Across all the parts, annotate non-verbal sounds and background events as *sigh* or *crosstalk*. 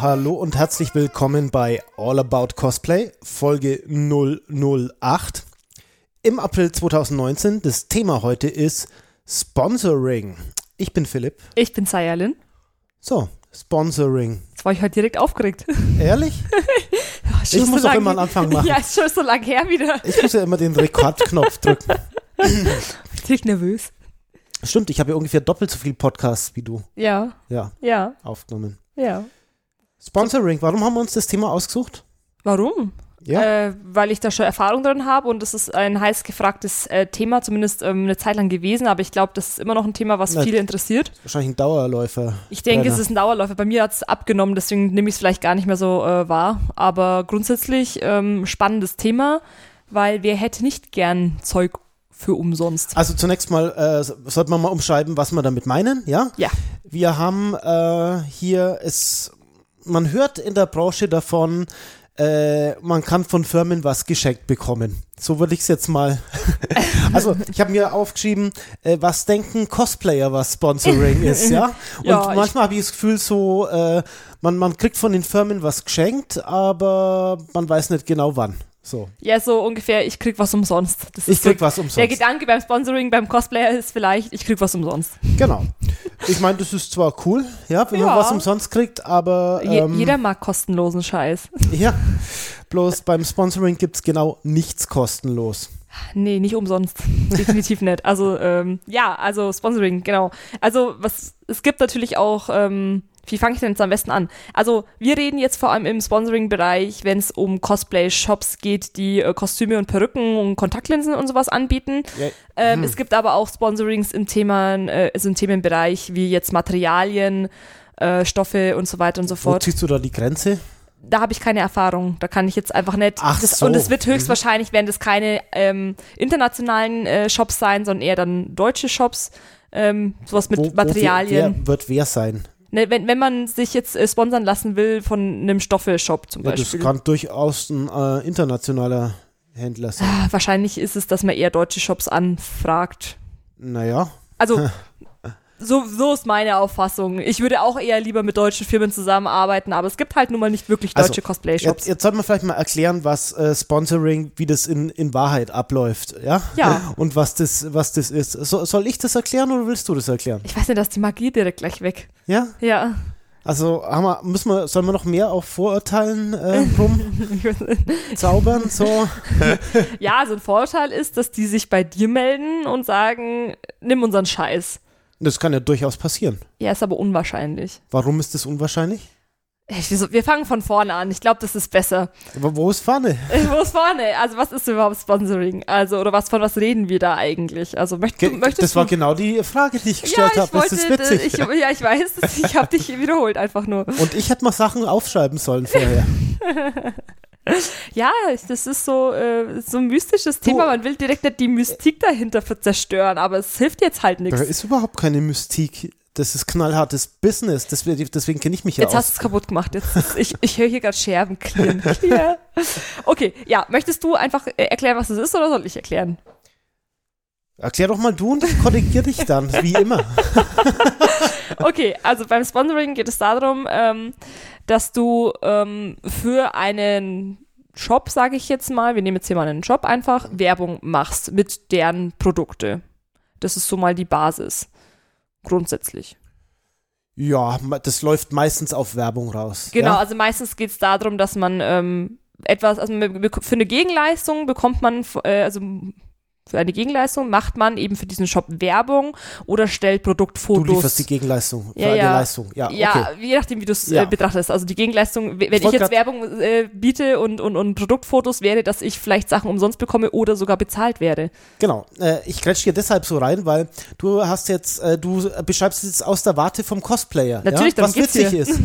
hallo und herzlich willkommen bei All About Cosplay, Folge 008. Im April 2019. Das Thema heute ist Sponsoring. Ich bin Philipp. Ich bin Sayalin. So, Sponsoring. Jetzt war ich heute direkt aufgeregt. *laughs* Ehrlich? Ja, Ich muss doch immer einen Anfang *laughs* machen. Ja, ist schon so lange her wieder. Ich muss ja immer den Rekordknopf drücken. *laughs* Richtig nervös. Stimmt, ich habe ja ungefähr doppelt so viel Podcasts wie du. Ja, Ja, ja, aufgenommen. ja. Sponsoring, warum haben wir uns das Thema ausgesucht? Warum? Ja, Äh, weil ich da schon Erfahrung drin habe und das ist ein heiß gefragtes äh, Thema, zumindest ähm, eine Zeit lang gewesen, aber ich glaube, das ist immer noch ein Thema, was Na, viele interessiert. wahrscheinlich ein Dauerläufer. Ich denke, es ist ein Dauerläufer. Bei mir hat es abgenommen, deswegen nehme ich es vielleicht gar nicht mehr so äh, wahr. Aber grundsätzlich ähm, spannendes Thema, weil wer hätte nicht gern Zeug für umsonst? Also zunächst mal äh, sollten wir mal umschreiben, was wir damit meinen, ja? Ja. Wir haben äh, hier es, man hört in der Branche davon, äh, man kann von Firmen was geschenkt bekommen. So würde ich es jetzt mal. *laughs* also ich habe mir aufgeschrieben, äh, was denken Cosplayer, was Sponsoring ist, ja? *laughs* Und Ja, manchmal habe ich das Gefühl, so äh, man man kriegt von den Firmen was geschenkt, aber man weiß nicht genau wann. So, Ja, so ungefähr, ich krieg was umsonst. Das ich ist so krieg was umsonst. Der Gedanke beim Sponsoring, beim Cosplayer ist vielleicht, ich krieg was umsonst. Genau. Ich meine, das ist zwar cool, ja, wenn man Ja. was umsonst kriegt, aber Je, ähm, jeder mag kostenlosen Scheiß. *laughs* ja, bloß beim Sponsoring gibt's genau nichts kostenlos. Nee, nicht umsonst. Definitiv nicht. Also, ähm, ja, also Sponsoring, genau. Also, was, es gibt natürlich auch, ähm, wie fange ich denn jetzt am besten an? Also, wir reden jetzt vor allem im Sponsoring-Bereich, wenn es um Cosplay-Shops geht, die äh, Kostüme und Perücken und Kontaktlinsen und sowas anbieten. Ja, Ähm, Es gibt aber auch Sponsorings im Themen, äh, also im Themenbereich, wie jetzt Materialien, äh, Stoffe und so weiter und so wo fort. ziehst du da die Grenze? da habe ich keine Erfahrung. Da kann ich jetzt einfach nicht. Ach das, so. Und es wird Mhm. höchstwahrscheinlich, werden das keine ähm, internationalen äh, Shops sein, sondern eher dann deutsche Shops. Ähm, sowas mit Wo, Materialien. Wo, wer wird wer sein? Ne, wenn, wenn man sich jetzt äh, sponsern lassen will von einem Stoffe-Shop zum Ja, das Beispiel. kann durchaus ein äh, internationaler Händler sein. Ah, Wahrscheinlich ist es, dass man eher deutsche Shops anfragt. Naja, Also, *laughs* so, so ist meine Auffassung. Ich würde auch eher lieber mit deutschen Firmen zusammenarbeiten, aber es gibt halt nun mal nicht wirklich Also, deutsche Cosplay-Shops. jetzt, jetzt sollten wir vielleicht mal erklären, was äh, Sponsoring, wie das in, in Wahrheit abläuft, ja? Ja. *laughs* Und was das, was das ist. So, soll ich das erklären oder willst du das erklären? Ich weiß nicht, dass die Magie direkt gleich weg. Ja? Ja. Also haben wir, müssen wir, sollen wir noch mehr auf Vorurteilen äh, *laughs* rumzaubern? So? *laughs* Ja, so ein Vorteil ist, dass die sich bei dir melden und sagen, nimm unseren Scheiß. Das kann ja durchaus passieren. Ja, ist aber unwahrscheinlich. Warum ist das unwahrscheinlich? Wir fangen von vorne an. Ich glaube, das ist besser. Aber wo ist? Äh, *laughs* Wo ist vorne? Also, was ist überhaupt Sponsoring? Also, oder was von was reden wir da eigentlich? Also, möchtest, du- Ge möchtest das war du? genau die Frage, die ich ja, gestellt ich habe. Das ist witzig. Ich, ja, ich weiß, ich habe dich *laughs* wiederholt einfach nur. Und ich hätte mal Sachen aufschreiben sollen vorher. *laughs* Ja, das ist so, äh, so ein mystisches Thema. Man will direkt nicht die Mystik dahinter zerstören, aber es hilft jetzt halt Da nichts. ist überhaupt keine Mystik. Das ist knallhartes Business. Deswegen, deswegen kenne ich mich ja Jetzt hast du aus. es kaputt gemacht. Jetzt ich ich höre hier gerade Scherben klirren. Klirr. Okay, ja, möchtest du einfach äh, erklären, was es ist, oder soll ich erklären? Erklär doch mal du und ich korrigiere dich dann, wie immer. *laughs* Okay, also beim Sponsoring geht es darum, ähm, dass du ähm, für einen Shop, sage ich jetzt mal, wir nehmen jetzt hier mal einen Shop einfach, Werbung machst mit deren Produkte. Das ist so mal die Basis. Grundsätzlich. Ja, das läuft meistens auf Werbung raus. Genau, Ja? also meistens geht es darum, dass man ähm, etwas, also für eine Gegenleistung bekommt man, äh, also für eine Gegenleistung macht man eben für diesen Shop Werbung oder stellt Du Produktfotos. lieferst die Gegenleistung für Ja, eine ja. Leistung. Ja, Ja, okay. je nachdem, wie du es Ja. äh, betrachtest. Also die Gegenleistung, wenn ich, wollt jetzt Werbung äh, biete und, und, und Produktfotos, wäre, dass ich vielleicht Sachen umsonst bekomme oder sogar bezahlt werde. Genau. Äh, ich grätsch dir deshalb so rein, weil du hast jetzt, äh, du beschreibst es jetzt aus der Warte vom Cosplayer. Natürlich, ja? was witzig hier. ist.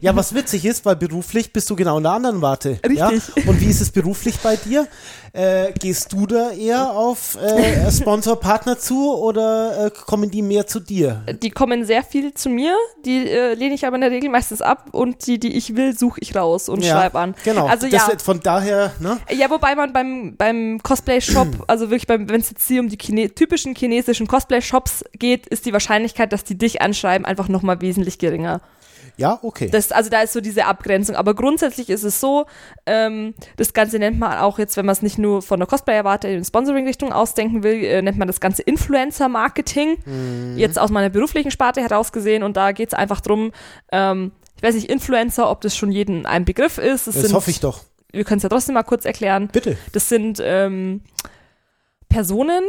Ja, was witzig ist, weil beruflich bist du genau in der anderen Warte. *laughs* Ja? Richtig. Und wie ist es beruflich bei dir? Äh, gehst du da eher auf äh, Sponsor-Partner zu oder äh, kommen die mehr zu dir? Die kommen sehr viel zu mir, die äh, lehne ich aber in der Regel meistens ab und die, die ich will, suche ich raus und Ja, schreibe an. Genau. Also das, ja. Von daher, ne? Ja, wobei man beim, beim Cosplay-Shop, *clears throat* also wirklich beim, wenn es jetzt hier um die Chine typischen chinesischen Cosplay-Shops geht, ist die Wahrscheinlichkeit, dass die dich anschreiben, einfach nochmal wesentlich geringer. Ja, okay. Das, also da ist so diese Abgrenzung. Aber grundsätzlich ist es so, ähm, das Ganze nennt man auch jetzt, wenn man es nicht nur von der Cosplayer-Warte in Sponsoring-Richtung ausdenken will, äh, nennt man das Ganze Influencer-Marketing. Mhm. Jetzt aus meiner beruflichen Sparte heraus gesehen. Und da geht es einfach drum, ähm, ich weiß nicht, Influencer, ob das schon jedem ein Begriff ist. Das, das sind, hoffe ich doch. Wir können es ja trotzdem mal kurz erklären. Bitte. Das sind ähm, Personen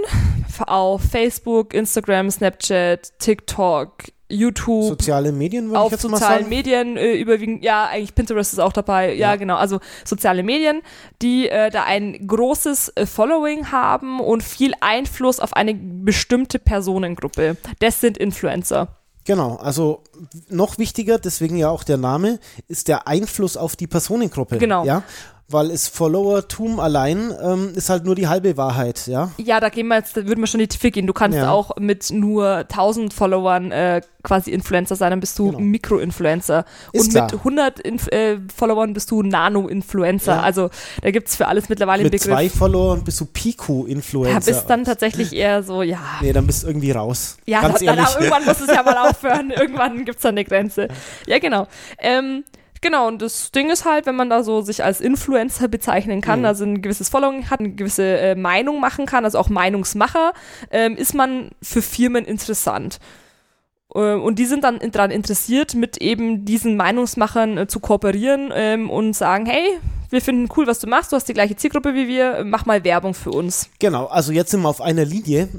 auf Facebook, Instagram, Snapchat, TikTok, YouTube, Soziale Medien, würde ich auf jetzt mal sozialen sagen. Medien äh, überwiegend, ja, eigentlich Pinterest ist auch dabei, ja, Ja. genau, also soziale Medien, die äh, da ein großes äh, Following haben und viel Einfluss auf eine bestimmte Personengruppe. Das sind Influencer. Genau, also noch wichtiger, deswegen ja auch der Name, ist der Einfluss auf die Personengruppe. Genau. Ja, weil es Followertum allein ähm, ist halt nur die halbe Wahrheit, ja. Ja, da gehen wir jetzt, da würden wir schon in die Tiefe gehen. Du kannst Ja. auch mit nur 1000 Followern äh, quasi Influencer sein, dann bist du Genau. Mikro-Influencer. Und klar. mit 100 Inf äh, Followern bist du Nano-Influencer. Ja. Also da gibt's für alles mittlerweile einen Mit Begriff. zwei Followern bist du Ja, Piku-Influencer. bist dann tatsächlich *laughs* eher so, ja. nee, dann bist du irgendwie raus. Ja, Ganz dann, ehrlich. irgendwann muss es ja mal *laughs* aufhören. irgendwann gibt's da eine Grenze. Ja, genau. Ähm, genau, und das Ding ist halt, wenn man da so sich als Influencer bezeichnen kann, Mhm. also ein gewisses Following hat, eine gewisse äh, Meinung machen kann, also auch Meinungsmacher, ähm, ist man für Firmen interessant. Ähm, Und die sind dann daran interessiert, mit eben diesen Meinungsmachern äh, zu kooperieren ähm, und sagen, hey, wir finden cool, was du machst, du hast die gleiche Zielgruppe wie wir, äh, mach mal Werbung für uns. Genau, also jetzt sind wir auf einer Linie.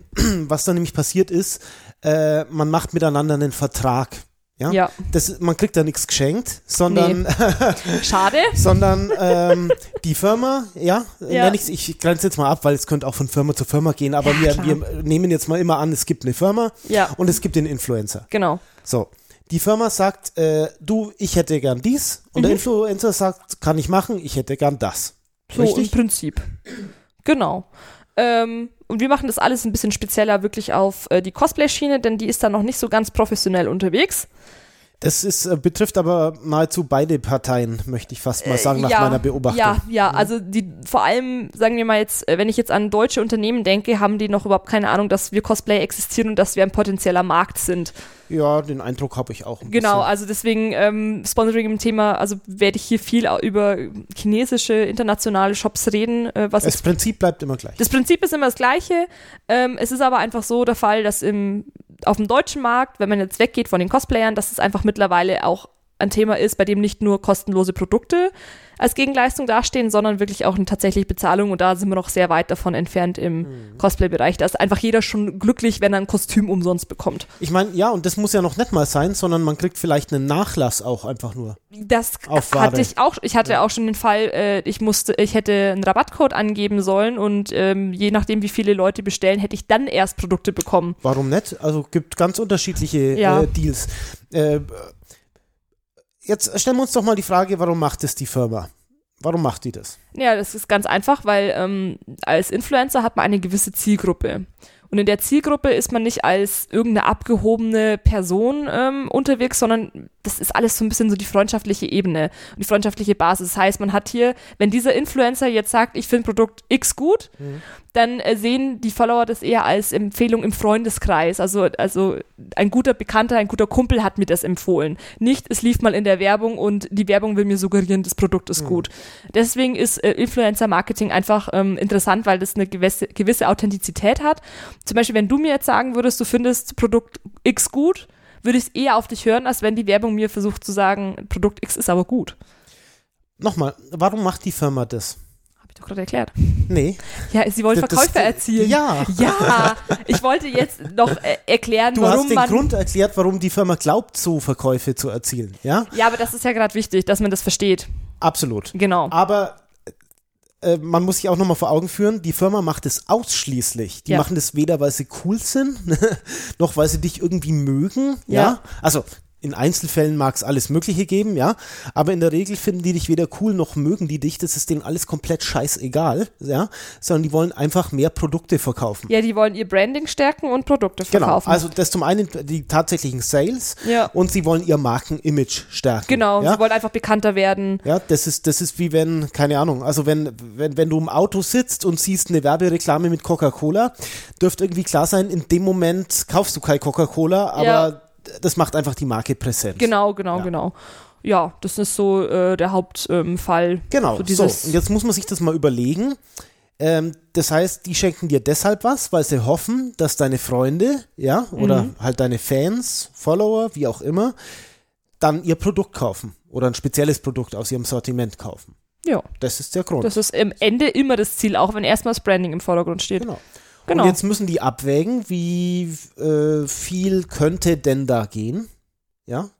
Was dann nämlich passiert ist, äh, man macht miteinander einen Vertrag. Ja. Ja, Das, man kriegt da nichts geschenkt, sondern, *laughs* schade. sondern ähm, die Firma, ja, Ja. ich's, ich grenze jetzt mal ab, weil es könnte auch von Firma zu Firma gehen, aber Ja, wir, wir nehmen jetzt mal immer an, es gibt eine Firma Ja, und es gibt den Influencer. genau. So, die Firma sagt, äh, du, ich hätte gern dies und der Mhm. Influencer sagt, kann ich machen, ich hätte gern das. So Richtig? im Prinzip. Genau. Ähm, und wir machen das alles ein bisschen spezieller wirklich auf äh, die Cosplay-Schiene, denn die ist da noch nicht so ganz professionell unterwegs. Das ist, äh, betrifft aber nahezu beide Parteien, möchte ich fast mal sagen, nach Äh, ja, meiner Beobachtung. Ja, ja, also die vor allem, sagen wir mal jetzt, äh, wenn ich jetzt an deutsche Unternehmen denke, haben die noch überhaupt keine Ahnung, dass wir Cosplay existieren und dass wir ein potenzieller Markt sind. Ja, den Eindruck habe ich auch. Genau, bisschen. also deswegen ähm, Sponsoring im Thema, also werde ich hier viel über chinesische, internationale Shops reden, äh, was Das Prinzip bleibt immer gleich. Das Prinzip ist immer das gleiche. Ähm, es ist aber einfach so der Fall, dass im, auf dem deutschen Markt, wenn man jetzt weggeht von den Cosplayern, dass es einfach mittlerweile auch ein Thema ist, bei dem nicht nur kostenlose Produkte als Gegenleistung dastehen, sondern wirklich auch eine tatsächliche Bezahlung. Und da sind wir noch sehr weit davon entfernt im Mhm. Cosplay-Bereich. Da ist einfach jeder schon glücklich, wenn er ein Kostüm umsonst bekommt. Ich meine, ja, und das muss ja noch nicht mal sein, sondern man kriegt vielleicht einen Nachlass auch einfach nur. Das hatte ich auch. Ich hatte auch schon den Fall, äh, ich musste, ich hätte einen Rabattcode angeben sollen und ähm, je nachdem, wie viele Leute bestellen, hätte ich dann erst Produkte bekommen. Warum nicht? Also gibt ganz unterschiedliche Ja. äh, Deals. Äh, jetzt stellen wir uns doch mal die Frage, warum macht es die Firma? Warum macht die das? Ja, das ist ganz einfach, weil ähm, als Influencer hat man eine gewisse Zielgruppe. Und in der Zielgruppe ist man nicht als irgendeine abgehobene Person ähm, unterwegs, sondern das ist alles so ein bisschen so die freundschaftliche Ebene und die freundschaftliche Basis. Das heißt, man hat hier, wenn dieser Influencer jetzt sagt, ich finde Produkt X gut, dann äh, sehen die Follower das eher als Empfehlung im Freundeskreis. Also, also ein guter Bekannter, ein guter Kumpel hat mir das empfohlen. Nicht, es lief mal in der Werbung und die Werbung will mir suggerieren, das Produkt ist gut. Deswegen ist äh, Influencer-Marketing einfach ähm, interessant, weil das eine gewisse, gewisse Authentizität hat. Zum Beispiel, wenn du mir jetzt sagen würdest, du findest Produkt X gut, würde ich es eher auf dich hören, als wenn die Werbung mir versucht zu sagen, Produkt X ist aber gut. Nochmal, warum macht die Firma das? Ich doch gerade erklärt. Nee. Ja, sie wollen Das- das- Verkäufe erzielen. Ja. Ja, ich wollte jetzt noch äh, erklären, Du warum hast den man. Grund erklärt, warum die Firma glaubt, so Verkäufe zu erzielen. Ja, Ja, aber das ist ja gerade wichtig, dass man das versteht. absolut. Genau. Aber äh, man muss sich auch nochmal vor Augen führen, die Firma macht es ausschließlich. Die Ja. machen das weder, weil sie cool sind, *laughs* noch weil sie dich irgendwie mögen. Ja. Ja. Also in Einzelfällen mag es alles Mögliche geben, ja. Aber in der Regel finden die dich weder cool noch mögen die dich. Das ist denen alles komplett scheißegal, ja. Sondern die wollen einfach mehr Produkte verkaufen. Ja, die wollen ihr Branding stärken und Produkte Genau, verkaufen. also das zum einen die tatsächlichen Sales Ja. und sie wollen ihr Markenimage stärken. genau, ja? sie wollen einfach bekannter werden. Ja, das ist, das ist wie wenn, keine Ahnung, also wenn, wenn, wenn du im Auto sitzt und siehst eine Werbereklame mit Coca-Cola, dürfte irgendwie klar sein, in dem Moment kaufst du keine Coca-Cola, aber Ja. Das macht einfach die Marke präsent. Genau, genau, Ja. genau. Ja, das ist so äh, der Hauptfall. Ähm. Genau, So so, und jetzt muss man sich das mal überlegen. Ähm, das heißt, die schenken dir deshalb was, weil sie hoffen, dass deine Freunde, ja, oder Mhm. halt deine Fans, Follower, wie auch immer, dann ihr Produkt kaufen oder ein spezielles Produkt aus ihrem Sortiment kaufen. Ja, Das ist der Grund. das ist am Ende immer das Ziel, auch wenn erstmal das Branding im Vordergrund steht. genau. Genau. Und jetzt müssen die abwägen, wie äh, viel könnte denn da gehen? Ja.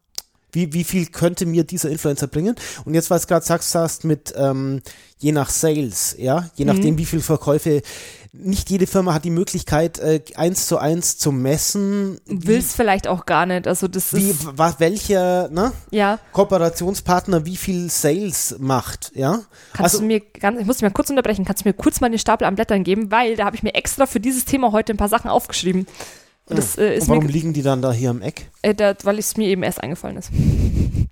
Wie, wie viel könnte mir dieser Influencer bringen? Und jetzt, weil du gerade sagst, sagst mit ähm, je nach Sales, ja, je nachdem, wie viel Verkäufe, nicht jede Firma hat die Möglichkeit, äh, eins zu eins zu messen, Willst vielleicht auch gar nicht. Also das wie, ist welcher ne, ja. Kooperationspartner wie viel Sales macht, ja. Kannst Also, du mir ganz, ich muss dich mal kurz unterbrechen, kannst du mir kurz mal den Stapel an Blättern geben, weil da habe ich mir extra für dieses Thema heute ein paar Sachen aufgeschrieben. Und das äh, und warum mir, liegen die dann da hier am Eck? äh, da, weil es mir eben erst eingefallen ist.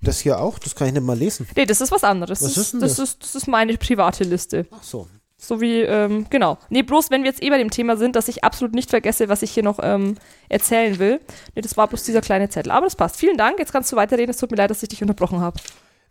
Das hier auch? Das kann ich nicht mal lesen. Nee, das ist was anderes. Was das, ist denn das? das? Ist, das ist meine private Liste. Ach so. So wie, ähm, genau. Nee, bloß wenn wir jetzt eh bei dem Thema sind, dass ich absolut nicht vergesse, was ich hier noch ähm, erzählen will. Nee, das war bloß dieser kleine Zettel. Aber das passt. Vielen Dank. Jetzt kannst du weiterreden. Es tut mir leid, dass ich dich unterbrochen habe.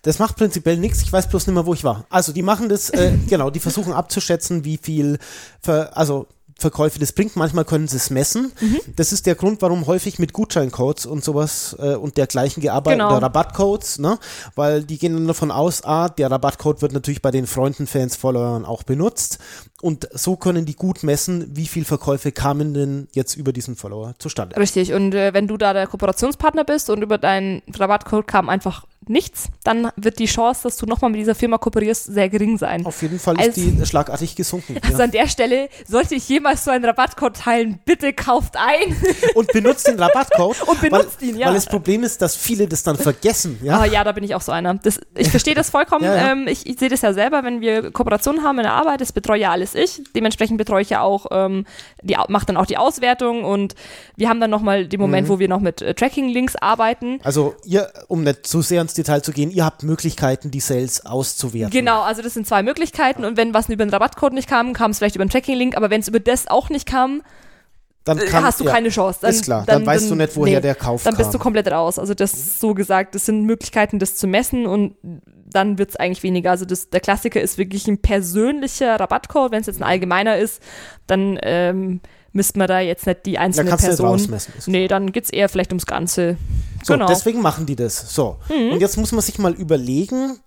Das macht prinzipiell nichts, ich weiß bloß nicht mehr, wo ich war. Also die machen das, äh, *laughs* genau, die versuchen abzuschätzen, wie viel, Ver, also Verkäufe das bringt. Manchmal können sie es messen. Mhm. Das ist der Grund, warum häufig mit Gutscheincodes und sowas äh, und dergleichen gearbeitet Genau. oder Rabattcodes, ne? Weil die gehen dann davon aus, ah, der Rabattcode wird natürlich bei den Freunden, Fans, Followern auch benutzt. Und so können die gut messen, wie viel Verkäufe kamen denn jetzt über diesen Follower zustande. Richtig. Und äh, wenn du da der Kooperationspartner bist und über deinen Rabattcode kam einfach nichts, dann wird die Chance, dass du nochmal mit dieser Firma kooperierst, sehr gering sein. Auf jeden Fall ist Also- die schlagartig gesunken. *laughs* Also ja. an der Stelle, sollte ich jemals so einen Rabattcode teilen, bitte kauft ein. *laughs* Und benutzt den Rabattcode. *laughs* Und benutzt weil, ihn, ja. Weil das Problem ist, dass viele das dann vergessen. Ja? Ah, ja, da bin ich auch so einer. Das, ich verstehe das vollkommen. Ja, ja. Ähm, ich ich sehe das ja selber, wenn wir Kooperationen haben in der Arbeit, das betreue ja alles ich. Dementsprechend betreue ich ja auch, ähm, die, mache dann auch die Auswertung und wir haben dann nochmal den Mhm. Moment, wo wir noch mit äh, Tracking-Links arbeiten. Also ihr, um nicht zu sehr ins Detail zu gehen, ihr habt Möglichkeiten, die Sales auszuwerten. Genau, also das sind zwei Möglichkeiten und wenn was über den Rabattcode nicht kam, kam es vielleicht über einen Tracking-Link, aber wenn es über das auch nicht kam, Dann äh, kann, hast du ja, keine Chance. Dann, ist klar, dann, weißt du nicht, woher der Kauf Dann bist kam. du komplett raus. Also das ist so gesagt, das sind Möglichkeiten, das zu messen und dann wird es eigentlich weniger. Also das, der Klassiker ist wirklich ein persönlicher Rabattcode. Wenn es jetzt ein allgemeiner ist, dann ähm, müsste man da jetzt nicht die da einzelne kannst du nicht Person. rausmessen. Nee, dann geht es eher vielleicht ums Ganze. So, genau. deswegen machen die das. So. Und jetzt muss man sich mal überlegen,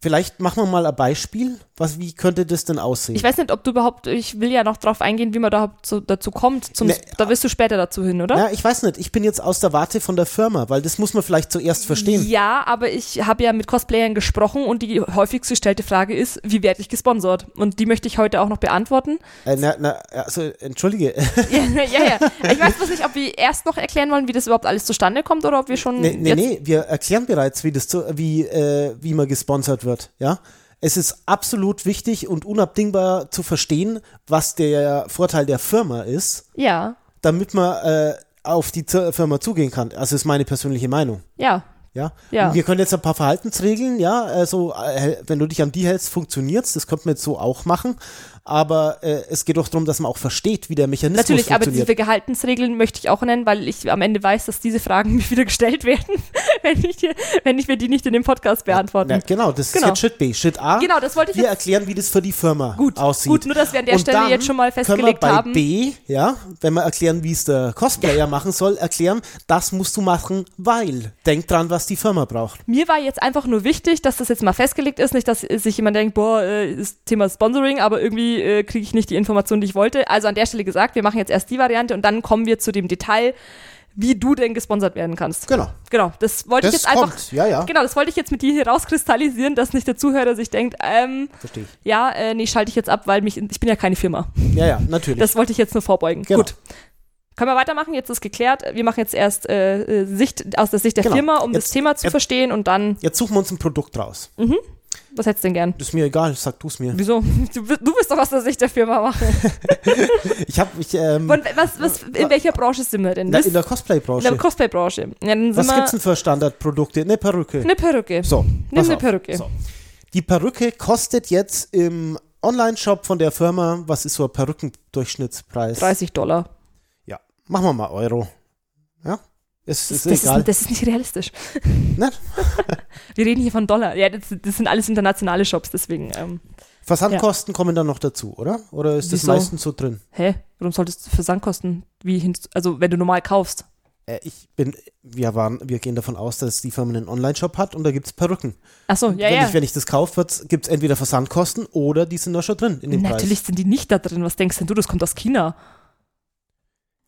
vielleicht machen wir mal ein Beispiel. Was, wie könnte das denn aussehen? Ich weiß nicht, ob du überhaupt, ich will ja noch drauf eingehen, wie man da so dazu kommt. Zum, Nee, da wirst du später dazu hin, oder? ja, ich weiß nicht. Ich bin jetzt aus der Warte von der Firma, weil das muss man vielleicht zuerst verstehen. Ja, aber ich habe ja mit Cosplayern gesprochen und die häufigst gestellte Frage ist, wie werde ich gesponsert? Und die möchte ich heute auch noch beantworten. Äh, na, na, also, entschuldige. *laughs* ja, ja, ja. Ich weiß bloß nicht, ob wir erst noch erklären wollen, wie das überhaupt alles zustande kommt oder ob wir schon Nee, nee, nee, wir erklären bereits, wie, das zu, wie, äh, wie man gesponsert wird. Ja? Es ist absolut wichtig und unabdingbar zu verstehen, was der Vorteil der Firma ist, Ja, damit man äh, auf die Firma zugehen kann. Also ist meine persönliche Meinung. ja. Ja? Ja. Wir können jetzt ein paar Verhaltensregeln, ja, also äh, wenn du dich an die hältst, funktioniert's. Das könnte man jetzt so auch machen. Aber äh, es geht doch darum, dass man auch versteht, wie der Mechanismus Natürlich, aber funktioniert. diese Gehaltensregeln möchte ich auch nennen, weil ich am Ende weiß, dass diese Fragen *laughs* mir wieder gestellt werden, *laughs* wenn ich, dir- wenn ich mir die nicht in dem Podcast beantworten. Ja, genau, das Genau. ist jetzt Schritt B. Schritt A. Genau, das wollte ich Wir jetzt- erklären, wie das für die Firma Gut, aussieht. gut, nur dass wir an der Und Stelle jetzt schon mal können festgelegt wir bei haben. B, ja, wenn wir erklären, wie es der Cosplayer machen soll, erklären, das musst du machen, weil. Denk dran, was die Firma braucht. Mir war jetzt einfach nur wichtig, dass das jetzt mal festgelegt ist, nicht, dass sich jemand denkt, boah, äh, ist Thema Sponsoring, aber irgendwie äh, kriege ich nicht die Information, die ich wollte. Also an der Stelle gesagt, wir machen jetzt erst die Variante und dann kommen wir zu dem Detail, wie du denn gesponsert werden kannst. Genau. Genau, das wollte Das ich jetzt einfach. kommt, ja, ja. Genau, das wollte ich jetzt mit dir hier rauskristallisieren, dass nicht der Zuhörer sich denkt, ähm, Verstehe ich. ja, äh, nee, schalte ich jetzt ab, weil mich, ich bin ja keine Firma. Ja, ja, natürlich. Das wollte ich jetzt nur vorbeugen. Genau. Gut. Können wir weitermachen? Jetzt ist geklärt. Wir machen jetzt erst äh, Sicht aus der Sicht der Genau. Firma, um das Jetzt- Thema zu jetzt- verstehen und dann, Jetzt suchen wir uns ein Produkt raus. Was hättest du denn gern? Das ist mir egal, sag du es mir. Wieso? Du, bist- du bist doch aus der Sicht der Firma machen. Ich habe *laughs* ich, ähm, was, was, in welcher Branche sind wir denn? na, in der in Cosplay-Branche. der Cosplay-Branche. Ja, Was gibt's denn für Standardprodukte? Eine Perücke. eine Perücke. So, Nimm eine auf. Perücke. So. Die Perücke kostet jetzt im Online-Shop von der Firma, was ist so ein Perückendurchschnittspreis? 30 Dollar. Ja, machen wir mal Euro. Ja, Es ist das, ist, das ist nicht realistisch. *laughs* Ne? *laughs* Wir reden hier von Dollar. Ja, das, das sind alles internationale Shops, deswegen. Ähm, Versandkosten kommen dann noch dazu, oder? Oder ist das Wieso? meistens so drin? hä? Warum solltest du Versandkosten wie hin, also wenn du normal kaufst? Äh, ich bin, wir waren, wir gehen davon aus, dass die Firma einen Online-Shop hat und da gibt es Perücken. Achso, ja, wenn, ja. Ich, wenn ich das kaufe, gibt es entweder Versandkosten oder die sind da schon drin in dem Natürlich Preis. sind die nicht da drin. Was denkst denn du? Das kommt aus China.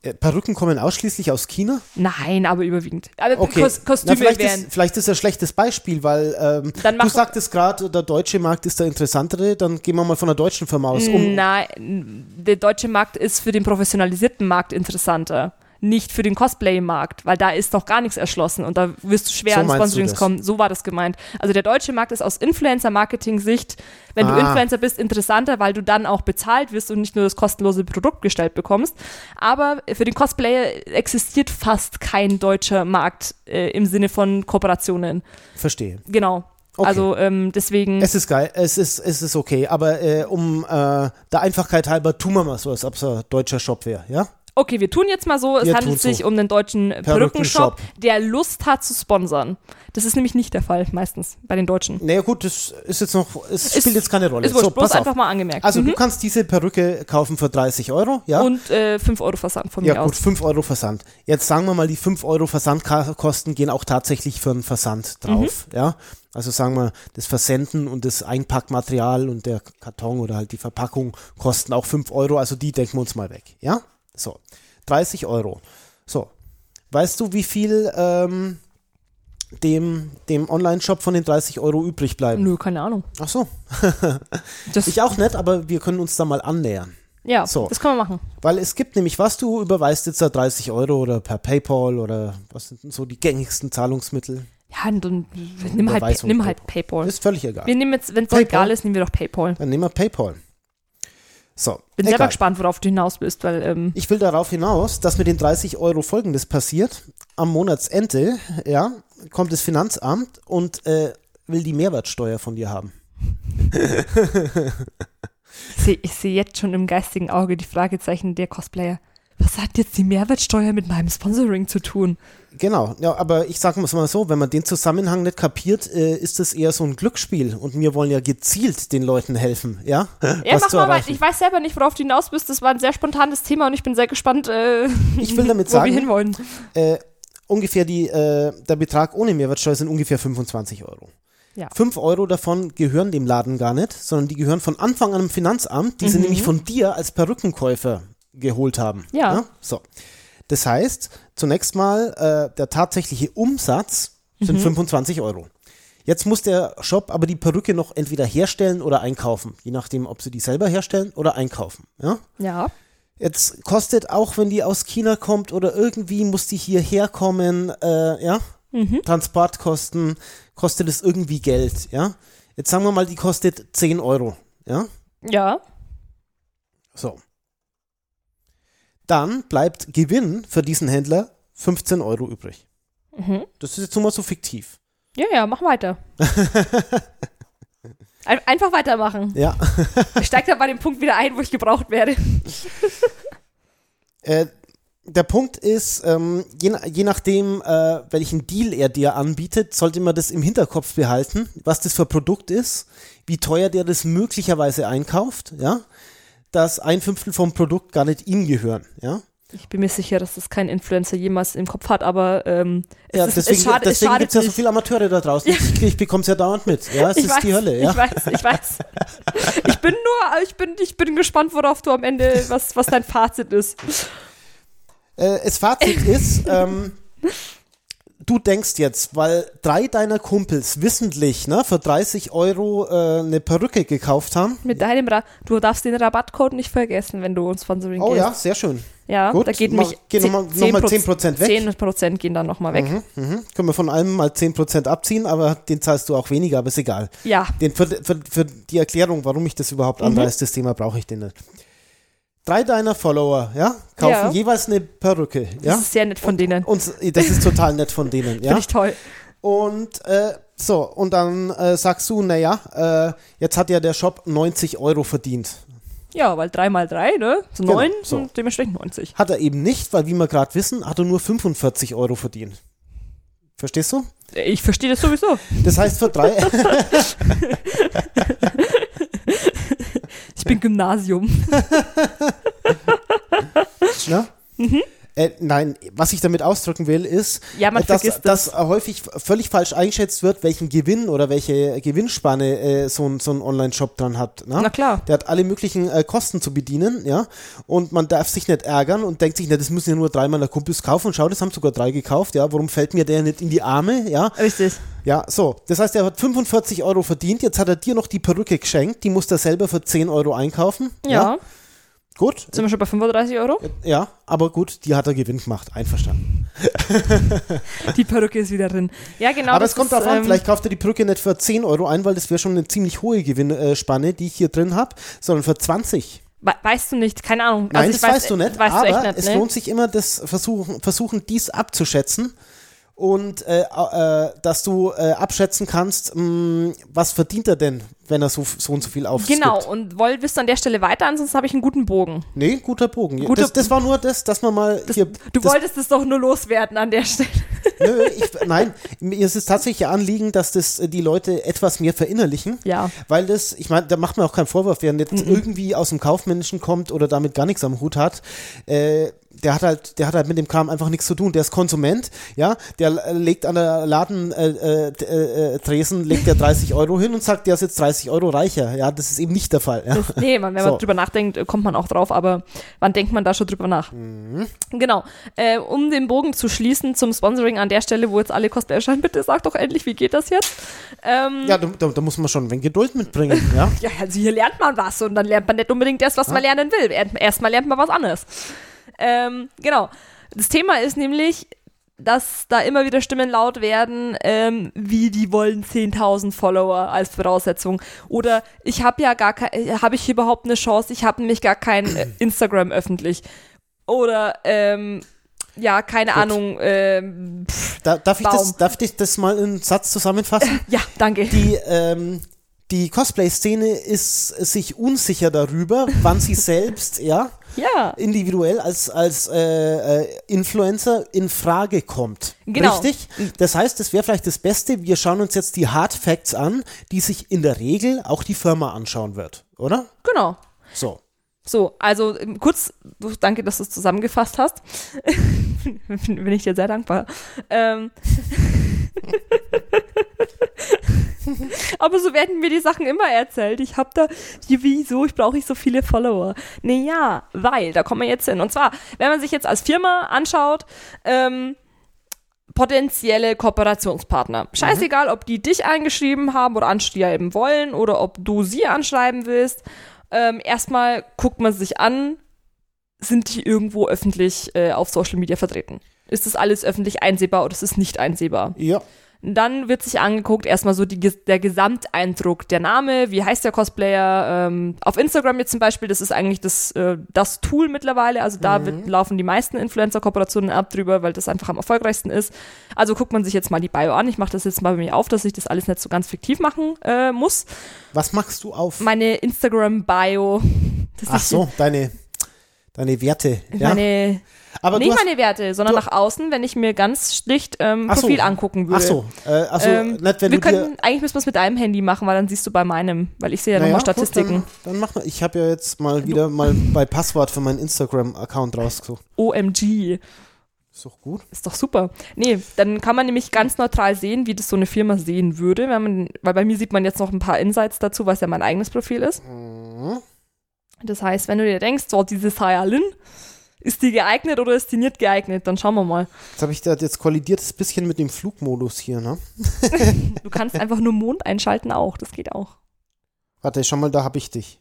Äh, Perücken kommen ausschließlich aus China? Nein, aber überwiegend. Aber Okay. Kos Na, Kostüme vielleicht, wären. ist, vielleicht ist das ein schlechtes Beispiel, weil ähm, du sagtest gerade, der deutsche Markt ist der interessantere, dann gehen wir mal von der deutschen Firma aus. Um, Nein, der deutsche Markt ist für den professionalisierten Markt interessanter. Nicht für den Cosplay-Markt, weil da ist noch gar nichts erschlossen und da wirst du schwer So an du Sponsorings kommen. So war das gemeint. Also der deutsche Markt ist aus Influencer-Marketing-Sicht, wenn du Ah. Influencer bist, interessanter, weil du dann auch bezahlt wirst und nicht nur das kostenlose Produkt gestellt bekommst. Aber für den Cosplayer existiert fast kein deutscher Markt äh, im Sinne von Kooperationen. Verstehe. Genau. Okay. Also ähm, deswegen. Es ist geil, es ist, es ist okay, aber äh, um äh, der Einfachkeit halber tun wir mal so, als ob es ein deutscher Shop wäre, ja? Okay, wir tun jetzt mal so, es Wir handelt tun so. sich um einen deutschen Perückenshop. Perückenshop, der Lust hat zu sponsern. Das ist nämlich nicht der Fall, meistens, bei den Deutschen. Naja gut, das ist jetzt noch, es Ist- spielt jetzt keine Rolle. Ist so, bloß einfach mal angemerkt. Also du mhm. kannst diese Perücke kaufen für 30 Euro, ja? Und äh, 5 Euro Versand von ja mir gut, aus. 5 Euro Versand. Jetzt sagen wir mal, die 5 Euro Versandkosten gehen auch tatsächlich für einen Versand drauf, Mhm. ja? Also sagen wir, das Versenden und das Einpackmaterial und der Karton oder halt die Verpackung kosten auch 5 Euro, also die denken wir uns mal weg, ja? So, 30 Euro. So, weißt du, wie viel ähm, dem, dem Online-Shop von den 30 Euro übrig bleiben? Nö, keine Ahnung. Ach so, *laughs* Das, ich auch nicht, aber wir können uns da mal annähern. ja, so. das können wir machen. Weil es gibt nämlich was, du überweist jetzt da 30 Euro oder per PayPal oder was sind denn so die gängigsten Zahlungsmittel? Ja, dann nimm halt, nimm halt PayPal. Ist völlig egal. Wir nehmen jetzt, wenn es egal ist, nehmen wir doch PayPal. Dann nehmen wir PayPal. So, Bin selber egal. gespannt, worauf du hinaus bist, weil ähm, Ich will darauf hinaus, dass mit den 30 Euro folgendes passiert. Am Monatsende, ja, kommt das Finanzamt und äh, will die Mehrwertsteuer von dir haben. *laughs* ich sehe seh jetzt schon im geistigen Auge die Fragezeichen der Cosplayer. Was hat jetzt die Mehrwertsteuer mit meinem Sponsoring zu tun? Genau, ja, aber ich sage mal so, wenn man den Zusammenhang nicht kapiert, äh, ist das eher so ein Glücksspiel und wir wollen ja gezielt den Leuten helfen, ja? Ja, Was mach mal erreichen. Ich weiß selber nicht, worauf du hinaus bist. Das war ein sehr spontanes Thema und ich bin sehr gespannt, äh, Ich will damit *laughs* wo wir sagen, hinwollen. äh, ungefähr die, äh, der Betrag ohne Mehrwertsteuer sind ungefähr 25 Euro. Ja. 5 Euro davon gehören dem Laden gar nicht, sondern die gehören von Anfang an dem Finanzamt, die Mhm. nämlich von dir als Perückenkäufer geholt haben. Ja. So. Das heißt, zunächst mal, äh, der tatsächliche Umsatz sind Mhm. 25 Euro. Jetzt muss der Shop aber die Perücke noch entweder herstellen oder einkaufen, je nachdem, ob sie die selber herstellen oder einkaufen. Ja? Ja. Jetzt kostet auch, wenn die aus China kommt oder irgendwie muss die hierher kommen, äh, ja, Mhm. Transportkosten, kostet es irgendwie Geld, ja. Jetzt sagen wir mal, die kostet 10 Euro, ja. Ja. So. Dann bleibt Gewinn für diesen Händler 15 Euro übrig. Mhm. Das ist jetzt nur mal so fiktiv. Ja, ja, mach weiter. *laughs* Ein- Einfach weitermachen. Ja. Ich steig da bei dem Punkt wieder ein, wo ich gebraucht werde. *laughs* Äh, der Punkt ist, ähm, je, je nachdem, äh, welchen Deal er dir anbietet, sollte man das im Hinterkopf behalten, was das für ein Produkt ist, wie teuer der das möglicherweise einkauft, ja, dass ein Fünftel vom Produkt gar nicht ihm gehören, ja. Ich bin mir sicher, dass das kein Influencer jemals im Kopf hat, aber ähm, es, Ja, ist, deswegen, es, schade, es deswegen gibt es ja so viele Amateure da draußen. Ich, ich bekomme es ja dauernd mit. Ja, es ich ist weiß, die Hölle, ja. Ich weiß, ich weiß. Ich bin nur, ich bin, ich bin gespannt, worauf du am Ende, was, was dein Fazit ist. Äh, das Fazit ist, ähm, *laughs* du denkst jetzt, weil drei deiner Kumpels wissentlich ne, für 30 Euro äh, eine Perücke gekauft haben. Mit deinem Ra du darfst den Rabattcode nicht vergessen, wenn du uns Sponsoring Oh gehst. ja, sehr schön. Ja, Gut, da geht mal- nämlich gehen noch mal- noch mal 10% weg. 10% gehen dann nochmal weg. Mhm. Können wir von allem mal 10% abziehen, aber den zahlst du auch weniger, aber ist egal. Ja, Den, für, für, für die Erklärung, warum ich das Mhm. überhaupt anreiße, das Thema brauche ich den nicht. Drei deiner Follower, ja, kaufen Ja. jeweils eine Perücke, das ja. ist sehr nett von denen. Und das ist total nett von denen, *laughs* ja. Finde ich toll. Und äh, so, und dann äh, sagst du, naja, äh, jetzt hat ja der Shop 90 Euro verdient. Ja, weil 3 mal 3, ne? So Genau, 9 so. und dementsprechend 90. Hat er eben nicht, weil wie wir gerade wissen, hat er nur 45 Euro verdient. Verstehst du? Ich verstehe das sowieso. Das heißt für drei, *laughs* *laughs* Ich bin Gymnasium. *laughs* ne? Äh, nein, was ich damit ausdrücken will, ist, Ja, dass, vergisst dass das. häufig völlig falsch eingeschätzt wird, welchen Gewinn oder welche Gewinnspanne äh, so ein, so ein Online-Shop dran hat. Ne? Na klar. Der hat alle möglichen äh, Kosten zu bedienen, ja. Und man darf sich nicht ärgern und denkt sich, na, das müssen ja nur drei meiner Kumpels kaufen. Und schau, das haben sogar drei gekauft, ja. Warum fällt mir der nicht in die Arme, ja? Richtig. Ja, so. Das heißt, er hat 45 Euro verdient. Jetzt hat er dir noch die Perücke geschenkt. Die muss er selber für 10 Euro einkaufen. Ja. Gut. Sind wir schon bei 35 Euro? Ja, aber gut, die hat er Gewinn gemacht. Einverstanden. *laughs* Die Perücke ist wieder drin. Ja, genau. aber es kommt darauf an, ähm, vielleicht kauft er die Perücke nicht für 10 Euro ein, weil das wäre schon eine ziemlich hohe Gewinnspanne, die ich hier drin habe, sondern für 20. we- Weißt du nicht, keine Ahnung. Nein, also das weiß, weißt du nicht, Weißt aber du nicht, es ne? lohnt sich immer, das versuchen, versuchen dies abzuschätzen und äh, äh, dass du äh, abschätzen kannst, mh, was verdient er denn, wenn er so, so und so viel aufgibt. Genau, und Woll bist du an der Stelle weiter, ansonsten habe ich einen guten Bogen. Nee, guter Bogen. Guter- das, das war nur das, dass man mal hier. Du das, wolltest es doch nur loswerden an der Stelle. Nö, ich, nein, mir ist es tatsächlich Anliegen, dass das äh, die Leute etwas mehr verinnerlichen. Ja. Weil das, ich meine, da macht man auch keinen Vorwurf, wer nicht irgendwie aus dem Kaufmännischen kommt oder damit gar nichts am Hut hat. Äh, der hat halt, der hat halt mit dem Kram einfach nichts zu tun. Der ist Konsument, ja, der legt an der Laden äh, äh, äh, Tresen, legt der 30 Euro hin und sagt, der ist jetzt 30 Euro reicher. Ja, das ist eben nicht der Fall. Ja. Das, nee, man, wenn So. man drüber nachdenkt, äh, kommt man auch drauf, aber wann denkt man da schon drüber nach? Mhm. Genau. Äh, um den Bogen zu schließen zum Sponsoring an der Stelle, wo jetzt alle Cosplayer erscheinen, bitte sag doch endlich, wie geht das jetzt? Ähm, Ja, da, da, da muss man schon ein wenig Geduld mitbringen, *laughs* ja. ja, also hier lernt man was und dann lernt man nicht unbedingt das, was man lernen will. Er- Erstmal lernt man was anderes. Ähm, genau. Das Thema ist nämlich, dass da immer wieder Stimmen laut werden, ähm, wie die wollen 10.000 Follower als Voraussetzung. Oder ich habe ja gar kein, habe ich überhaupt eine Chance? Ich habe nämlich gar kein äh, *clears throat* Instagram öffentlich. Oder, ähm, ja, keine Ahnung. Ähm, pff, Da, darf, ich das, darf ich das mal in einen Satz zusammenfassen? *laughs* ja, danke. die, ähm, die Cosplay-Szene ist sich unsicher darüber, wann sie *laughs* selbst, ja, ja. individuell als, als äh, äh, Influencer in Frage kommt. Genau. Richtig? Das heißt, das wäre vielleicht das Beste. Wir schauen uns jetzt die Hard Facts an, die sich in der Regel auch die Firma anschauen wird, oder? Genau. So. So, also ähm, kurz, danke, dass du es zusammengefasst hast. Bin *laughs* bin ich dir sehr dankbar. Ähm. *laughs* *laughs* Aber so werden mir die Sachen immer erzählt. Ich habe da, wie- wieso, ich brauche ich so viele Follower. Nee, ja, weil, da kommen wir jetzt hin. Und zwar, wenn man sich jetzt als Firma anschaut, ähm, potenzielle Kooperationspartner. Scheißegal, ob die dich eingeschrieben haben oder anschreiben wollen oder ob du sie anschreiben willst. Ähm, erstmal guckt man sich an, sind die irgendwo öffentlich äh, auf Social Media vertreten? Ist das alles öffentlich einsehbar oder ist es nicht einsehbar? Ja. Dann wird sich angeguckt, erstmal so die, der Gesamteindruck, der Name, wie heißt der Cosplayer. Ähm, auf Instagram jetzt zum Beispiel, das ist eigentlich das, äh, das Tool mittlerweile. Also da wird, laufen die meisten Influencer-Kooperationen ab drüber, weil das einfach am erfolgreichsten ist. Also guckt man sich jetzt mal die Bio an. Ich mache das jetzt mal bei mir auf, dass ich das alles nicht so ganz fiktiv machen äh, muss. Was machst du auf? Meine Instagram-Bio. *laughs* Ach so, deine, deine Werte. Ja. Meine, Aber nicht hast, meine Werte, sondern nach außen, wenn ich mir ganz schlicht ähm, Ach so. Profil angucken würde. Ach so, äh, also Ähm, nicht, wenn wir können, eigentlich müssen wir es mit deinem Handy machen, weil dann siehst du bei meinem, weil ich sehe ja Naja, nochmal Statistiken. Gut, dann, dann mach mal. Ich habe ja jetzt mal wieder mal bei Passwort für meinen Instagram-Account rausgesucht. OMG. Ist doch gut. Ist doch super. Nee, dann kann man nämlich ganz neutral sehen, wie das so eine Firma sehen würde, man, weil bei mir sieht man jetzt noch ein paar Insights dazu, was ja mein eigenes Profil ist. Mhm. Das heißt, wenn du dir denkst, so, diese Sayalin, ist die geeignet oder ist die nicht geeignet? Dann schauen wir mal. Jetzt habe ich da jetzt kollidiert ein bisschen mit dem Flugmodus hier, ne? Du kannst einfach nur Mond einschalten auch, das geht auch. Warte, schau mal, da habe ich dich.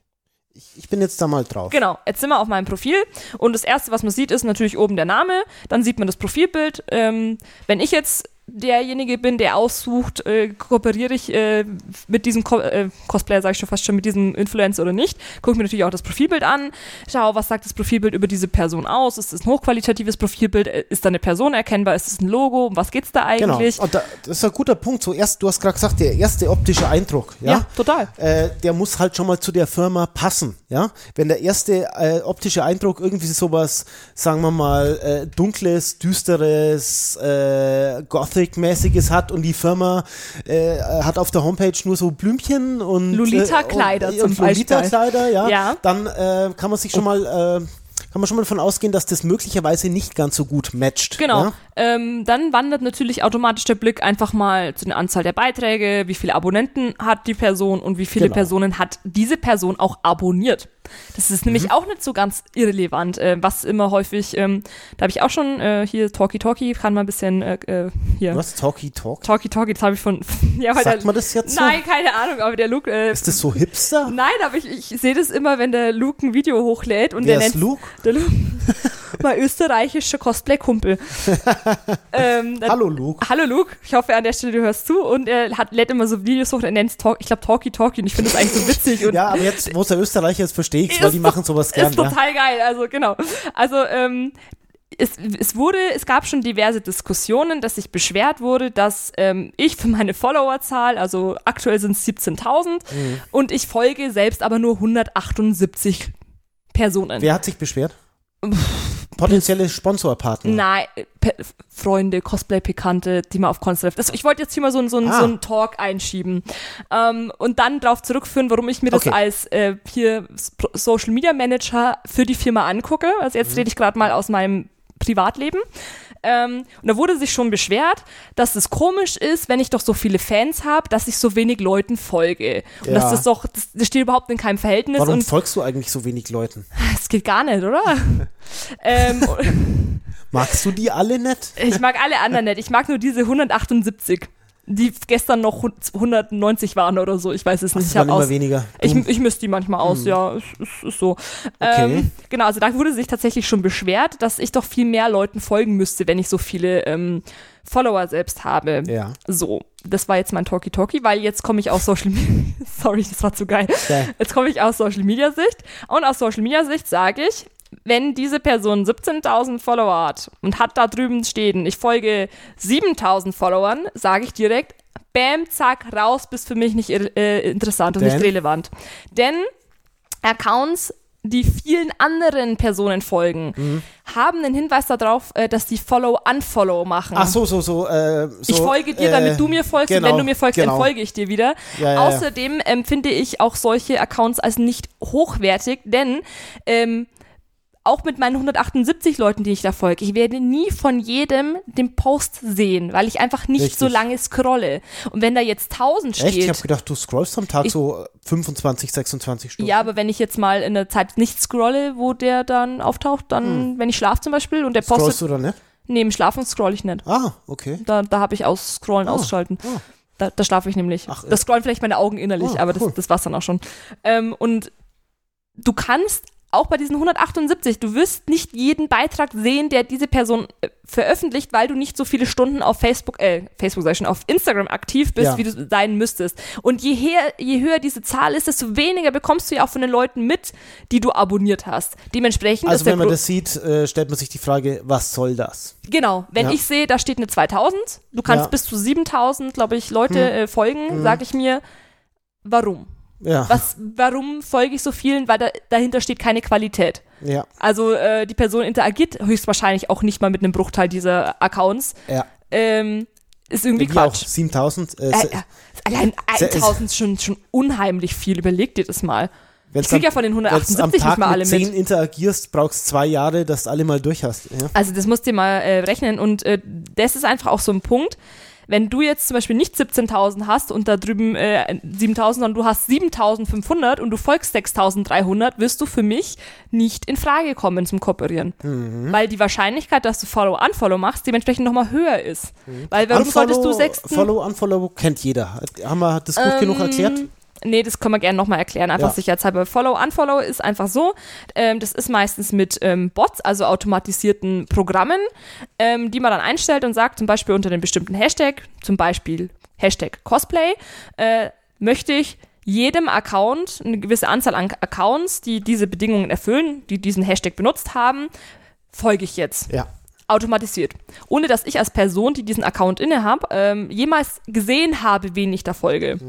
Ich, ich bin jetzt da mal drauf. Genau, jetzt sind wir auf meinem Profil und das erste, was man sieht, ist natürlich oben der Name, dann sieht man das Profilbild. Ähm, wenn ich jetzt derjenige bin, der aussucht, äh, kooperiere ich äh, mit diesem Co äh, Cosplayer, sage ich schon fast schon, mit diesem Influencer oder nicht. Gucke mir natürlich auch das Profilbild an, schaue, was sagt das Profilbild über diese Person aus. Ist es ein hochqualitatives Profilbild? Äh, ist da eine Person erkennbar? Ist es ein Logo? Um was geht's da eigentlich? Genau. Da, das ist ein guter Punkt. Zuerst, du hast gerade gesagt, der erste optische Eindruck, ja, Ja, total. Äh, der muss halt schon mal zu der Firma passen, ja. Wenn der erste äh, optische Eindruck irgendwie sowas, sagen wir mal, dunkles, düsteres, äh, Gothic-mäßiges hat und die Firma äh, hat auf der Homepage nur so Blümchen und Lolita-Kleider äh, zum und Lolita-Kleider, ja, Ja. dann äh, kann man sich schon mal äh, kann man schon mal davon ausgehen, dass das möglicherweise nicht ganz so gut matcht. Genau. Ja? Ähm, dann wandert natürlich automatisch der Blick einfach mal zu der Anzahl der Beiträge, wie viele Abonnenten hat die Person und wie viele Genau. Personen hat diese Person auch abonniert. Das ist Mhm. nämlich auch nicht so ganz irrelevant, äh, was immer häufig, ähm, da habe ich auch schon äh, hier Talkie Talkie, kann mal ein bisschen äh, äh, hier. Was? Talkie Talk? Talkie Talkie, das habe ich von. *laughs* ja, weil Sagt der, man das jetzt so? Nein, keine Ahnung, aber der Luke. Äh, Ist das so hipster? Nein, aber ich, ich sehe das immer, wenn der Luke ein Video hochlädt und Wer der ist nennt Luke? *laughs* mein österreichischer Cosplay-Kumpel. *laughs* ähm, Hallo Luke. Hallo Luke, ich hoffe an der Stelle du hörst zu und er hat, lädt immer so Videos hoch, er nennt es Talk, ich glaube Talkie Talkie und ich finde das eigentlich so witzig und Ja, aber jetzt, wo es der Österreicher ist, verstehe ich weil die machen sowas gern. ist Ja. total geil, also genau. Also ähm, es, es wurde, es gab schon diverse Diskussionen, dass sich beschwert wurde, dass ähm, ich für meine Followerzahl, also aktuell sind es 17.000 Mhm. und ich folge selbst aber nur 178 Personen. Wer hat sich beschwert? Potenzielle Sponsorpartner. Nein, Pe Freunde, Cosplay-Pikante, die man auf Cons trifft. Das, ich wollte jetzt hier mal so, so, Ah. so einen Talk einschieben ähm, und dann darauf zurückführen, warum ich mir das Okay. als äh, hier Social Media Manager für die Firma angucke. Also Mhm. jetzt rede ich gerade mal aus meinem Privatleben. Ähm, und da wurde sich schon beschwert, dass es komisch ist, wenn ich doch so viele Fans habe, dass ich so wenig Leuten folge. Und Ja. dass das doch, das, das steht überhaupt in keinem Verhältnis Warum folgst du eigentlich so wenig Leuten? *laughs* das geht gar nicht, oder? *laughs* ähm, *laughs* Magst du die alle nicht? Ich mag alle anderen nicht. Ich mag nur diese 178, die gestern noch 190 waren oder so. Ich weiß es nicht. Ich, hab waren immer weniger. ich, ich misst die manchmal aus, ja. Es ist, ist so. Okay. Ähm, genau, also da wurde sich tatsächlich schon beschwert, dass ich doch viel mehr Leuten folgen müsste, wenn ich so viele ähm, Follower selbst habe. ja. So, das war jetzt mein Talkie Talkie, weil jetzt komme ich aus Social Media. *laughs* Sorry, das war zu geil. Ja. Jetzt komme ich aus Social Media Sicht. Und aus Social Media Sicht sage ich, wenn diese Person 17.000 Follower hat und hat da drüben stehen, ich folge 7.000 Followern, sage ich direkt, bam, zack, raus, bist für mich nicht äh, interessant und Denn? nicht relevant. Denn Accounts, die vielen anderen Personen folgen, Mhm. haben einen Hinweis darauf, äh, dass die Follow-Unfollow machen. Ach so, so, so. Äh, so Ich folge dir, damit du mir folgst genau, und wenn du mir folgst, genau. dann folge ich dir wieder. Ja, ja. Außerdem empfinde ich auch solche Accounts als nicht hochwertig, denn ähm, auch mit meinen 178 Leuten, die ich da folge, ich werde nie von jedem den Post sehen, weil ich einfach nicht Richtig. so lange scrolle. Und wenn da jetzt 1000 Echt? Ich steht, habe gedacht, du scrollst am Tag Ich- so 25, 26 Stunden. ja, aber wenn ich jetzt mal in der Zeit nicht scrolle, wo der dann auftaucht, dann, wenn ich schlafe zum Beispiel und der Hm. Scrollst postet, du oder nicht? neben Schlafen scroll ich nicht. Ah, okay. Da, da habe ich aus Scrollen Ah, ausschalten. ah. Da, da schlafe ich nämlich. Ach, äh. das scrollen vielleicht meine Augen innerlich, Ah, aber cool. das, das war's dann auch schon. Ähm, und du kannst auch bei diesen 178, du wirst nicht jeden Beitrag sehen, der diese Person äh, veröffentlicht, weil du nicht so viele Stunden auf Facebook, äh, Facebook sag ich schon, auf Instagram aktiv bist, Ja. wie du sein müsstest. Und je, her, je höher diese Zahl ist, desto weniger bekommst du ja auch von den Leuten mit, die du abonniert hast. Dementsprechend Also wenn man Gro- das sieht, äh, stellt man sich die Frage, was soll das? Genau, wenn Ja. ich sehe, da steht eine 2000, du kannst Ja. Hm. bis zu 7000, glaube ich, Leute äh, folgen, sage ich mir, warum? Ja, Was, warum folge ich so vielen? Weil da, dahinter steht keine Qualität. ja, Also äh, die Person interagiert höchstwahrscheinlich auch nicht mal mit einem Bruchteil dieser Accounts. ja. Ähm, ist irgendwie Bei mir auch Quatsch. 7000. Äh, Äh, äh, allein se- 1000 ist schon, schon unheimlich viel. Überleg dir das mal. wenn's Ich krieg am- ja von den wenn's 178 am nicht mal alle mit 10 mit. interagierst, brauchst zwei Jahre, dass du alle mal durch hast. Ja. Also das musst du dir mal äh, rechnen und äh, das ist einfach auch so ein Punkt. Wenn du jetzt zum Beispiel nicht 17.000 hast und da drüben äh, 7.000, sondern du hast 7.500 und du folgst 6.300, wirst du für mich nicht in Frage kommen zum Kooperieren. Mhm. Weil die Wahrscheinlichkeit, dass du Follow-Unfollow machst, dementsprechend nochmal höher ist. Weil warum solltest du Unfollow- sechsten... Follow, Unfollow kennt jeder. Haben wir das gut genug Ähm, erklärt? Nee, das können wir gerne nochmal erklären, einfach Ja. sicherheitshalber. Follow, Unfollow ist einfach so, ähm, das ist meistens mit ähm, Bots, also automatisierten Programmen, ähm, die man dann einstellt und sagt, zum Beispiel unter einem bestimmten Hashtag, zum Beispiel Hashtag Cosplay, äh, möchte ich jedem Account, eine gewisse Anzahl an Accounts, die diese Bedingungen erfüllen, die diesen Hashtag benutzt haben, folge ich jetzt Ja. automatisiert. Ohne dass ich als Person, die diesen Account inne habe, ähm, jemals gesehen habe, wen ich da folge.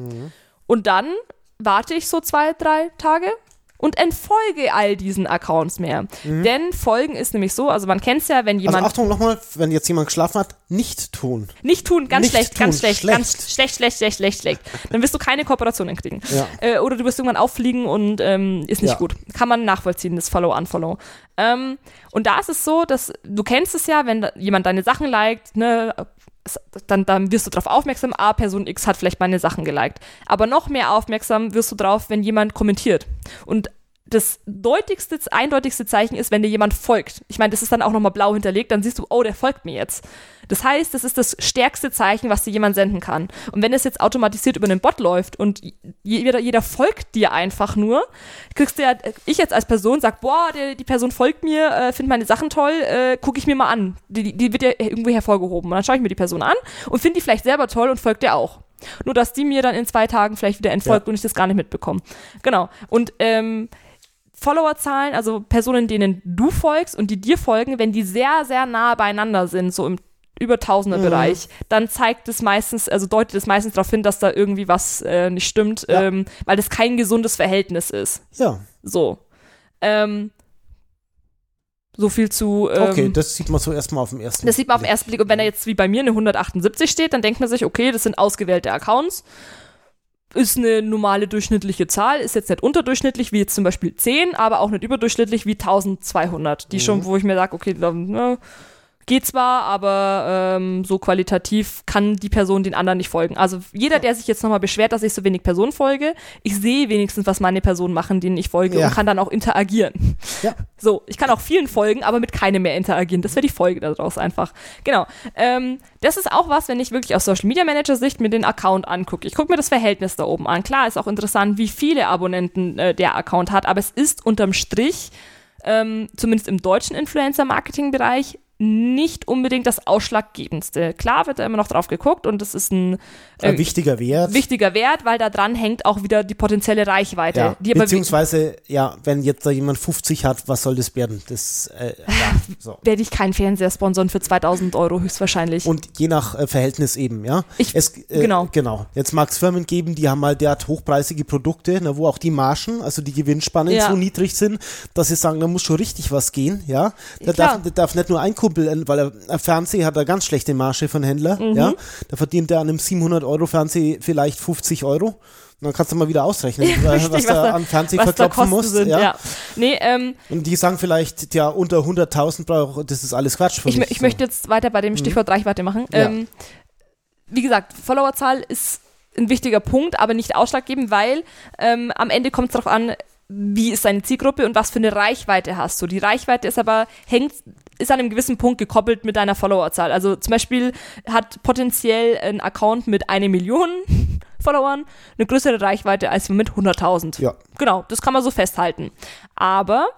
Und dann warte ich so zwei, drei Tage und entfolge all diesen Accounts mehr. Denn Folgen ist nämlich so, also man kennt es ja, wenn Also jemand Achtung nochmal, wenn jetzt jemand geschlafen hat, nicht tun. nicht tun, ganz Nicht schlecht, tun, ganz schlecht, schlecht. ganz schlecht, schlecht, schlecht, schlecht, schlecht. Dann wirst du keine Kooperationen kriegen. Ja. Äh, oder du wirst irgendwann auffliegen und ähm, ist nicht Ja. gut. Kann man nachvollziehen, das Follow-Unfollow. Ähm, und da ist es so, dass du kennst es ja, wenn jemand deine Sachen liked, ne, dann, dann wirst du darauf aufmerksam, ah, Person X hat vielleicht meine Sachen geliked. Aber noch mehr aufmerksam wirst du drauf, wenn jemand kommentiert. Und das deutlichste, eindeutigste Zeichen ist, wenn dir jemand folgt. Ich meine, das ist dann auch nochmal blau hinterlegt, dann siehst du, oh, der folgt mir jetzt. Das heißt, das ist das stärkste Zeichen, was dir jemand senden kann. Und wenn es jetzt automatisiert über einen Bot läuft und jeder, jeder folgt dir einfach nur, kriegst du ja, ich jetzt als Person sag, boah, der, die Person folgt mir, äh, findet meine Sachen toll, äh, gucke ich mir mal an. Die, die- wird ja irgendwie hervorgehoben. Und dann schaue ich mir die Person an und finde die vielleicht selber toll und folgt der auch. Nur, dass die mir dann in zwei Tagen vielleicht wieder entfolgt und ich das gar nicht mitbekomme. Genau. Und ähm, Followerzahlen, also Personen, denen du folgst und die dir folgen, wenn die sehr, sehr nah beieinander sind, so im über Tausender-Bereich, dann zeigt es meistens, also deutet es meistens darauf hin, dass da irgendwie was äh, nicht stimmt, Ja. ähm, weil das kein gesundes Verhältnis ist. Ja, So. Ähm, so viel zu. Ähm, okay, das sieht man so erstmal auf dem ersten das sieht man auf den ersten Blick. Und wenn da jetzt wie bei mir eine 178 steht, dann denkt man sich, okay, das sind ausgewählte Accounts. Ist eine normale durchschnittliche Zahl, ist jetzt nicht unterdurchschnittlich wie jetzt zum Beispiel 10, aber auch nicht überdurchschnittlich wie 1200. Die schon, wo ich mir sage, okay, dann, ne, geht zwar, aber ähm, so qualitativ kann die Person den anderen nicht folgen. Also jeder, der sich jetzt nochmal beschwert, dass ich so wenig Personen folge, ich sehe wenigstens, was meine Personen machen, denen ich folge Ja. und kann dann auch interagieren. Ja. *laughs* So, ich kann auch vielen folgen, aber mit keinem mehr interagieren. Das wäre die Folge daraus einfach. Genau. Ähm, das ist auch was, wenn ich wirklich aus Social Media Manager Sicht mir den Account angucke. Ich gucke mir das Verhältnis da oben an. Klar, ist auch interessant, wie viele Abonnenten äh, der Account hat, aber es ist unterm Strich, ähm, zumindest im deutschen Influencer-Marketing-Bereich, nicht unbedingt das Ausschlaggebendste. Klar wird da immer noch drauf geguckt und das ist ein Ein äh, wichtiger Wert. wichtiger Wert, weil da dran hängt auch wieder die potenzielle Reichweite. ja, die beziehungsweise, ja, wenn jetzt da jemand 50 hat, was soll das werden? Das, äh, ja, *laughs* so. werde ich keinen Fernseher sponsern für 2000 Euro höchstwahrscheinlich. Und je nach äh, Verhältnis eben, ja. Ich- es, äh, genau. Genau. Jetzt mag es Firmen geben, die haben mal derart hochpreisige Produkte, ne, wo auch die Margen, also die Gewinnspannen Ja. so niedrig sind, dass sie sagen, da muss schon richtig was gehen, ja. Da darf, da darf nicht nur ein Kumpel, äh, weil er, ein Fernseher hat eine ganz schlechte Marge von Händler, Mhm. ja. Da verdient er an einem 700 Euro Fernseher vielleicht 50 Euro. Und dann kannst du mal wieder ausrechnen, *laughs* äh, Richtig, was, da an Fernseh was da verklopfen musst. sind. Ja. ja. Nee, ähm, Und die sagen vielleicht, ja, unter 100.000 braucht, das ist alles Quatsch für ich, mich. ich so. möchte jetzt weiter bei dem Stichwort Reichweite machen. Ja. Ähm, wie gesagt, Followerzahl ist ein wichtiger Punkt, aber nicht ausschlaggebend, weil ähm, am Ende kommt es darauf an, wie ist deine Zielgruppe und was für eine Reichweite hast du. Die Reichweite ist aber, hängt, ist an einem gewissen Punkt gekoppelt mit deiner Followerzahl. Also zum Beispiel hat potenziell ein Account mit einer Million *laughs* Followern eine größere Reichweite als mit 100.000. Ja. Genau, das kann man so festhalten. Aber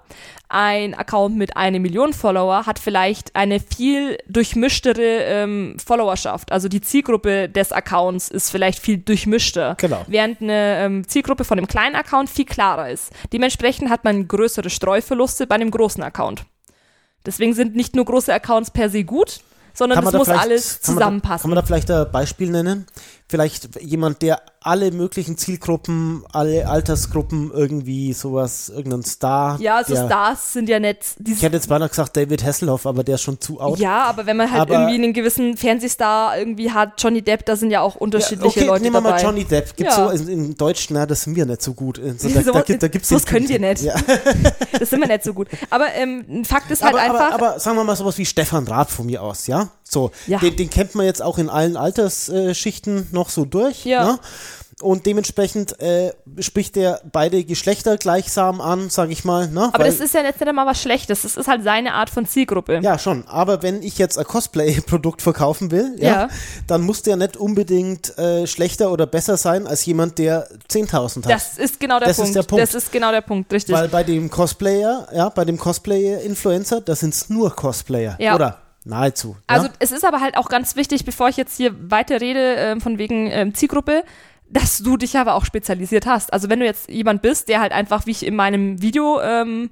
ein Account mit einer Million Follower hat vielleicht eine viel durchmischtere ähm, Followerschaft. Also die Zielgruppe des Accounts ist vielleicht viel durchmischter. Genau. Während eine ähm, Zielgruppe von einem kleinen Account viel klarer ist. Dementsprechend hat man größere Streuverluste bei einem großen Account. Deswegen sind nicht nur große Accounts per se gut, sondern man da muss alles kann man da- zusammenpassen. Kann man da vielleicht ein Beispiel nennen? Vielleicht jemand, der alle möglichen Zielgruppen, alle Altersgruppen irgendwie sowas, irgendein Star. ja, also der, Stars sind ja nicht. Ich hätte jetzt beinahe gesagt David Hasselhoff, aber der ist schon zu out. Ja, aber wenn man halt Aber- irgendwie einen gewissen Fernsehstar irgendwie hat, Johnny Depp, da sind ja auch unterschiedliche okay, Leute nehmen wir dabei. mal Johnny Depp. Gibt Ja. so in, in Deutsch, na, das sind wir nicht so gut. Also, da, *laughs* So- da, gibt- da gibt's den können wir nicht. Ja. *laughs* Das sind wir nicht so gut. Aber ähm, ein Fakt ist halt aber, einfach. aber, aber sagen wir mal sowas wie Stefan Rath von mir aus, ja? So, Ja. Den, den kennt man jetzt auch in allen Altersschichten noch so durch. Ja. Ne? und dementsprechend äh, spricht er beide Geschlechter gleichsam an, sage ich mal. Ne? Aber Weil- das ist ja jetzt nicht einmal was Schlechtes. Das ist halt seine Art von Zielgruppe. Ja, schon. Aber wenn ich jetzt ein Cosplay-Produkt verkaufen will, ja, Ja. dann muss der nicht unbedingt äh, schlechter oder besser sein als jemand, der 10.000 hat. Das ist genau der Das ist Punkt. der Punkt. Das ist genau der Punkt, richtig. Weil bei dem Cosplayer, ja, bei dem Cosplay-Influencer, da sind es nur Cosplayer. Ja. Oder nahezu. Also ja? es ist aber halt auch ganz wichtig, bevor ich jetzt hier weiter rede, ähm, von wegen ähm, Zielgruppe, dass du dich aber auch spezialisiert hast. Also wenn du jetzt jemand bist, der halt einfach, wie ich in meinem Video ähm,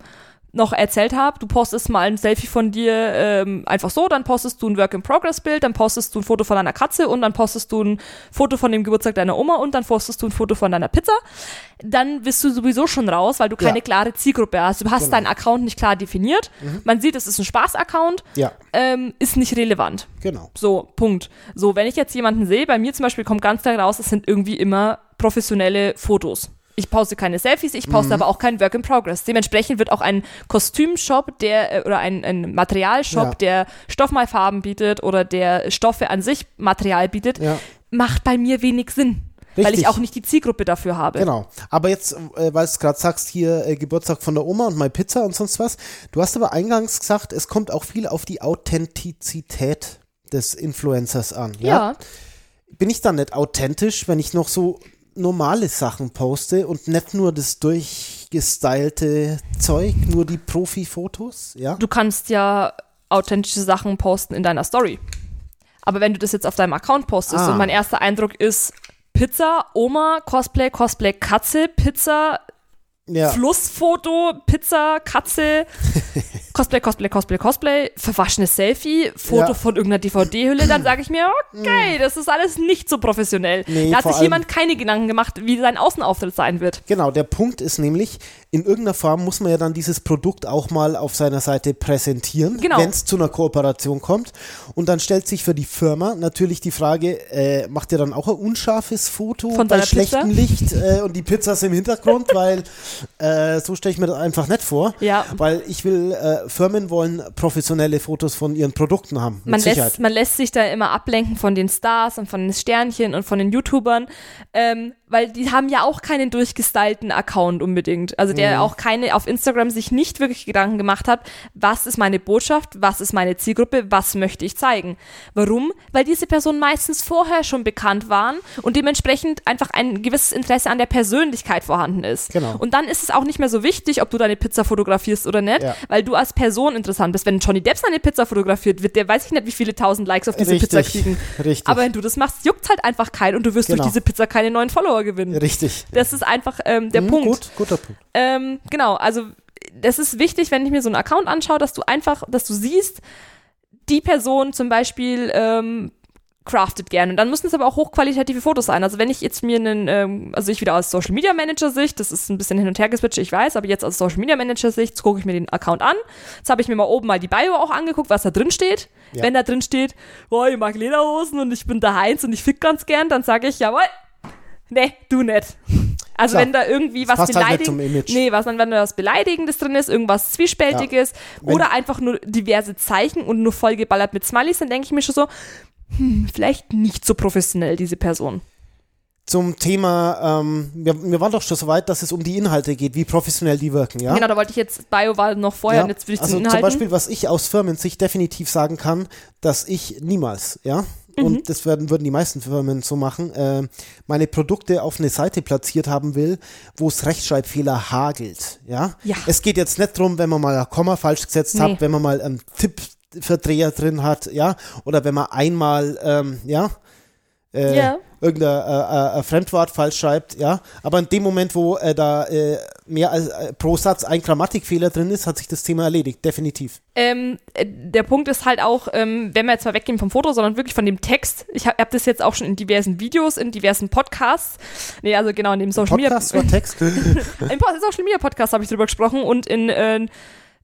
noch erzählt habe, du postest mal ein Selfie von dir ähm, einfach so, dann postest du ein Work-in-Progress-Bild, dann postest du ein Foto von deiner Katze und dann postest du ein Foto von dem Geburtstag deiner Oma und dann postest du ein Foto von deiner Pizza, dann bist du sowieso schon raus, weil du keine Ja. klare Zielgruppe hast. Du hast Genau. deinen Account nicht klar definiert. Man sieht, es ist ein Spaß-Account, ja, ähm, ist nicht relevant. genau. So, Punkt. So, wenn ich jetzt jemanden sehe, bei mir zum Beispiel kommt ganz klar raus, es sind irgendwie immer professionelle Fotos. Ich poste keine Selfies, ich poste aber auch kein Work in Progress. Dementsprechend wird auch ein Kostümshop, der äh, oder ein, ein Materialshop, Ja. der Stoffmalfarben bietet oder der Stoffe an sich Material bietet, Ja. macht bei mir wenig Sinn. Weil Richtig. ich auch nicht die Zielgruppe dafür habe. Genau. Aber jetzt, äh, weil du gerade sagst, hier äh, Geburtstag von der Oma und My Pizza und sonst was. Du hast aber eingangs gesagt, es kommt auch viel auf die Authentizität des Influencers an. Ja. Ja. Bin ich dann nicht authentisch, wenn ich noch so normale Sachen poste und nicht nur das durchgestylte Zeug, nur die Profi-Fotos? Ja. Du kannst ja authentische Sachen posten in deiner Story. Aber wenn du das jetzt auf deinem Account postest Ah. und mein erster Eindruck ist Pizza, Oma, Cosplay, Cosplay, Katze, Pizza, ja. Flussfoto, Pizza, Katze, *laughs* Cosplay, Cosplay, Cosplay, Cosplay, verwaschenes Selfie, Foto Ja. von irgendeiner DVD-Hülle, dann sage ich mir, *laughs* okay, das ist alles nicht so professionell. Nee, da hat sich jemand keine Gedanken gemacht, wie sein Außenauftritt sein wird. Genau, der Punkt ist nämlich, in irgendeiner Form muss man ja dann dieses Produkt auch mal auf seiner Seite präsentieren, Genau. wenn es zu einer Kooperation kommt. Und dann stellt sich für die Firma natürlich die Frage, äh, macht ihr dann auch ein unscharfes Foto Von bei schlechtem Pizza? Licht äh, und die Pizza ist im Hintergrund, *laughs* weil äh, so stelle ich mir das einfach nicht vor. Ja. Weil ich will, äh, Firmen wollen professionelle Fotos von ihren Produkten haben, man lässt, man lässt sich da immer ablenken von den Stars und von den Sternchen und von den YouTubern, ähm, weil die haben ja auch keinen durchgestylten Account unbedingt. Also der Mhm. auch keine auf Instagram sich nicht wirklich Gedanken gemacht hat, was ist meine Botschaft, was ist meine Zielgruppe, was möchte ich zeigen. Warum? Weil diese Personen meistens vorher schon bekannt waren und dementsprechend einfach ein gewisses Interesse an der Persönlichkeit vorhanden ist. Genau. Und dann ist es auch nicht mehr so wichtig, ob du deine Pizza fotografierst oder nicht, Ja. weil du als Person interessant bist. Wenn Johnny Depp seine Pizza fotografiert, wird der weiß ich nicht, wie viele tausend Likes auf diese Pizza Richtig, kriegen. richtig. Aber wenn du das machst, juckt halt einfach keinen und du wirst Genau. durch diese Pizza keine neuen Follower gewinnen. Richtig. Das ist einfach ähm, der Hm, Punkt. Gut, guter Punkt. Ähm, genau, also das ist wichtig, wenn ich mir so einen Account anschaue, dass du einfach, dass du siehst, die Person zum Beispiel ähm, craftet gerne. Und dann müssen es aber auch hochqualitative Fotos sein. Also wenn ich jetzt mir einen, ähm, also ich wieder aus Social Media Manager Sicht, das ist ein bisschen hin und her geswitcht, ich weiß, aber jetzt aus Social Media Manager Sicht gucke ich mir den Account an. Jetzt habe ich mir mal oben mal die Bio auch angeguckt, was da drin steht. Ja. Wenn da drin steht, boah, ich mag Lederhosen und ich bin der Heinz und ich fick ganz gern, dann sage ich, jawohl, nee, du nicht. Also Klar. wenn da irgendwie was halt zum Image. nee, was dann, wenn da was Beleidigendes drin ist, irgendwas Zwiespältiges Wenn- oder einfach nur diverse Zeichen und nur vollgeballert mit Smileys, dann denke ich mir schon so, hm, vielleicht nicht so professionell, diese Person. Zum Thema, ähm, wir, wir waren doch schon so weit, dass es um die Inhalte geht, wie professionell die wirken, ja? Genau, da wollte ich jetzt, Bio war noch vorher Ja, und jetzt will ich also zum zum Inhalten. Beispiel, was ich aus Firmensicht definitiv sagen kann, dass ich niemals, ja, Mhm. und das werden, würden die meisten Firmen so machen, äh, meine Produkte auf eine Seite platziert haben will, wo es Rechtschreibfehler hagelt, ja. Ja. Es geht jetzt nicht drum, wenn man mal ein Komma falsch gesetzt Nee. hat, wenn man mal einen Tippverdreher drin hat, ja, oder wenn man einmal, ähm, ja, äh, Ja. irgendein äh, äh, Fremdwort falsch schreibt, ja. Aber in dem Moment, wo äh, da äh, mehr als äh, pro Satz ein Grammatikfehler drin ist, hat sich das Thema erledigt, definitiv. Ähm, äh, der Punkt ist halt auch, ähm, wenn wir jetzt mal weggehen vom Foto, sondern wirklich von dem Text. Ich habe hab das jetzt auch schon in diversen Videos, in diversen Podcasts. Nee, also genau, in dem Social Podcast Media. war Text. *laughs* Im Social Media Podcast habe ich drüber gesprochen und in, äh,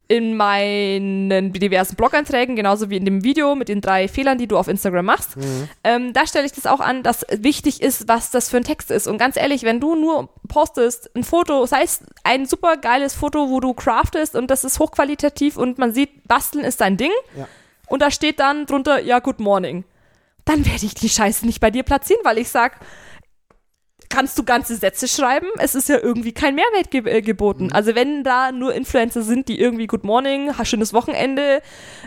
in meinen diversen Blog-Einträgen, genauso wie in dem Video mit den drei Fehlern, die du auf Instagram machst. Ähm, da stelle ich das auch an, dass wichtig ist, was das für ein Text ist. Und ganz ehrlich, wenn du nur postest ein Foto, sei es ein super geiles Foto, wo du craftest und das ist hochqualitativ und man sieht, basteln ist dein Ding. Ja. Und da steht dann drunter, ja, good morning. Dann werde ich die Scheiße nicht bei dir platzieren, weil ich sag, kannst du ganze Sätze schreiben. Es ist ja irgendwie kein Mehrwert ge äh, geboten. Mhm. Also wenn da nur Influencer sind, die irgendwie Good Morning, schönes Wochenende,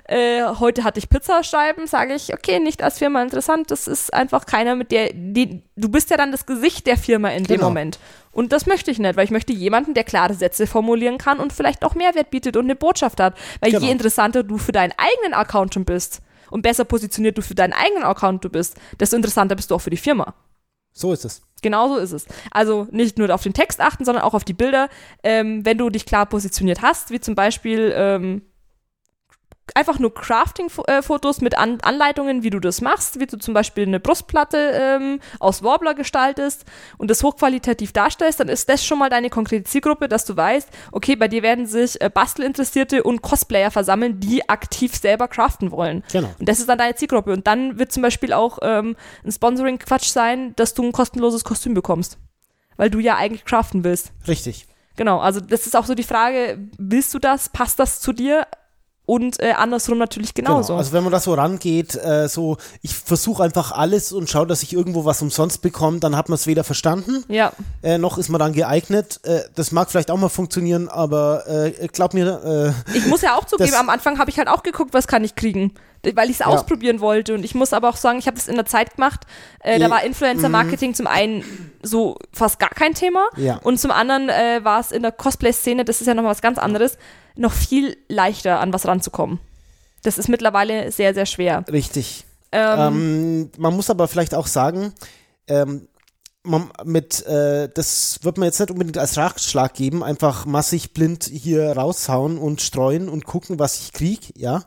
äh, heute hatte ich Pizza schreiben, sage ich, okay, nicht als Firma interessant. Das ist einfach keiner mit der, die, du bist ja dann das Gesicht der Firma in genau. dem Moment. Und das möchte ich nicht, weil ich möchte jemanden, der klare Sätze formulieren kann und vielleicht auch Mehrwert bietet und eine Botschaft hat. Weil genau. je interessanter du für deinen eigenen Account schon bist und besser positioniert du für deinen eigenen Account du bist, desto interessanter bist du auch für die Firma. So ist es. Genauso ist es. Also nicht nur auf den Text achten, sondern auch auf die Bilder. Ähm, wenn du dich klar positioniert hast, wie zum Beispiel ähm, einfach nur Crafting-Fotos mit An Anleitungen, wie du das machst, wie du zum Beispiel eine Brustplatte ähm, aus Warbler gestaltest und das hochqualitativ darstellst, dann ist das schon mal deine konkrete Zielgruppe, dass du weißt, okay, bei dir werden sich äh, Bastelinteressierte und Cosplayer versammeln, die aktiv selber craften wollen. Genau. Und das ist dann deine Zielgruppe. Und dann wird zum Beispiel auch ähm, ein Sponsoring-Quatsch sein, dass du ein kostenloses Kostüm bekommst. Weil du ja eigentlich craften willst. Richtig. Genau, also das ist auch so die Frage, willst du das, passt das zu dir? Und äh, andersrum natürlich genauso. Genau. Also wenn man da so rangeht, äh, so ich versuche einfach alles und schaue, dass ich irgendwo was umsonst bekomme, dann hat man es weder verstanden, ja. äh, noch ist man dann geeignet. Äh, das mag vielleicht auch mal funktionieren, aber äh, glaub mir. Äh, ich muss ja auch *laughs* zugeben, am Anfang habe ich halt auch geguckt, was kann ich kriegen weil ich es ja. ausprobieren wollte. Und ich muss aber auch sagen, ich habe das in der Zeit gemacht. Äh, da war Influencer-Marketing mhm. zum einen so fast gar kein Thema. Ja. Und zum anderen äh, war es in der Cosplay-Szene, das ist ja nochmal was ganz anderes, noch viel leichter an was ranzukommen. Das ist mittlerweile sehr, sehr schwer. Richtig. Ähm, ähm, man muss aber vielleicht auch sagen, ähm, man, mit, äh, das wird man jetzt nicht unbedingt als Ratschlag geben, einfach massig blind hier raushauen und streuen und gucken, was ich krieg, ja.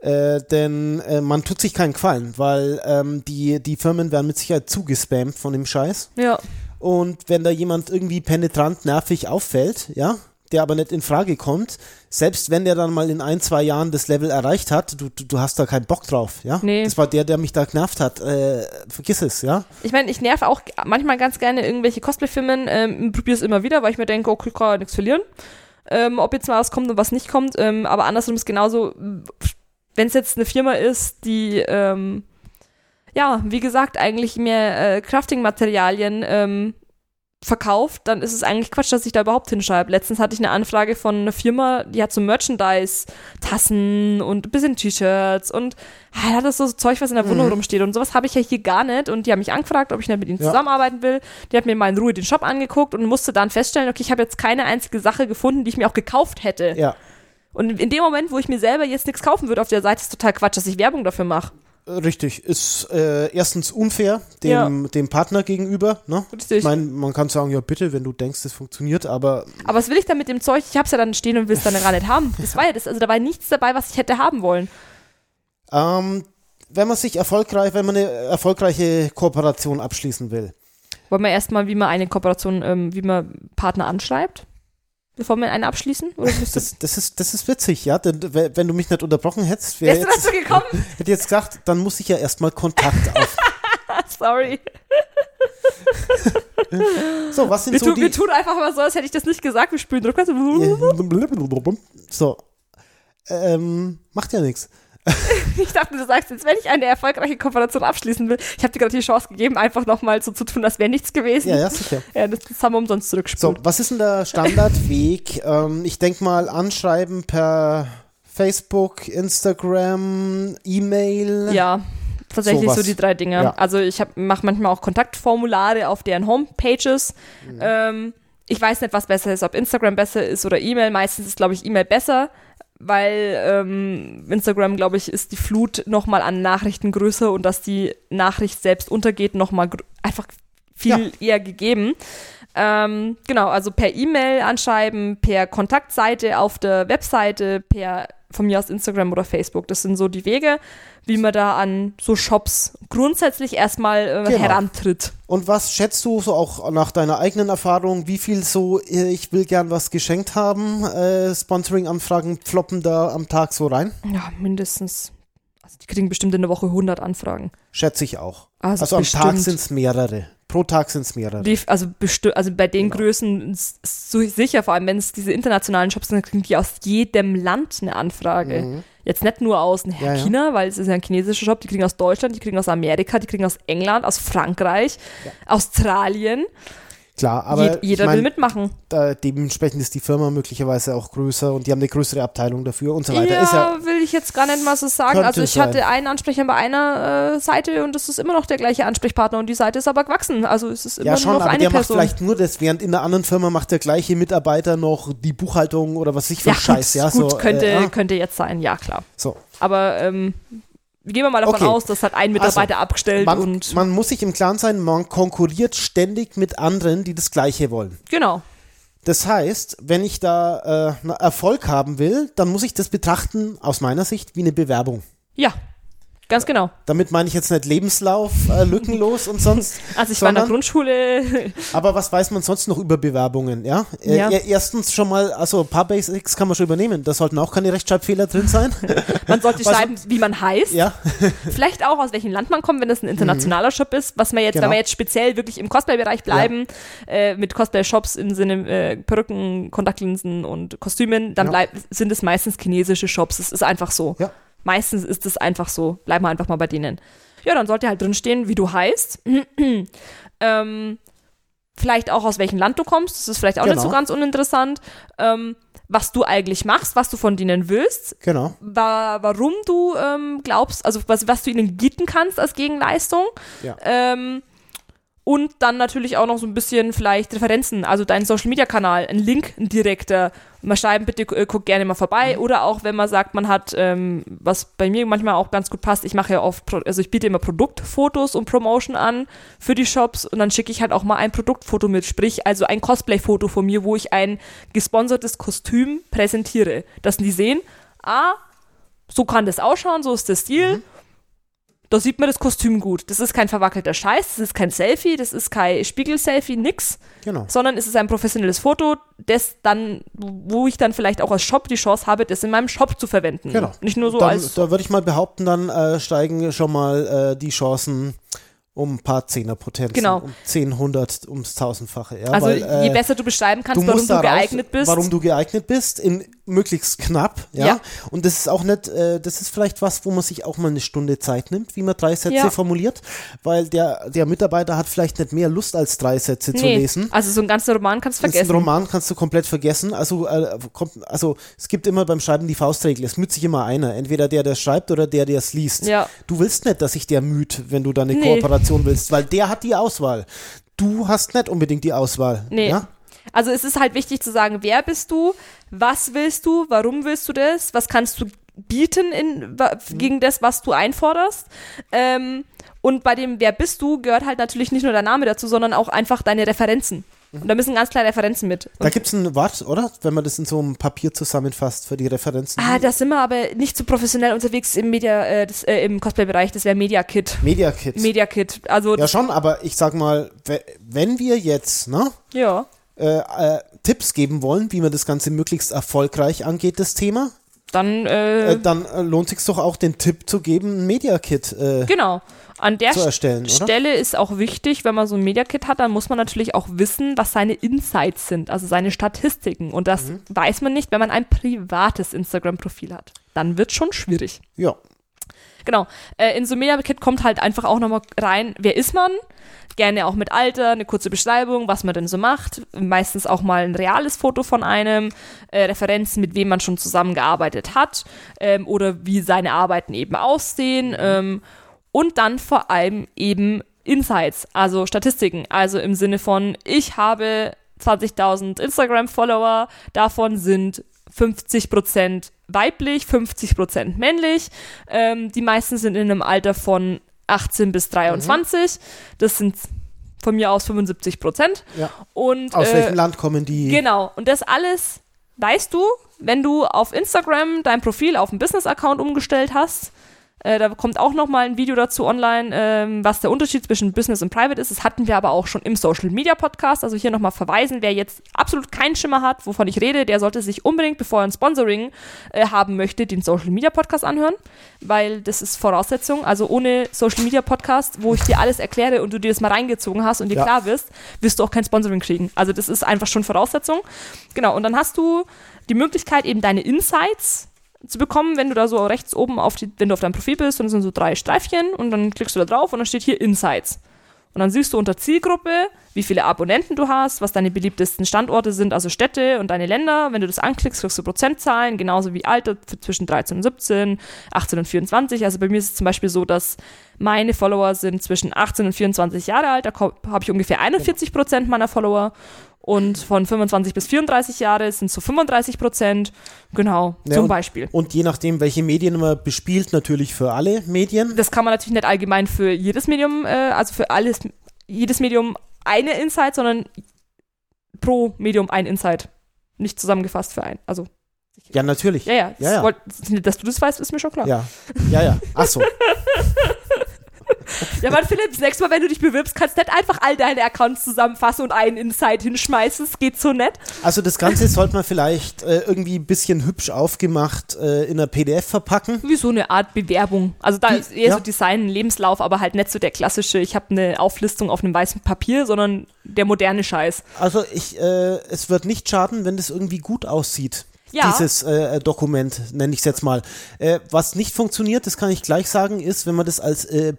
Äh, denn äh, man tut sich keinen Gefallen, weil ähm, die, die Firmen werden mit Sicherheit zugespammt von dem Scheiß. Ja. Und wenn da jemand irgendwie penetrant nervig auffällt, ja, der aber nicht in Frage kommt, selbst wenn der dann mal in ein, zwei Jahren das Level erreicht hat, du, du, du hast da keinen Bock drauf, ja? Nee. Das war der, der mich da genervt hat. Äh, vergiss es, ja? Ich meine, ich nerv auch manchmal ganz gerne irgendwelche Cosplay-Filmen, ähm, probiere es immer wieder, weil ich mir denke, okay, kann nichts verlieren. Ähm, ob jetzt mal was kommt und was nicht kommt. Ähm, aber andersrum ist genauso, wenn es jetzt eine Firma ist, die ähm, ja, wie gesagt, eigentlich mehr äh, Crafting-Materialien ähm, verkauft, dann ist es eigentlich Quatsch, dass ich da überhaupt hinschreibe. Letztens hatte ich eine Anfrage von einer Firma, die hat so Merchandise, Tassen und ein bisschen T-Shirts und ah, hat das so Zeug, was in der Wohnung mhm. rumsteht und sowas habe ich ja hier gar nicht und die haben mich angefragt, ob ich nicht mit ihnen ja. zusammenarbeiten will. Die hat mir mal in Ruhe den Shop angeguckt und musste dann feststellen, okay, ich habe jetzt keine einzige Sache gefunden, die ich mir auch gekauft hätte. Ja. Und in dem Moment, wo ich mir selber jetzt nichts kaufen würde auf der Seite, ist total Quatsch, dass ich Werbung dafür mache. Richtig, ist äh, erstens unfair dem, ja. dem Partner gegenüber. Ne? Richtig. Ich meine, man kann sagen, ja bitte, wenn du denkst, es funktioniert, aber. Aber was will ich dann mit dem Zeug? Ich hab's ja dann stehen und will es dann gar nicht haben. Das war ja das, also da war nichts dabei, was ich hätte haben wollen. Ähm, wenn man sich erfolgreich, wenn man eine erfolgreiche Kooperation abschließen will. Wollen wir erstmal, wie man eine Kooperation, ähm, wie man Partner anschreibt? Bevor wir einen abschließen? das, das, ist, das ist witzig, ja. Denn wenn du mich nicht unterbrochen hättest, wäre jetzt, dazu gekommen? *laughs* hätte jetzt gesagt, dann muss ich ja erstmal Kontakt auf. *laughs* Sorry. *laughs* so, was sind wir so tun, die... Wir tun einfach mal so, als hätte ich das nicht gesagt. Wir spielen Druck. So. Ähm, macht ja nichts. *laughs* ich dachte, du sagst jetzt, wenn ich eine erfolgreiche Kooperation abschließen will, ich habe dir gerade die Chance gegeben, einfach nochmal so zu tun, als wäre nichts gewesen. Ja, ja, sicher. Ja, das, das haben wir umsonst zurückgespielt. So, was ist denn der Standardweg? *laughs* ähm, ich denke mal, anschreiben per Facebook, Instagram, E-Mail. Ja, tatsächlich so, so die drei Dinge. Ja. Also ich mache manchmal auch Kontaktformulare auf deren Homepages. Mhm. Ähm, ich weiß nicht, was besser ist, ob Instagram besser ist oder E-Mail. Meistens ist, glaube ich, E-Mail besser weil ähm, Instagram, glaube ich, ist die Flut nochmal an Nachrichten größer und dass die Nachricht selbst untergeht, nochmal einfach viel ja. eher gegeben. Ähm, genau, also per E-Mail anschreiben, per Kontaktseite auf der Webseite, per von mir aus Instagram oder Facebook. Das sind so die Wege, wie man da an so Shops grundsätzlich erstmal äh, genau. herantritt. Und was schätzt du so auch nach deiner eigenen Erfahrung, wie viel so, äh, ich will gern was geschenkt haben, äh, Sponsoring-Anfragen ploppen da am Tag so rein? Ja, mindestens. Also die kriegen bestimmt in der Woche 100 Anfragen. Schätze ich auch. Also, also am Tag sind es mehrere. Pro Tag sind es mehrere. Die, also, also bei den genau. Größen so sicher, vor allem wenn es diese internationalen Shops sind, kriegen die aus jedem Land eine Anfrage. Mhm. Jetzt nicht nur aus Ja, ja. China, weil es ist ja ein chinesischer Shop, die kriegen aus Deutschland, die kriegen aus Amerika, die kriegen aus England, aus Frankreich, Australien. Klar, aber Je, jeder ich mein, will mitmachen. da, dementsprechend ist die Firma möglicherweise auch größer und die haben eine größere Abteilung dafür und so weiter. Ja, ja will ich jetzt gar nicht mal so sagen. Also ich sein. hatte einen Ansprecher bei einer äh, Seite und das ist immer noch der gleiche Ansprechpartner und die Seite ist aber gewachsen. Also es ist immer ja, schon, noch aber eine der Person. macht vielleicht nur das, während in der anderen Firma macht der gleiche Mitarbeiter noch die Buchhaltung oder was ich für ja, Scheiß. gut, ja, gut so, könnte, äh, könnte jetzt sein, ja klar. so. Aber ähm, gehen wir mal davon Okay. aus, dass hat ein Mitarbeiter abgestellt Man, und man muss sich im Klaren sein, man konkurriert ständig mit anderen, die das Gleiche wollen. genau. Das heißt, wenn ich da äh, Erfolg haben will, dann muss ich das betrachten, aus meiner Sicht, wie eine Bewerbung. Ja, ganz genau. Damit meine ich jetzt nicht Lebenslauf, äh, lückenlos und sonst. *laughs* Also ich war in der sondern- Grundschule, *laughs* Aber was weiß man sonst noch über Bewerbungen, ja? Äh, Ja. e- Erstens schon mal, also ein paar Basics kann man schon übernehmen. Da sollten auch keine Rechtschreibfehler drin sein. *laughs* man sollte Was- schreiben, wie man heißt. ja, Vielleicht auch, aus welchem Land man kommt, wenn es ein internationaler Shop ist. Was man jetzt, Genau. wenn wir jetzt speziell wirklich im Cosplay-Bereich bleiben, äh, mit Cosplay-Shops im Sinne äh, Perücken, Kontaktlinsen und Kostümen, dann Ja. bleib, sind es meistens chinesische Shops. Es ist einfach so. Ja. Meistens ist es einfach so. Bleiben wir einfach mal bei denen. Ja, dann sollte halt drin stehen, wie du heißt. *clears throat* ähm, vielleicht auch aus welchem Land du kommst. Das ist vielleicht auch nicht Genau. so ganz uninteressant. Ähm, was du eigentlich machst, was du von denen willst genau. wa warum du ähm, glaubst, also was, was du ihnen bieten kannst als Gegenleistung. Ja. Ähm, und dann natürlich auch noch so ein bisschen vielleicht Referenzen, also deinen Social Media Kanal, ein Link, ein direkter. Mal schreiben, bitte äh, guck gerne mal vorbei. Mhm. Oder auch, wenn man sagt, man hat, ähm, was bei mir manchmal auch ganz gut passt, ich mache ja oft, also ich biete immer Produktfotos und Promotion an für die Shops und dann schicke ich halt auch mal ein Produktfoto mit, sprich also ein Cosplay-Foto von mir, wo ich ein gesponsertes Kostüm präsentiere. Dass die sehen, ah, so kann das ausschauen, so ist der Stil. Mhm. Da sieht man das Kostüm gut. Das ist kein verwackelter Scheiß, das ist kein Selfie, das ist kein Spiegel-Selfie, nix, Genau. sondern es ist ein professionelles Foto, das dann, wo ich dann vielleicht auch als Shop die Chance habe, das in meinem Shop zu verwenden. Genau. Nicht nur so dann, als. da würde ich mal behaupten, dann äh, steigen schon mal äh, die Chancen um ein paar Zehnerpotenzen. Genau. Um 10, 100, ums Tausendfache. Ja, Also weil, je äh, besser du beschreiben kannst, du warum du da raus, geeignet bist. Warum du geeignet bist, in möglichst knapp, ja. Ja. Und das ist auch nicht, äh, das ist vielleicht was, wo man sich auch mal eine Stunde Zeit nimmt, wie man drei Sätze Ja. formuliert, weil der, der Mitarbeiter hat vielleicht nicht mehr Lust als drei Sätze zu nee, lesen. also so einen ganzen Roman kannst du Das ist ein vergessen. Roman kannst du komplett vergessen. Also, äh, kommt, also es gibt immer beim Schreiben die Faustregel. Es müht sich immer einer. Entweder der, der schreibt oder der, der es liest. Ja. Du willst nicht, dass sich der müht, wenn du da eine Nee. Kooperation willst, weil der hat die Auswahl. Du hast nicht unbedingt die Auswahl. Nee. Ja? Also es ist halt wichtig zu sagen, wer bist du, was willst du, warum willst du das, was kannst du bieten in, gegen das, was du einforderst. Ähm, und bei dem Wer bist du gehört halt natürlich nicht nur der Name dazu, sondern auch einfach deine Referenzen. Und da müssen ganz klar Referenzen mit. Und, Da gibt es ein Wort, oder? Wenn man das in so einem Papier zusammenfasst für die Referenzen. ah, da sind wir aber nicht so professionell unterwegs im Media, äh, das, äh, im Cosplay-Bereich, das wäre Media Kit. Media Kit. Media Kit. Also ja, schon, aber ich sag mal, we- wenn wir jetzt, ne? ja. Äh, äh, Tipps geben wollen, wie man das Ganze möglichst erfolgreich angeht, das Thema, Dann äh, äh, dann äh, lohnt sich doch auch den Tipp zu geben, ein Media Kit äh, genau. An der zu erstellen, oder? Stelle ist auch wichtig, wenn man so ein Media Kit hat, dann muss man natürlich auch wissen, was seine Insights sind, also seine Statistiken. Und das Mhm. weiß man nicht, wenn man ein privates Instagram-Profil hat. Dann wird schon schwierig. Ja. Genau. Äh, in so Media Kit kommt halt einfach auch nochmal rein, wer ist man? Gerne auch mit Alter, eine kurze Beschreibung, was man denn so macht. Meistens auch mal ein reales Foto von einem, äh, Referenzen, mit wem man schon zusammengearbeitet hat ähm, oder wie seine Arbeiten eben aussehen. Ähm, und dann vor allem eben Insights, also Statistiken. Also im Sinne von, ich habe 20.000 Instagram-Follower, davon sind 50% weiblich, 50% männlich. Ähm, die meisten sind in einem Alter von 18 bis 23. Das sind von mir aus 75 Prozent. Ja. Und Aus äh, welchem Land kommen die? Genau. Und das alles weißt du, wenn du auf Instagram dein Profil auf einen Business-Account umgestellt hast. Äh, da kommt auch noch mal ein Video dazu online, ähm, was der Unterschied zwischen Business und Private ist. Das hatten wir aber auch schon im Social Media Podcast. Also hier noch mal verweisen, wer jetzt absolut keinen Schimmer hat, wovon ich rede, der sollte sich unbedingt, bevor er ein Sponsoring äh, haben möchte, den Social Media Podcast anhören, weil das ist Voraussetzung. Also ohne Social Media Podcast, wo ich dir alles erkläre und du dir das mal reingezogen hast und dir Ja. klar wirst, wirst du auch kein Sponsoring kriegen. Also das ist einfach schon Voraussetzung. Genau, und dann hast du die Möglichkeit, eben deine Insights zu bekommen, wenn du da so rechts oben auf die, wenn du auf deinem Profil bist es sind so drei Streifchen und dann klickst du da drauf und dann steht hier Insights. Und dann siehst du unter Zielgruppe, wie viele Abonnenten du hast, was deine beliebtesten Standorte sind, also Städte und deine Länder. Wenn du das anklickst, kriegst du Prozentzahlen, genauso wie Alter zwischen 13 und 17, 18 und 24. Also bei mir ist es zum Beispiel so, dass meine Follower sind zwischen 18 und 24 Jahre alt. Da habe ich ungefähr 41 Prozent meiner Follower. Und von 25 bis 34 Jahre sind so 35 Prozent. Genau, Ja, zum und- Beispiel. Und je nachdem, welche Medien man bespielt, natürlich für alle Medien. Das kann man natürlich nicht allgemein für jedes Medium, äh, also für alles, jedes Medium eine Insight, sondern pro Medium ein Insight. Nicht zusammengefasst für ein. Also, Ja, natürlich. ja, ja. Ja, ja. wollt- dass du das weißt, ist mir schon klar. Ja, ja, ja. Ach so. *laughs* Ja, Mann, Philipp, das nächste Mal, wenn du dich bewirbst, kannst du nicht einfach all deine Accounts zusammenfassen und einen Insight hinschmeißen. Das geht so nett. Also das Ganze sollte man vielleicht äh, irgendwie ein bisschen hübsch aufgemacht äh, in einer PDF verpacken. Wie so eine Art Bewerbung. Also da ist eher ja. so Design, Lebenslauf, aber halt nicht so der klassische, ich habe eine Auflistung auf einem weißen Papier, sondern der moderne Scheiß. Also ich, äh, es wird nicht schaden, wenn das irgendwie gut aussieht. Ja. Dieses äh, Dokument, nenne ich es jetzt mal. Äh, was nicht funktioniert, das kann ich gleich sagen, ist, wenn man das als äh,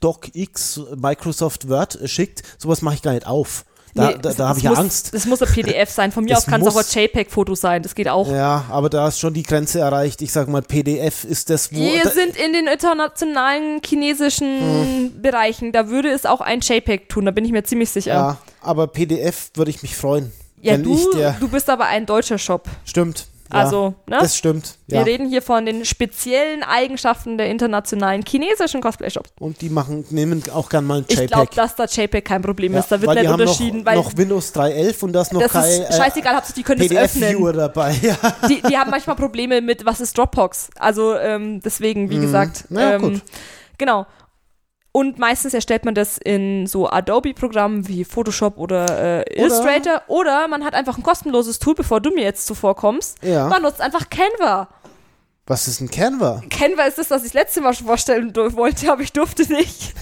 .docx Microsoft Word äh, schickt, sowas mache ich gar nicht auf. Da, Nee, da, da habe ich ja muss, Angst. Das muss ein PDF sein. Von mir Das aus kann es auch ein JPEG-Foto sein. Das geht auch. Ja, aber da ist schon die Grenze erreicht. Ich sage mal, PDF ist das, wo. Wir da, sind in den internationalen chinesischen Hm. Bereichen. Da würde es auch ein JPEG tun, da bin ich mir ziemlich sicher. ja, aber PDF würde ich mich freuen. Ja, wenn ich du, du bist aber ein deutscher Shop. Stimmt. Ja, Also, ne? Das stimmt. Wir Ja. reden hier von den speziellen Eigenschaften der internationalen chinesischen Cosplay-Shops. Und die machen, nehmen auch gern mal ein Ich JPEG. glaube, dass da JPEG kein Problem Ja, ist. Da wird nicht unterschieden, noch, weil noch Windows 3.11 und da ist noch das kein ist scheißegal, Hauptsache die können es öffnen. PDF-Viewer dabei. *laughs* Die, die haben manchmal Probleme mit, was ist Dropbox? Also ähm, deswegen, wie gesagt. Mhm. Ja, ähm, gut. Genau. Und meistens erstellt man das in so Adobe-Programmen wie Photoshop oder äh, Illustrator. Oder man hat einfach ein kostenloses Tool, bevor du mir jetzt zuvor kommst. Ja. Man nutzt einfach Canva. Was ist ein Canva? Canva ist das, was ich das letzte Mal schon vorstellen wollte, aber ich durfte nicht.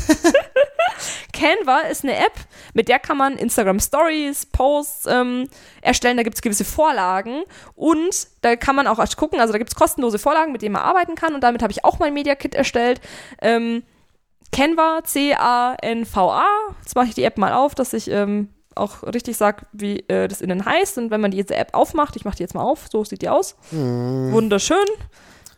*laughs* Canva ist eine App, mit der kann man Instagram Stories, Posts ähm, erstellen. Da gibt es gewisse Vorlagen und da kann man auch erst gucken. Also da gibt es kostenlose Vorlagen, mit denen man arbeiten kann. Und damit habe ich auch mein Media Kit erstellt. Ähm, Canva, C-A-N-V-A. Jetzt mache ich die App mal auf, dass ich ähm, auch richtig sage, wie äh, das innen heißt. Und wenn man diese App aufmacht, ich mache die jetzt mal auf, so sieht die aus. Wunderschön.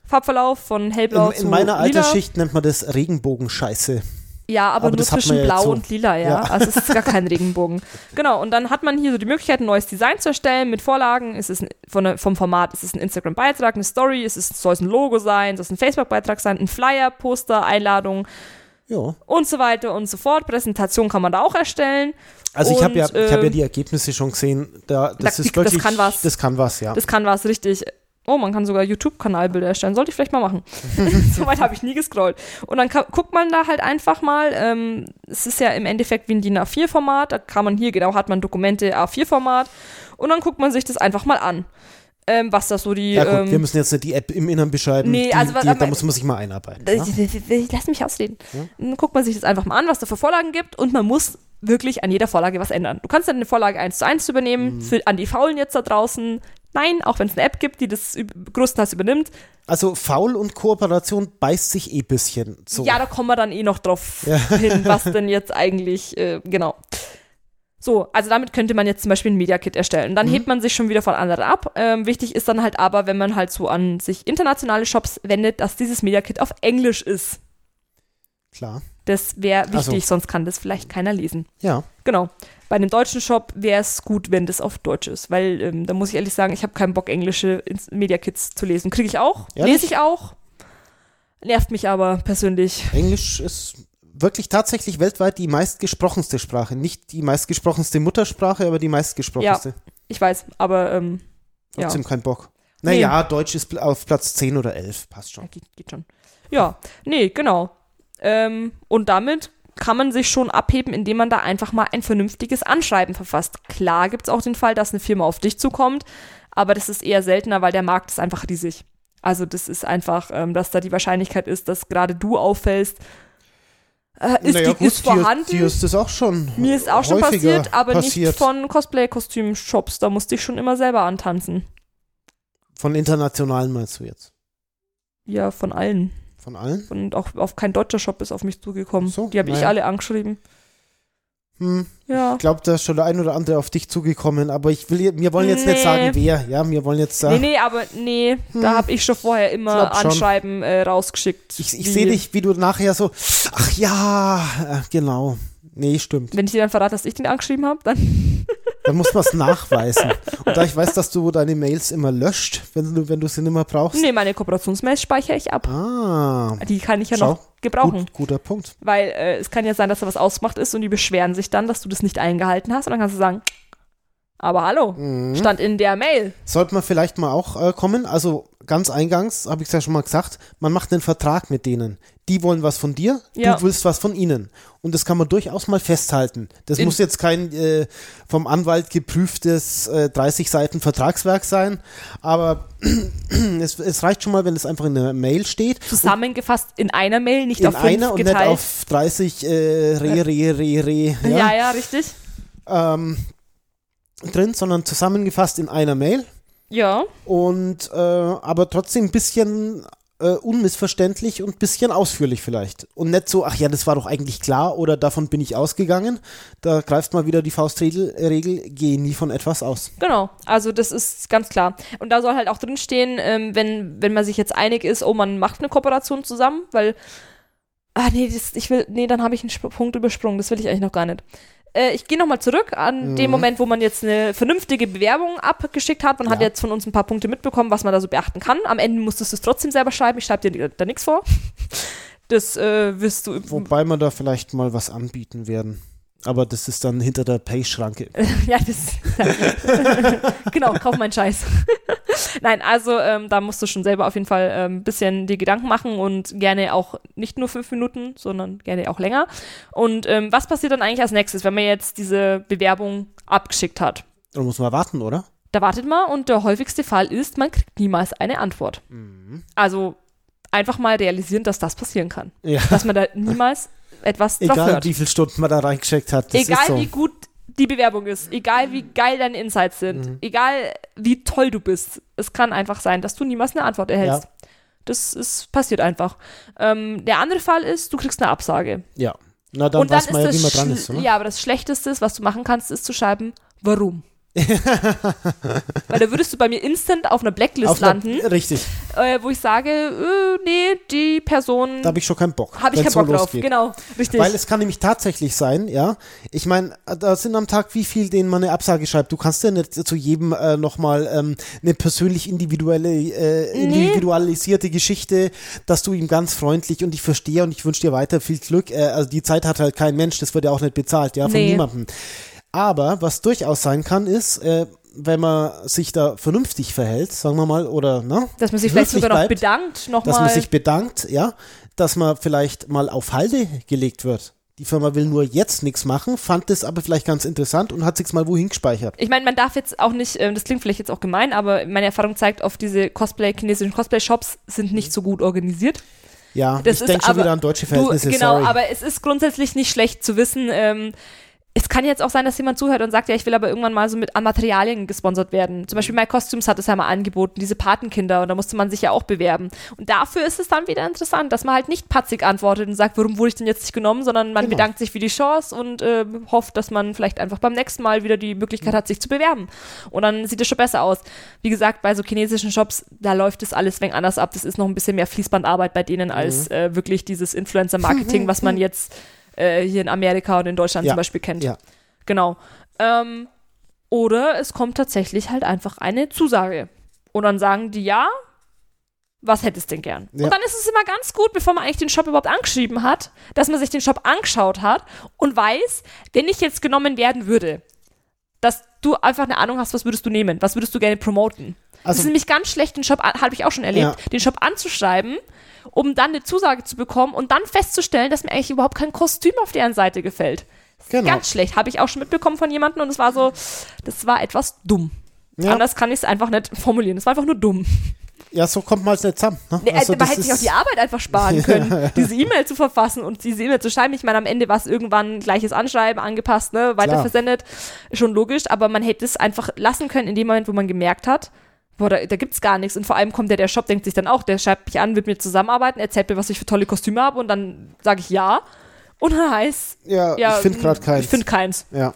Farbverlauf von hellblau In, zu in meiner. Altersschicht nennt man das Regenbogenscheiße. Ja, aber, Aber nur zwischen blau so. und lila, ja. Ja. Also es ist gar kein *laughs* Regenbogen. Genau, und dann hat man hier so die Möglichkeit, ein neues Design zu erstellen mit Vorlagen. Es ist ein, von vom Format, es ist ein Instagram-Beitrag, eine Story, es ist, soll es ein Logo sein, soll es ein Facebook-Beitrag sein, ein Flyer, Poster, Einladung Ja. und so weiter und so fort. Präsentation kann man da auch erstellen. Also ich habe ja, ich hab ja die Ergebnisse schon gesehen. Da, das Da- ist das wirklich, kann was. Das kann was, ja. Das kann was richtig. Oh, man kann sogar YouTube-Kanalbilder erstellen. Sollte ich vielleicht mal machen. *laughs* Soweit habe ich nie gescrollt. Und dann guckt man da halt einfach mal. Ähm, es ist ja im Endeffekt wie ein DIN A4-Format. Da kann man hier, genau, hat man Dokumente A4-Format. Und dann guckt man sich das einfach mal an. Ähm, was da so die. ja gut, ähm, wir müssen jetzt nicht die App im Innern beschreiben. Nee, die, also was- die, da aber- muss man sich mal einarbeiten. äh, Ja? Lass mich ausreden. Dann guckt man sich das einfach mal an, was da für Vorlagen gibt. Und man muss wirklich an jeder Vorlage was ändern. Du kannst dann eine Vorlage eins zu eins übernehmen. Für, an die Faulen jetzt da draußen. Nein, auch wenn es eine App gibt, die das größtenteils übernimmt. Also Faul und Kooperation beißt sich eh bisschen so. Ja, da kommen wir dann eh noch drauf hin, was *laughs* denn jetzt eigentlich, äh, genau. So, also damit könnte man jetzt zum Beispiel ein Media Kit erstellen. Mhm. Dann hebt man sich schon wieder von anderen ab. Ähm, wichtig ist dann halt aber, wenn man halt so an sich internationale Shops wendet, dass dieses Media Kit auf Englisch ist. Klar. Das wäre wichtig, Also- sonst kann das vielleicht keiner lesen. Ja. Genau. Bei einem deutschen Shop wäre es gut, wenn das auf Deutsch ist, weil ähm, da muss ich ehrlich sagen, ich habe keinen Bock, englische Media Kits zu lesen. Kriege ich auch, Ehrlich? lese ich auch. Nervt mich aber persönlich. Englisch ist wirklich tatsächlich weltweit die meistgesprochenste Sprache. Nicht die meistgesprochenste Muttersprache, aber die meistgesprochenste. Ich weiß, aber ähm, ja. Trotzdem kein Bock. Nee. Naja, Deutsch ist auf Platz 10 oder 11. Passt schon. Ja, geht, geht schon. Ja, nee, genau. Ähm, und damit kann man sich schon abheben, indem man da einfach mal ein vernünftiges Anschreiben verfasst. Klar gibt es auch den Fall, dass eine Firma auf dich zukommt, aber das ist eher seltener, weil der Markt ist einfach riesig. Also das ist einfach, ähm, dass da die Wahrscheinlichkeit ist, dass gerade du auffällst, äh, ist, naja, die, ist vorhanden. dir ist das auch schon Mir ist auch schon passiert, aber passiert. nicht von Cosplay-Kostüm-Shops. Da musste ich schon immer selber antanzen. Von internationalen meinst du jetzt? Ja, von allen. Von allen? Und auch auf kein deutscher Shop ist auf mich zugekommen. So, die habe ich naja. alle angeschrieben. Hm, Ja. ich glaube, da ist schon der ein oder andere auf dich zugekommen, aber ich will, wir wollen jetzt nicht Nee. sagen, wer, ja, wir wollen jetzt sagen. Nee, nee, aber nee, da habe ich schon vorher immer Hm. Anschreiben äh, rausgeschickt. Ich, ich sehe dich, wie du nachher so, ach ja, äh, genau. Nee, stimmt. Wenn ich dir dann verrate, dass ich den angeschrieben habe, dann. *laughs* Dann muss man es nachweisen. Und da ich weiß, dass du deine Mails immer löscht, wenn du, wenn du sie nicht mehr brauchst. Nee, meine Kooperationsmails speichere ich ab. Ah, Die kann ich ja Schau, noch gebrauchen. gut, guter Punkt. Weil äh, es kann ja sein, dass da was ausgemacht ist und die beschweren sich dann, dass du das nicht eingehalten hast. Und dann kannst du sagen, aber hallo, Mhm. stand in der Mail. Sollte man vielleicht mal auch äh, kommen. Also ganz eingangs, habe ich es ja schon mal gesagt, man macht einen Vertrag mit denen. Die wollen was von dir, Ja. du willst was von ihnen. Und das kann man durchaus mal festhalten. Das In- muss jetzt kein äh, vom Anwalt geprüftes äh, 30 Seiten Vertragswerk sein, aber *clears throat* es, es reicht schon mal, wenn es einfach in der Mail steht. Zusammengefasst in einer Mail, nicht in auf fünf einer und geteilt. nicht auf 30 äh, Re, Re, Re, Re. Ja. ja. ja, richtig. Ähm, drin, sondern zusammengefasst in einer Mail. Ja. und äh, aber trotzdem ein bisschen äh, unmissverständlich und ein bisschen ausführlich vielleicht. Und nicht so, ach ja, das war doch eigentlich klar oder davon bin ich ausgegangen. Da greift mal wieder die Faustregel, Regel, geh nie von etwas aus. Genau, also das ist ganz klar. Und da soll halt auch drinstehen, ähm, wenn, wenn man sich jetzt einig ist, oh, man macht eine Kooperation zusammen, weil, ah nee, das, ich will, nee, dann habe ich einen Sp Punkt übersprungen, das will ich eigentlich noch gar nicht. Äh, ich gehe nochmal zurück an den Moment, wo man jetzt eine vernünftige Bewerbung abgeschickt hat. Man hat Ja. jetzt von uns ein paar Punkte mitbekommen, was man da so beachten kann. Am Ende musstest du es trotzdem selber schreiben, ich schreibe dir da nichts vor. *laughs* Das äh, wirst du. Wobei wir da vielleicht mal was anbieten werden. Aber das ist dann hinter der Pay-Schranke. *laughs* Ja, das. *laughs* genau, kauf meinen Scheiß. *laughs* Nein, also ähm, da musst du schon selber auf jeden Fall ein ähm, bisschen die Gedanken machen und gerne auch nicht nur fünf Minuten, sondern gerne auch länger. Und ähm, was passiert dann eigentlich als nächstes, wenn man jetzt diese Bewerbung abgeschickt hat? Da muss man warten, oder? Da wartet man und der häufigste Fall ist, man kriegt niemals eine Antwort. Also einfach mal realisieren, dass das passieren kann. Ja. Dass man da niemals etwas Egal, hört. wie viele Stunden man da reingecheckt hat. Das egal so. wie gut die Bewerbung ist, egal wie geil deine Insights sind, Mhm. egal wie toll du bist, es kann einfach sein, dass du niemals eine Antwort erhältst. Ja. Das ist, passiert einfach. Ähm, der andere Fall ist, du kriegst eine Absage. Ja. Na, dann Und dann weiß man ja, ist wie man dran ist, oder? Ja, aber das Schlechteste, was du machen kannst, ist zu schreiben, warum. *laughs* Weil da würdest du bei mir instant auf einer Blacklist Auf einer- landen, Richtig, äh, wo ich sage, äh, nee, die Person da habe ich schon keinen Bock. habe ich keinen so Bock drauf. losgeht. Genau, richtig. Weil es kann nämlich tatsächlich sein, ja. Ich meine, da sind am Tag wie viel, denen man eine Absage schreibt. Du kannst ja nicht zu jedem äh, nochmal ähm, eine persönlich individuelle, äh, Nee. individualisierte Geschichte, dass du ihm ganz freundlich und ich verstehe und ich wünsche dir weiter viel Glück. Äh, also die Zeit hat halt kein Mensch, das wird ja auch nicht bezahlt, ja, von Nee. niemandem. Aber was durchaus sein kann, ist, äh, wenn man sich da vernünftig verhält, sagen wir mal, oder ne, dass man sich vielleicht sogar noch bleibt, bedankt, dass nochmal. man sich bedankt, ja, dass man vielleicht mal auf Halde gelegt wird. Die Firma will nur jetzt nichts machen, fand das aber vielleicht ganz interessant und hat sich's mal wohin gespeichert. Ich meine, man darf jetzt auch nicht, ähm, das klingt vielleicht jetzt auch gemein, aber meine Erfahrung zeigt, oft diese Cosplay, chinesischen Cosplay-Shops sind nicht so gut organisiert. Ja, Das ich denke schon aber- wieder an deutsche Du, Verhältnisse, genau, sorry. aber es ist grundsätzlich nicht schlecht zu wissen, ähm, es kann jetzt auch sein, dass jemand zuhört und sagt, ja, ich will aber irgendwann mal so mit an Materialien gesponsert werden. Zum Beispiel My Costumes hat es ja mal angeboten, diese Patenkinder, und da musste man sich ja auch bewerben. Und dafür ist es dann wieder interessant, dass man halt nicht patzig antwortet und sagt, warum wurde ich denn jetzt nicht genommen, sondern man Genau. bedankt sich für die Chance und äh, hofft, dass man vielleicht einfach beim nächsten Mal wieder die Möglichkeit hat, sich zu bewerben. Und dann sieht es schon besser aus. Wie gesagt, bei so chinesischen Shops, da läuft es alles wenig anders ab. Das ist noch ein bisschen mehr Fließbandarbeit bei denen als äh, wirklich dieses Influencer-Marketing, *laughs* was man jetzt äh, hier in Amerika und in Deutschland Ja, zum Beispiel kennt. ja. Genau. Ähm, oder es kommt tatsächlich halt einfach eine Zusage. Und dann sagen die ja, was hättest denn gern? Ja. Und dann ist es immer ganz gut, bevor man eigentlich den Shop überhaupt angeschrieben hat, dass man sich den Shop angeschaut hat und weiß, wenn ich jetzt genommen werden würde, dass du einfach eine Ahnung hast, was würdest du nehmen, was würdest du gerne promoten. es Also- ist nämlich ganz schlecht, den Shop, habe ich auch schon erlebt, Ja. den Shop anzuschreiben, um dann eine Zusage zu bekommen und dann festzustellen, dass mir eigentlich überhaupt kein Kostüm auf deren Seite gefällt. Genau. Ganz schlecht. Habe ich auch schon mitbekommen von jemandem und es war so, das war etwas dumm. Ja. Anders kann ich es einfach nicht formulieren. Es war einfach nur dumm. Ja, so kommt man es nicht zusammen. Ne? Nee, Also man das hätte sich auch die Arbeit einfach sparen *laughs* können, diese E-Mail zu verfassen und diese E-Mail zu schreiben. Ich meine, am Ende war es irgendwann gleiches Anschreiben, angepasst, ne, weiter Klar. versendet. Schon logisch, aber man hätte es einfach lassen können in dem Moment, wo man gemerkt hat, boah, da, da gibt's gar nichts. Und vor allem kommt der, der Shop, denkt sich dann auch, der schreibt mich an, wird mit mir zusammenarbeiten, erzählt mir, was ich für tolle Kostüme habe und dann sage ich ja. Und dann heißt, Ja, ja, ich finde gerade keins. Ich finde keins. ja.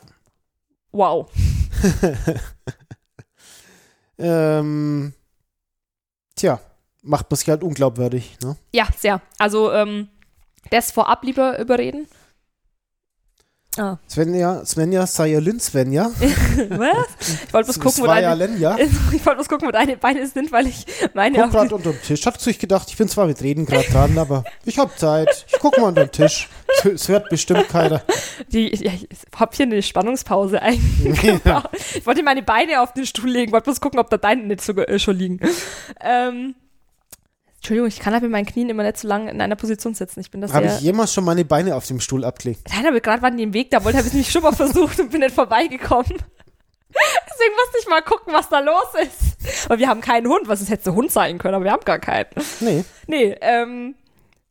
Wow. *laughs* Ähm, tja, macht man sich halt unglaubwürdig, ne? Ja, sehr. Also, ähm, das vorab lieber überreden. Ah. Svenja, Svenja, Sayalin, Svenja. *laughs* Was? Ich wollte bloß gucken, wo deine, *laughs* ich bloß gucken, wo deine Beine sind, weil ich meine Guck auf gerade unter dem Tisch. Hat sich gedacht, ich bin zwar mit Reden gerade dran, aber ich hab Zeit. Ich guck mal unter den Tisch. Es- Es hört bestimmt keiner. *laughs* die, ja, ich hab hier eine Spannungspause eigentlich. Ja. Ich wollte meine Beine auf den Stuhl legen, wollte bloß gucken, ob da deine nicht sogar äh, schon liegen. Ähm, Entschuldigung, ich kann halt mit meinen Knien immer nicht so lange in einer Position sitzen. Ich bin das Habe ich jemals schon meine Beine auf dem Stuhl abgelegt? Nein, aber gerade waren die im Weg, da wollte habe ich mich schon mal versucht und bin nicht vorbeigekommen. *laughs* Deswegen musste ich mal gucken, was da los ist. Aber wir haben keinen Hund, was es hätte Hund sein können, aber wir haben gar keinen. Nee. Nee, ähm,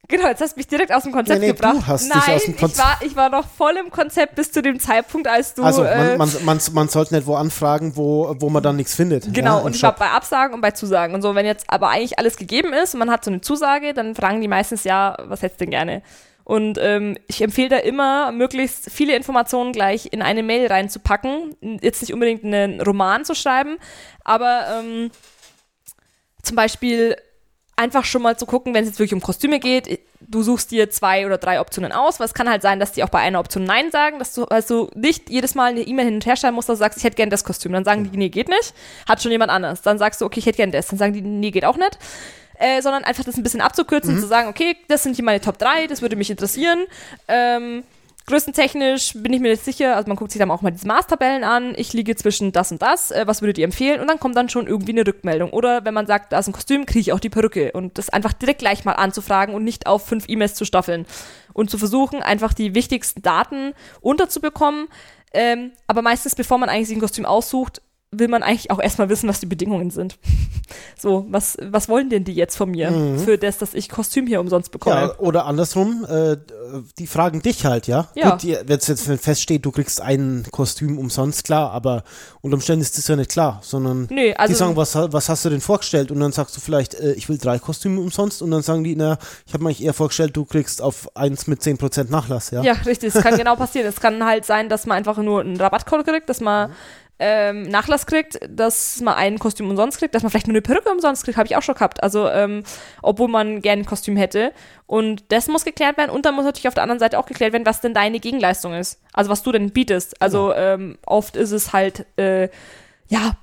genau, jetzt hast du mich direkt aus dem Konzept Nee, nee, du gebracht. hast dich Nein, aus dem ich Konzept- war, ich war noch voll im Konzept bis zu dem Zeitpunkt, als du. Also äh, man, man, man, man sollte nicht wo anfragen, wo, wo man dann nichts findet. Genau, ja, und ich war bei Absagen und bei Zusagen und so. Wenn jetzt aber eigentlich alles gegeben ist und man hat so eine Zusage, dann fragen die meistens ja, was hättest du denn gerne? Und ähm, ich empfehle da immer, möglichst viele Informationen gleich in eine Mail reinzupacken. Jetzt nicht unbedingt einen Roman zu schreiben, aber ähm, zum Beispiel einfach schon mal zu gucken, wenn es jetzt wirklich um Kostüme geht, du suchst dir zwei oder drei Optionen aus, weil es kann halt sein, dass die auch bei einer Option Nein sagen, dass du also nicht jedes Mal eine E-Mail hin und her schreiben musst, dass du sagst, ich hätte gern das Kostüm. Dann sagen die, nee, geht nicht. Hat schon jemand anders. Dann sagst du, okay, ich hätte gern das. Dann sagen die, nee, geht auch nicht. Äh, sondern einfach das ein bisschen abzukürzen und zu sagen, okay, das sind hier meine Top 3, das würde mich interessieren. Ähm, größentechnisch bin ich mir nicht sicher, also man guckt sich dann auch mal diese Maßtabellen an, ich liege zwischen das und das, äh, was würdet ihr empfehlen? Und dann kommt dann schon irgendwie eine Rückmeldung. Oder wenn man sagt, da ist ein Kostüm, kriege ich auch die Perücke. Und das einfach direkt gleich mal anzufragen und nicht auf fünf E-Mails zu staffeln. Und zu versuchen, einfach die wichtigsten Daten unterzubekommen. Ähm, aber meistens, bevor man eigentlich sich ein Kostüm aussucht, will man eigentlich auch erstmal wissen, was die Bedingungen sind. *laughs* So, was, was wollen denn die jetzt von mir für das, dass ich Kostüm hier umsonst bekomme? Mhm. Ja, oder andersrum, äh, die fragen dich halt, ja. Ja. Gut, wenn es jetzt feststeht, du kriegst ein Kostüm umsonst, klar, aber unter Umständen ist das ja nicht klar, sondern Nee, also- die sagen, was, was hast du denn vorgestellt? Und dann sagst du vielleicht, äh, ich will drei Kostüme umsonst und dann sagen die, na, ich habe mir eigentlich eher vorgestellt, du kriegst auf eins mit 10% Nachlass, ja. Ja, richtig. Es kann *laughs* genau passieren. Es kann halt sein, dass man einfach nur einen Rabattcode kriegt, dass man ähm, Nachlass kriegt, dass man ein Kostüm umsonst kriegt, dass man vielleicht nur eine Perücke umsonst kriegt, habe ich auch schon gehabt. Also, ähm, obwohl man gerne ein Kostüm hätte. Und das muss geklärt werden. Und dann muss natürlich auf der anderen Seite auch geklärt werden, was denn deine Gegenleistung ist. Also, was du denn bietest. Also, ähm, oft ist es halt, äh, ja,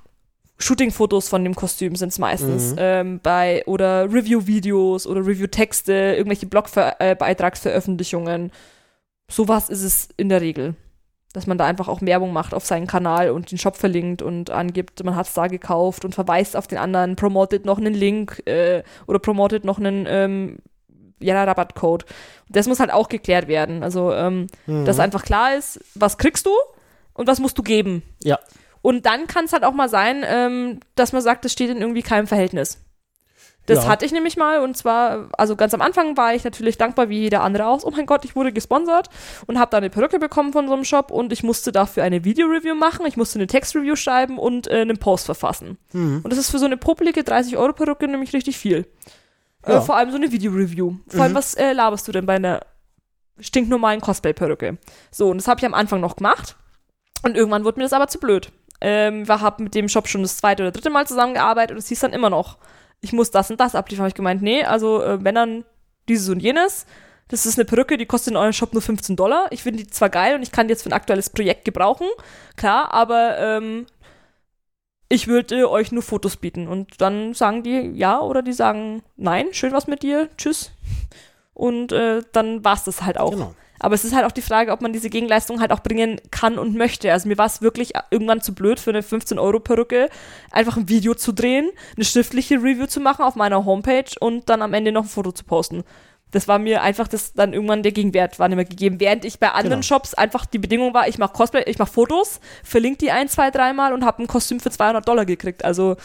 Shooting-Fotos von dem Kostüm sind es meistens. Ähm, bei, oder Review-Videos oder Review-Texte, irgendwelche Blog-Beitragsveröffentlichungen. Sowas ist es in der Regel. Dass man da einfach auch Werbung macht auf seinen Kanal und den Shop verlinkt und angibt, man hat es da gekauft und verweist auf den anderen, promotet noch einen Link äh, oder promotet noch einen ähm, ja, Rabattcode. Das muss halt auch geklärt werden. Also, ähm, dass einfach klar ist, was kriegst du und was musst du geben. Ja. Und dann kann es halt auch mal sein, ähm, dass man sagt, das steht in irgendwie keinem Verhältnis. Das Ja. hatte ich nämlich mal und zwar, also ganz am Anfang war ich natürlich dankbar wie jeder andere aus. Oh mein Gott, ich wurde gesponsert und habe da eine Perücke bekommen von so einem Shop und ich musste dafür eine Video-Review machen, ich musste eine Text-Review schreiben und äh, einen Post verfassen. Mhm. Und das ist für so eine popelige 30-Euro-Perücke nämlich richtig viel. Ja. Äh, vor allem so eine Video-Review. Vor allem, Mhm. was äh, laberst du denn bei einer stinknormalen Cosplay-Perücke? So, und das habe ich am Anfang noch gemacht. Und irgendwann wurde mir das aber zu blöd. Ähm, wir haben mit dem Shop schon das zweite oder dritte Mal zusammengearbeitet und es hieß dann immer noch, ich muss das und das abliefern. Habe ich gemeint, nee, also äh, wenn dann dieses und jenes. Das ist eine Perücke, die kostet in eurem Shop nur 15 Dollar. Ich finde die zwar geil und ich kann die jetzt für ein aktuelles Projekt gebrauchen, klar, aber ähm, ich würde euch nur Fotos bieten. Und dann sagen die ja oder die sagen nein, schön was mit dir, tschüss. Und äh, dann war's das halt auch. Genau. Aber es ist halt auch die Frage, ob man diese Gegenleistung halt auch bringen kann und möchte. Also mir war es wirklich irgendwann zu blöd, für eine 15-Euro-Perücke einfach ein Video zu drehen, eine schriftliche Review zu machen auf meiner Homepage und dann am Ende noch ein Foto zu posten. Das war mir einfach das dann irgendwann der Gegenwert war nicht mehr gegeben. Während ich bei anderen Genau. Shops einfach die Bedingung war, ich mache Cosplay, ich mache Fotos, verlinke die ein, zwei, dreimal und habe ein Kostüm für 200 Dollar gekriegt. Also,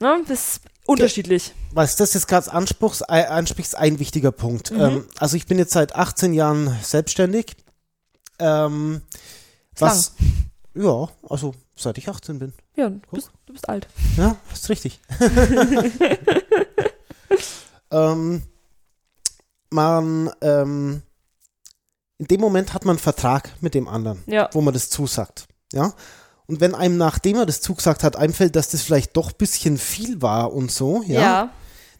ne, das unterschiedlich. Was das jetzt gerade äh, ansprichst, ein wichtiger Punkt. Mhm. Ähm, also ich bin jetzt seit 18 Jahren selbstständig. Ähm, was? Ja, also seit ich 18 bin. Ja, du bist, du bist alt. Ja, ist richtig. *laughs* ähm, man, ähm, in dem Moment hat man einen Vertrag mit dem anderen, Ja. wo man das zusagt. Ja. Und wenn einem, nachdem er das zugesagt hat, einfällt, dass das vielleicht doch ein bisschen viel war und so, ja, Ja.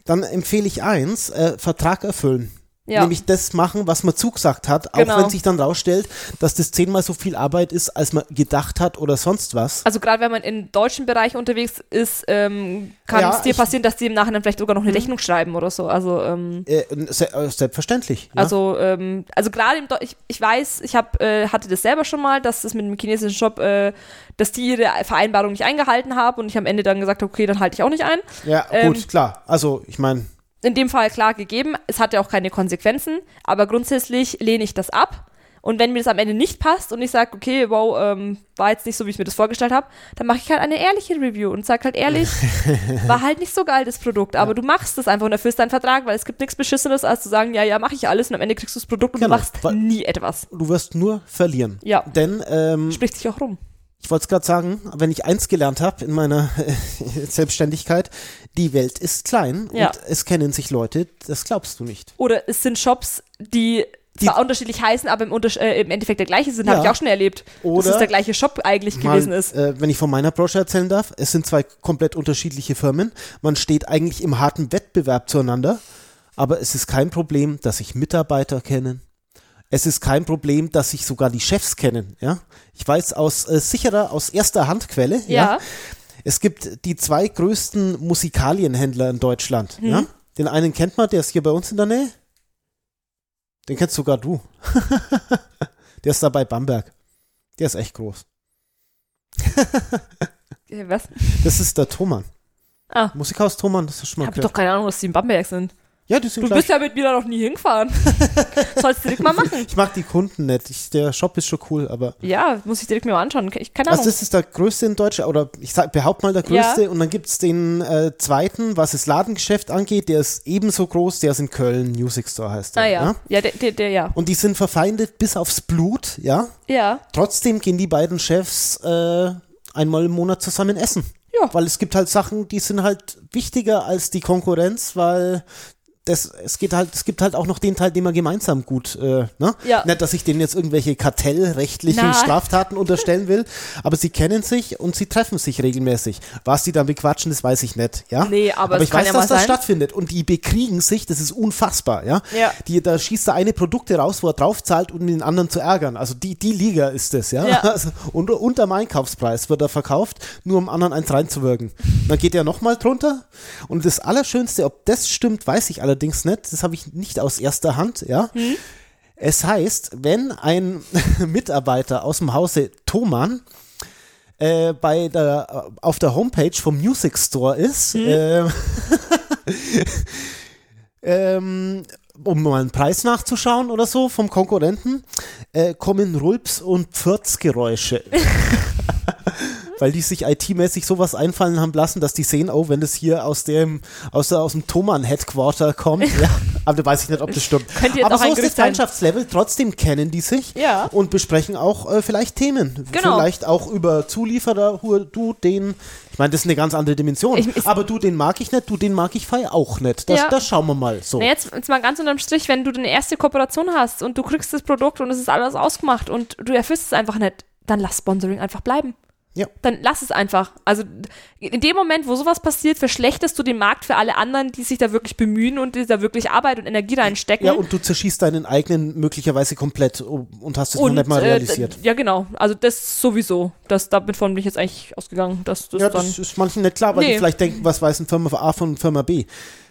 dann empfehle ich eins, äh, Vertrag erfüllen. Ja. Nämlich das machen, was man zugesagt hat, auch Genau. wenn sich dann rausstellt, dass das zehnmal so viel Arbeit ist, als man gedacht hat oder sonst was. Also gerade wenn man im deutschen Bereich unterwegs ist, ähm, kann Ja, es dir passieren, dass die im Nachhinein vielleicht sogar noch eine Rechnung schreiben oder so. Also ähm, Äh, äh, selbstverständlich. Ja? Also, ähm, also gerade im ich, ich weiß, ich hab, äh, hatte das selber schon mal, dass das mit dem chinesischen Shop, äh, dass die ihre Vereinbarung nicht eingehalten haben und ich am Ende dann gesagt habe, okay, dann halte ich auch nicht ein. ja, ähm, gut, klar. Also, ich meine, In dem Fall klar gegeben, es hatte auch keine Konsequenzen, aber grundsätzlich lehne ich das ab. Und wenn mir das am Ende nicht passt und ich sage, okay, wow, ähm, war jetzt nicht so, wie ich mir das vorgestellt habe, dann mache ich halt eine ehrliche Review und sage halt ehrlich, *laughs* war halt nicht so geil das Produkt, aber du machst es einfach und erfüllst deinen Vertrag, weil es gibt nichts Beschissenes, als zu sagen, ja, ja, mache ich alles und am Ende kriegst du das Produkt und Genau, du machst nie etwas. du wirst nur verlieren. Ja. Denn, ähm, Spricht sich auch rum. Ich wollte es gerade sagen, wenn ich eins gelernt habe in meiner *laughs* Selbstständigkeit, die Welt ist klein Ja. und es kennen sich Leute, das glaubst du nicht. Oder es sind Shops, die, Die- zwar unterschiedlich heißen, aber im, Unters äh, im Endeffekt der gleiche sind, Ja. habe ich auch schon erlebt. Oder dass es der gleiche Shop eigentlich gewesen Mal, ist. Äh, wenn ich von meiner Branche erzählen darf, es sind zwei komplett unterschiedliche Firmen. Man steht eigentlich im harten Wettbewerb zueinander, aber es ist kein Problem, dass sich Mitarbeiter kennen. Es ist kein Problem, dass sich sogar die Chefs kennen. Ja, ich weiß aus äh, sicherer, aus erster Handquelle. Ja. Es gibt die zwei größten Musikalienhändler in Deutschland. Ja? Den einen kennt man, der ist hier bei uns in der Nähe. Den kennst sogar du. *laughs* der ist da bei Bamberg. Der ist echt groß. Äh, Was? Das ist der Thomann. Ah. Musikhaus Thomann, das ist schon Ich mal habe gehört. doch keine Ahnung, dass die in Bamberg sind. Ja, die sind Du gleich. bist ja mit mir da noch nie hingefahren. *laughs* Sollst du direkt mal machen. Ich mag die Kunden nicht. Ich, der Shop ist schon cool, aber. Ja, muss ich direkt mir mal anschauen. Ich, keine Also Ahnung. das ist der größte in Deutschland, oder ich sag, behaupte mal der größte. Und dann gibt's den äh, zweiten, was das Ladengeschäft angeht, der ist ebenso groß, der ist in Köln, Music Store heißt der. ah ja. Ja, der, der, der, ja. Und die sind verfeindet bis aufs Blut, ja. Ja. Trotzdem gehen die beiden Chefs äh, einmal im Monat zusammen essen. Ja. Weil es gibt halt Sachen, die sind halt wichtiger als die Konkurrenz, weil das, es geht halt, es gibt halt auch noch den Teil, den man gemeinsam gut, äh, ne? Ja. Nicht, dass ich denen jetzt irgendwelche kartellrechtlichen Na. Straftaten *laughs* unterstellen will, aber sie kennen sich und sie treffen sich regelmäßig. Was die dann bequatschen, das weiß ich nicht, ja? Nee, aber es ich weiß, ja dass das sein. stattfindet und die bekriegen sich, das ist unfassbar, ja? Ja. Die, da schießt der eine Produkte raus, wo er drauf zahlt, um den anderen zu ärgern. Also die, die Liga ist es, ja? Ja. *laughs* Also unter, unterm Einkaufspreis wird er verkauft, nur um anderen eins reinzuwirken. Dann geht er nochmal drunter und das Allerschönste, ob das stimmt, weiß ich allerdings nicht. Das habe ich nicht aus erster Hand, ja? Hm? Es heißt, wenn ein *laughs* Mitarbeiter aus dem Hause Thomann äh, bei der, auf der Homepage vom Music Store ist, ähm, *laughs* ähm, um mal einen Preis nachzuschauen oder so vom Konkurrenten, äh, kommen Rulps- und Pfürzgeräusche. *laughs* Weil die sich IT-mäßig sowas einfallen haben lassen, dass die sehen, oh, wenn das hier aus dem, aus, der, aus dem Thomann-Headquarter kommt, ja, aber da weiß ich nicht, ob das stimmt. Aber so ist das. Freundschaftslevel, trotzdem kennen die sich Ja. und besprechen auch äh, vielleicht Themen. Genau. Vielleicht auch über Zulieferer, du, den, ich meine, das ist eine ganz andere Dimension, Ich- ich- aber du, den mag ich nicht, du, den mag ich fei auch nicht. Das, Ja. das schauen wir mal so. Na, jetzt, jetzt mal ganz unterm Strich, wenn du eine erste Kooperation hast und du kriegst das Produkt und es ist alles ausgemacht und du erfüllst es einfach nicht, dann lass Sponsoring einfach bleiben. Ja. Dann lass es einfach. Also in dem Moment, wo sowas passiert, verschlechterst du den Markt für alle anderen, die sich da wirklich bemühen und die da wirklich Arbeit und Energie reinstecken. Ja, und du zerschießt deinen eigenen möglicherweise komplett und hast es noch nicht mal äh, realisiert. d- ja, genau. Also das sowieso. Das, damit von bin ich jetzt eigentlich ausgegangen. Dass das Ja, dann, das ist manchen nicht klar, weil Nee. die vielleicht denken, was weiß ein Firma A von Firma B.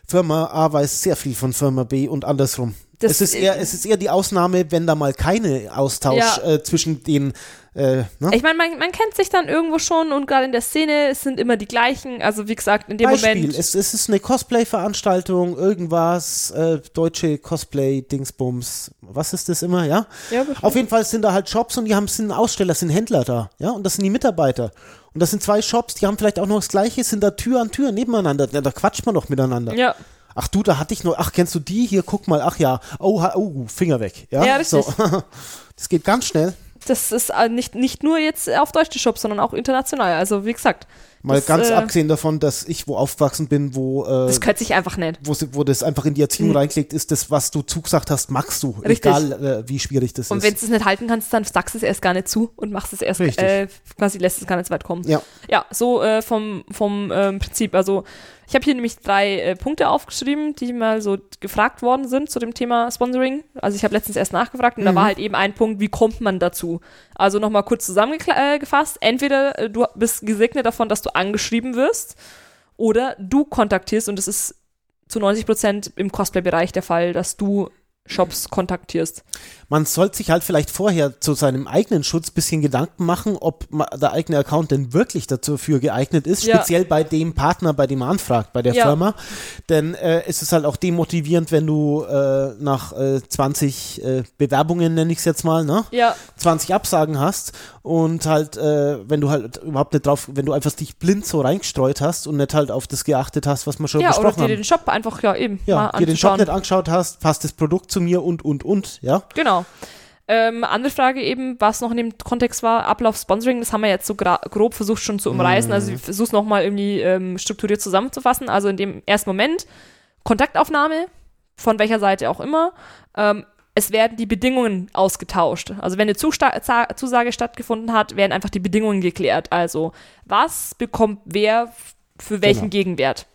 Firma A weiß sehr viel von Firma B und andersrum. Das- es, ist eher, es ist eher die Ausnahme, wenn da mal keine Austausch Ja. äh, zwischen den äh, ne? ich meine, man, man kennt sich dann irgendwo schon und gerade in der Szene, es sind immer die gleichen. Also wie gesagt, in dem Beispiel, Moment. es, es ist eine Cosplay-Veranstaltung, irgendwas, äh, deutsche Cosplay-Dingsbums, was ist das immer, ja? Ja, bestimmt. Auf jeden Fall sind da halt Shops und die haben sind Aussteller, sind Händler da, ja, und das sind die Mitarbeiter. Und das sind zwei Shops, die haben vielleicht auch noch das gleiche, sind da Tür an Tür nebeneinander, da, da quatscht man doch miteinander. ja. Ach du, da hatte ich noch, ach, kennst du die? Hier, guck mal, ach ja, oh, oh Finger weg, ja? Ja, richtig. So. *laughs* Das geht ganz schnell. Das ist äh, nicht, nicht nur jetzt auf deutsche Shops, sondern auch international. Also wie gesagt. Mal das, ganz äh, abgesehen davon, dass ich wo aufgewachsen bin, wo, äh, Das könnte sich einfach nicht. wo, wo das einfach in die Erziehung Mhm. reingelegt ist, das, was du zugesagt hast, magst du. Richtig. Egal, äh, wie schwierig das Und wenn ist. du es nicht halten kannst, dann sagst du es erst gar nicht zu und machst es erst, äh, quasi lässt es gar nicht so weit kommen. Ja. Ja, so äh, vom, vom ähm, Prinzip. Also ich habe hier nämlich drei äh, Punkte aufgeschrieben, die mal so gefragt worden sind zu dem Thema Sponsoring. Also ich habe letztens erst nachgefragt und da Mhm. war halt eben ein Punkt, wie kommt man dazu? Also nochmal kurz zusammengefasst. Entweder äh, du bist gesegnet davon, dass du angeschrieben wirst oder du kontaktierst und das ist zu 90 Prozent im Cosplay-Bereich der Fall, dass du Shops kontaktierst. Man sollte sich halt vielleicht vorher zu seinem eigenen Schutz ein bisschen Gedanken machen, ob der eigene Account denn wirklich dafür geeignet ist, Ja. speziell bei dem Partner, bei dem man anfragt, bei der Ja. Firma. Denn äh, es ist halt auch demotivierend, wenn du äh, nach äh, 20 äh, Bewerbungen, nenne ich es jetzt mal, ne? Ja, 20 Absagen hast und halt, äh, wenn du halt überhaupt nicht drauf, wenn du einfach dich blind so reingestreut hast und nicht halt auf das geachtet hast, was wir schon ja oder besprochen dir haben. den Shop einfach, ja eben, Ja, dir den Shop nicht angeschaut hast, passt das Produkt zu mir und, und, und, ja. Genau. Ähm, andere Frage eben, was noch in dem Kontext war, Ablauf Sponsoring, das haben wir jetzt so grob versucht schon zu umreißen. Also ich versuche es nochmal irgendwie ähm, strukturiert zusammenzufassen. Also in dem ersten Moment Kontaktaufnahme, von welcher Seite auch immer. Ähm, es werden die Bedingungen ausgetauscht. Also wenn eine Zusage stattgefunden hat, werden einfach die Bedingungen geklärt. Also was bekommt wer für welchen Genau. Gegenwert?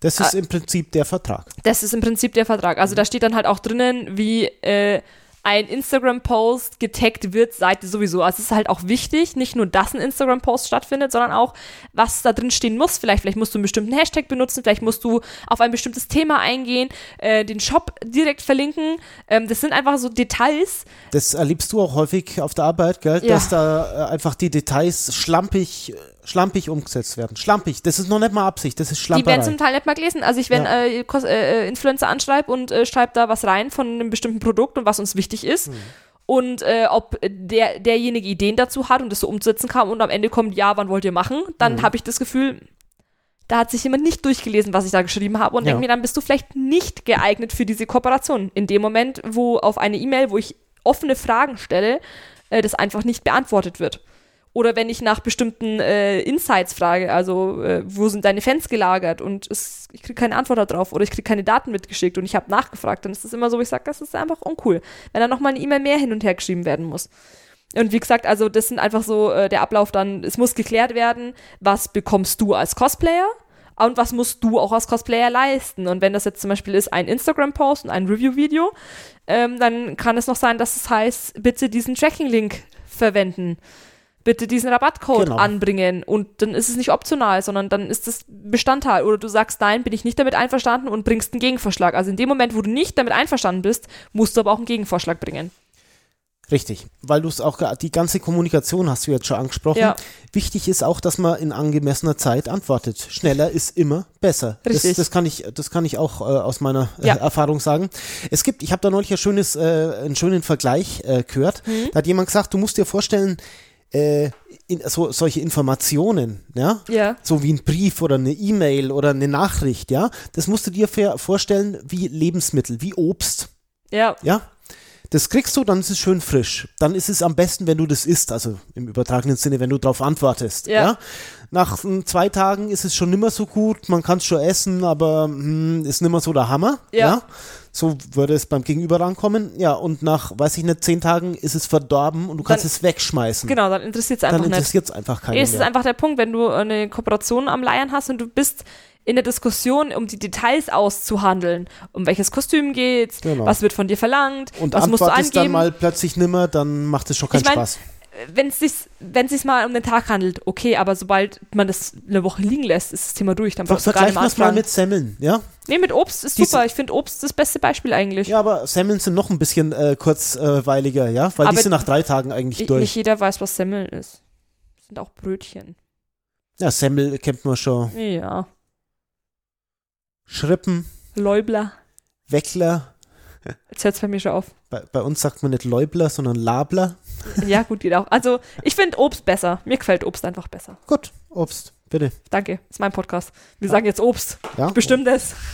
Das Ah. ist im Prinzip der Vertrag. Das ist im Prinzip der Vertrag. Also da steht dann halt auch drinnen, wie äh, ein Instagram-Post getaggt wird, Seite sowieso. Also es ist halt auch wichtig, nicht nur, dass ein Instagram-Post stattfindet, sondern auch, was da drin stehen muss. Vielleicht, vielleicht musst du einen bestimmten Hashtag benutzen, vielleicht musst du auf ein bestimmtes Thema eingehen, äh, den Shop direkt verlinken. Ähm, das sind einfach so Details. Das erlebst du auch häufig auf der Arbeit, gell? Ja. dass da äh, einfach die Details schlampig, äh, schlampig umgesetzt werden. Schlampig, das ist noch nicht mal Absicht, das ist Die werden zum Teil nicht mal gelesen. Also ich, wenn Ja. äh, äh, äh, Influencer anschreibe und äh, schreibe da was rein von einem bestimmten Produkt und was uns wichtig ist Hm. und äh, ob der, derjenige Ideen dazu hat und das so umzusetzen kann und am Ende kommt, ja, wann wollt ihr machen, dann Hm. habe ich das Gefühl, da hat sich jemand nicht durchgelesen, was ich da geschrieben habe und Ja. denke mir, dann bist du vielleicht nicht geeignet für diese Kooperation. In dem Moment, wo auf eine E-Mail, wo ich offene Fragen stelle, äh, das einfach nicht beantwortet wird. Oder wenn ich nach bestimmten äh, Insights frage, also äh, wo sind deine Fans gelagert und es, ich kriege keine Antwort darauf oder ich kriege keine Daten mitgeschickt und ich habe nachgefragt, dann ist es immer so, ich sage, das ist einfach uncool, wenn da nochmal eine E-Mail mehr hin und her geschrieben werden muss. Und wie gesagt, also das sind einfach so äh, der Ablauf dann, es muss geklärt werden, was bekommst du als Cosplayer und was musst du auch als Cosplayer leisten. Und wenn das jetzt zum Beispiel ist ein Instagram-Post und ein Review-Video, ähm, dann kann es noch sein, dass es heißt, bitte diesen Tracking-Link verwenden. Bitte diesen Rabattcode Genau. anbringen und dann ist es nicht optional, sondern dann ist es Bestandteil. Oder du sagst, nein, bin ich nicht damit einverstanden und bringst einen Gegenvorschlag. Also in dem Moment, wo du nicht damit einverstanden bist, musst du aber auch einen Gegenvorschlag bringen. Richtig, weil du es auch, die ganze Kommunikation hast du jetzt schon angesprochen. Ja. Wichtig ist auch, dass man in angemessener Zeit antwortet. Schneller ist immer besser. Das, Richtig. das kann ich, das kann ich auch äh, aus meiner äh, Ja. Erfahrung sagen. Es gibt, ich habe da neulich ein schönes, äh, einen schönen Vergleich äh, gehört. Mhm. Da hat jemand gesagt, du musst dir vorstellen, äh, in, so, solche Informationen, ja, Ja. so wie ein Brief oder eine E-Mail oder eine Nachricht, ja, das musst du dir vorstellen wie Lebensmittel, wie Obst. Ja. Ja? Das kriegst du, dann ist es schön frisch. Dann ist es am besten, wenn du das isst, also im übertragenen Sinne, wenn du darauf antwortest. Ja. Ja. Nach mm, zwei Tagen ist es schon nimmer so gut, man kann es schon essen, aber hm, ist nimmer so der Hammer. Ja. So würde es beim Gegenüber rankommen. Ja, und nach, weiß ich nicht, zehn Tagen ist es verdorben und du kannst Dann- es wegschmeißen. Genau, dann interessiert es Dann einfach nicht. interessiert es einfach keinen Es ist einfach der Punkt, wenn du eine Kooperation am Leiern hast und du bist in der Diskussion, um die Details auszuhandeln. Um welches Kostüm geht's, Genau. was wird von dir verlangt, und was musst du antwortest dann angeben. mal plötzlich nimmer, dann macht es schon keinen Ich mein, Spaß. Wenn es sich, wenn es sich mal um den Tag handelt, okay, aber sobald man das eine Woche liegen lässt, ist das Thema durch. Dann Ver vergleichen wir es mal mit Semmeln, ja? Nee, mit Obst ist Diese- super. Ich finde Obst das beste Beispiel eigentlich. Ja, aber Semmeln sind noch ein bisschen äh, kurzweiliger, ja? Weil Aber die sind nach drei Tagen eigentlich Ich, durch. nicht jeder weiß, was Semmeln ist. Das sind auch Brötchen. Ja, Semmel kennt man schon. Ja. Schrippen, Läubler. Weckler. Jetzt hört es bei mir schon auf. Bei, bei uns sagt man nicht Läubler, sondern Labler. Ja, gut, geht auch. Also, ich finde Obst besser. Mir gefällt Obst einfach besser. Gut, Obst. Bitte. Danke, ist mein Podcast. Wir sagen jetzt Obst. Ja? Bestimmt es. *laughs*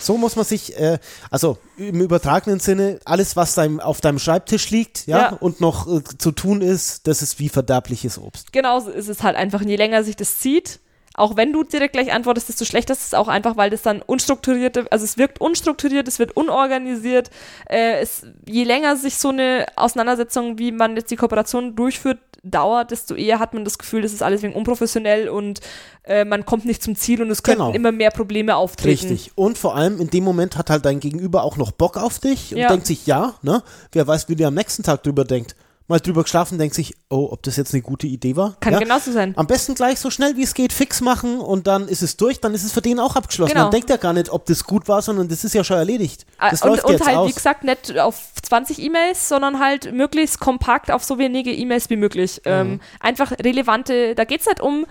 So muss man sich, äh, also im übertragenen Sinne, alles, was dein, auf deinem Schreibtisch liegt, ja, Ja. und noch äh, zu tun ist, das ist wie verderbliches Obst. Genauso ist es halt einfach. Und je länger sich das zieht, auch wenn du direkt gleich antwortest, desto schlechter ist es auch einfach, weil das dann unstrukturierte, also es wirkt unstrukturiert, es wird unorganisiert. Äh, es, je länger sich so eine Auseinandersetzung, wie man jetzt die Kooperation durchführt, dauert, desto eher hat man das Gefühl, das ist alles wegen unprofessionell und äh, man kommt nicht zum Ziel und es könnten Genau. immer mehr Probleme auftreten. Richtig. Und vor allem in dem Moment hat halt dein Gegenüber auch noch Bock auf dich und Ja. denkt sich, ja, ne? Wer weiß, wie der am nächsten Tag drüber denkt. Mal drüber geschlafen, denkt sich, oh, ob das jetzt eine gute Idee war. Kann ja? genauso sein. Am besten gleich so schnell wie es geht fix machen und dann ist es durch, dann ist es für den auch abgeschlossen. Genau. Dann denkt er gar nicht, ob das gut war, sondern das ist ja schon erledigt. Das Ah, und läuft und jetzt halt, aus. wie gesagt, nicht auf 20 E-Mails, sondern halt möglichst kompakt auf so wenige E-Mails wie möglich. Mhm. Ähm, einfach relevante, da geht's nicht um,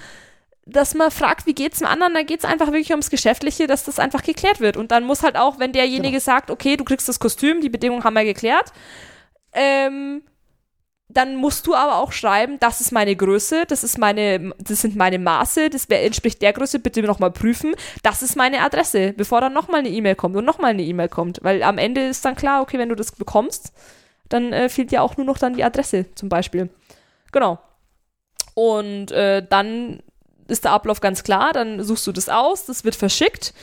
dass man fragt, wie geht's dem anderen, da geht's einfach wirklich ums Geschäftliche, dass das einfach geklärt wird. Und dann muss halt auch, wenn derjenige Genau. sagt, okay, du kriegst das Kostüm, die Bedingungen haben wir geklärt, ähm, dann musst du aber auch schreiben, das ist meine Größe, das ist meine, das sind meine Maße, das entspricht der Größe, bitte nochmal prüfen. Das ist meine Adresse, bevor dann nochmal eine E-Mail kommt und nochmal eine E-Mail kommt. Weil am Ende ist dann klar, okay, wenn du das bekommst, dann äh, fehlt ja auch nur noch dann die Adresse zum Beispiel. Genau. Und äh, dann ist der Ablauf ganz klar, dann suchst du das aus, das wird verschickt.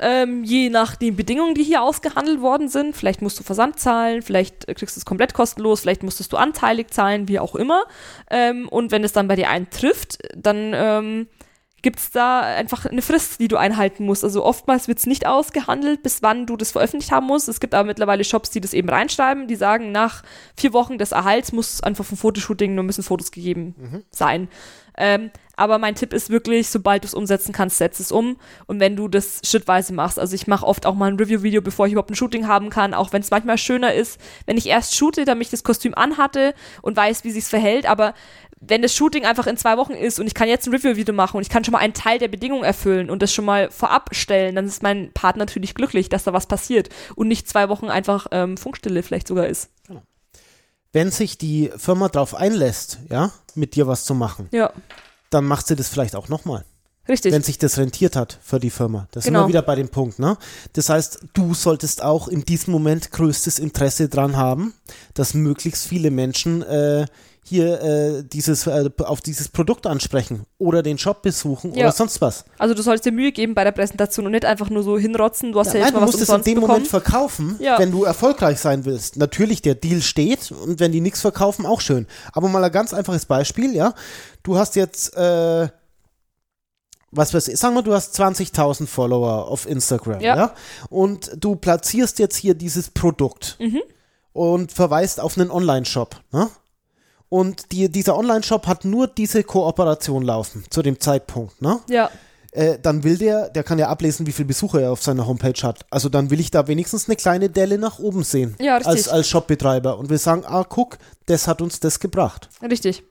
Ähm, je nach den Bedingungen, die hier ausgehandelt worden sind. Vielleicht musst du Versand zahlen, vielleicht äh, kriegst du es komplett kostenlos, vielleicht musstest du anteilig zahlen, wie auch immer. Ähm, und wenn es dann bei dir eintrifft, dann ähm, gibt es da einfach eine Frist, die du einhalten musst. Also oftmals wird es nicht ausgehandelt, bis wann du das veröffentlicht haben musst. Es gibt aber mittlerweile Shops, die das eben reinschreiben, die sagen, nach vier Wochen des Erhalts muss einfach vom Fotoshooting nur müssen Fotos gegeben sein. Ähm, aber mein Tipp ist wirklich, sobald du es umsetzen kannst, setz es um. Und wenn du das schrittweise machst, also ich mache oft auch mal ein Review-Video, bevor ich überhaupt ein Shooting haben kann, auch wenn es manchmal schöner ist, wenn ich erst shoote, damit ich das Kostüm anhatte und weiß, wie sich's verhält, aber wenn das Shooting einfach in zwei Wochen ist und ich kann jetzt ein Review-Video machen und ich kann schon mal einen Teil der Bedingungen erfüllen und das schon mal vorab stellen, dann ist mein Partner natürlich glücklich, dass da was passiert und nicht zwei Wochen einfach ähm, Funkstille vielleicht sogar ist. Wenn sich die Firma darauf einlässt, ja, mit dir was zu machen, Ja, dann macht sie das vielleicht auch nochmal. richtig. wenn sich das rentiert hat für die Firma. Das sind Genau. wir wieder bei dem Punkt, ne? Das heißt, du solltest auch in diesem Moment größtes Interesse dran haben, dass möglichst viele Menschen äh, hier äh, dieses äh, auf dieses Produkt ansprechen oder den Shop besuchen Ja. oder sonst was. Also du sollst dir Mühe geben bei der Präsentation und nicht einfach nur so hinrotzen, du hast ja, Ja, jetzt nein, du mal was musst es in dem bekommen. Moment verkaufen, Ja. wenn du erfolgreich sein willst. Natürlich, der Deal steht und wenn die nichts verkaufen, auch schön. Aber mal ein ganz einfaches Beispiel, ja. Du hast jetzt, äh, was weiß ich, sagen wir, du hast 20.000 Follower auf Instagram, ja. Ja. Und du platzierst jetzt hier dieses Produkt Mhm. und verweist auf einen Online-Shop, ne? Und die, dieser Online-Shop hat nur diese Kooperation laufen zu dem Zeitpunkt, ne? Ja, äh, dann will der, der kann ja ablesen, wie viele Besucher er auf seiner Homepage hat. Also dann will ich da wenigstens eine kleine Delle nach oben sehen. Ja, richtig. Als, als Shopbetreiber und will sagen, ah, guck, das hat uns das gebracht. richtig.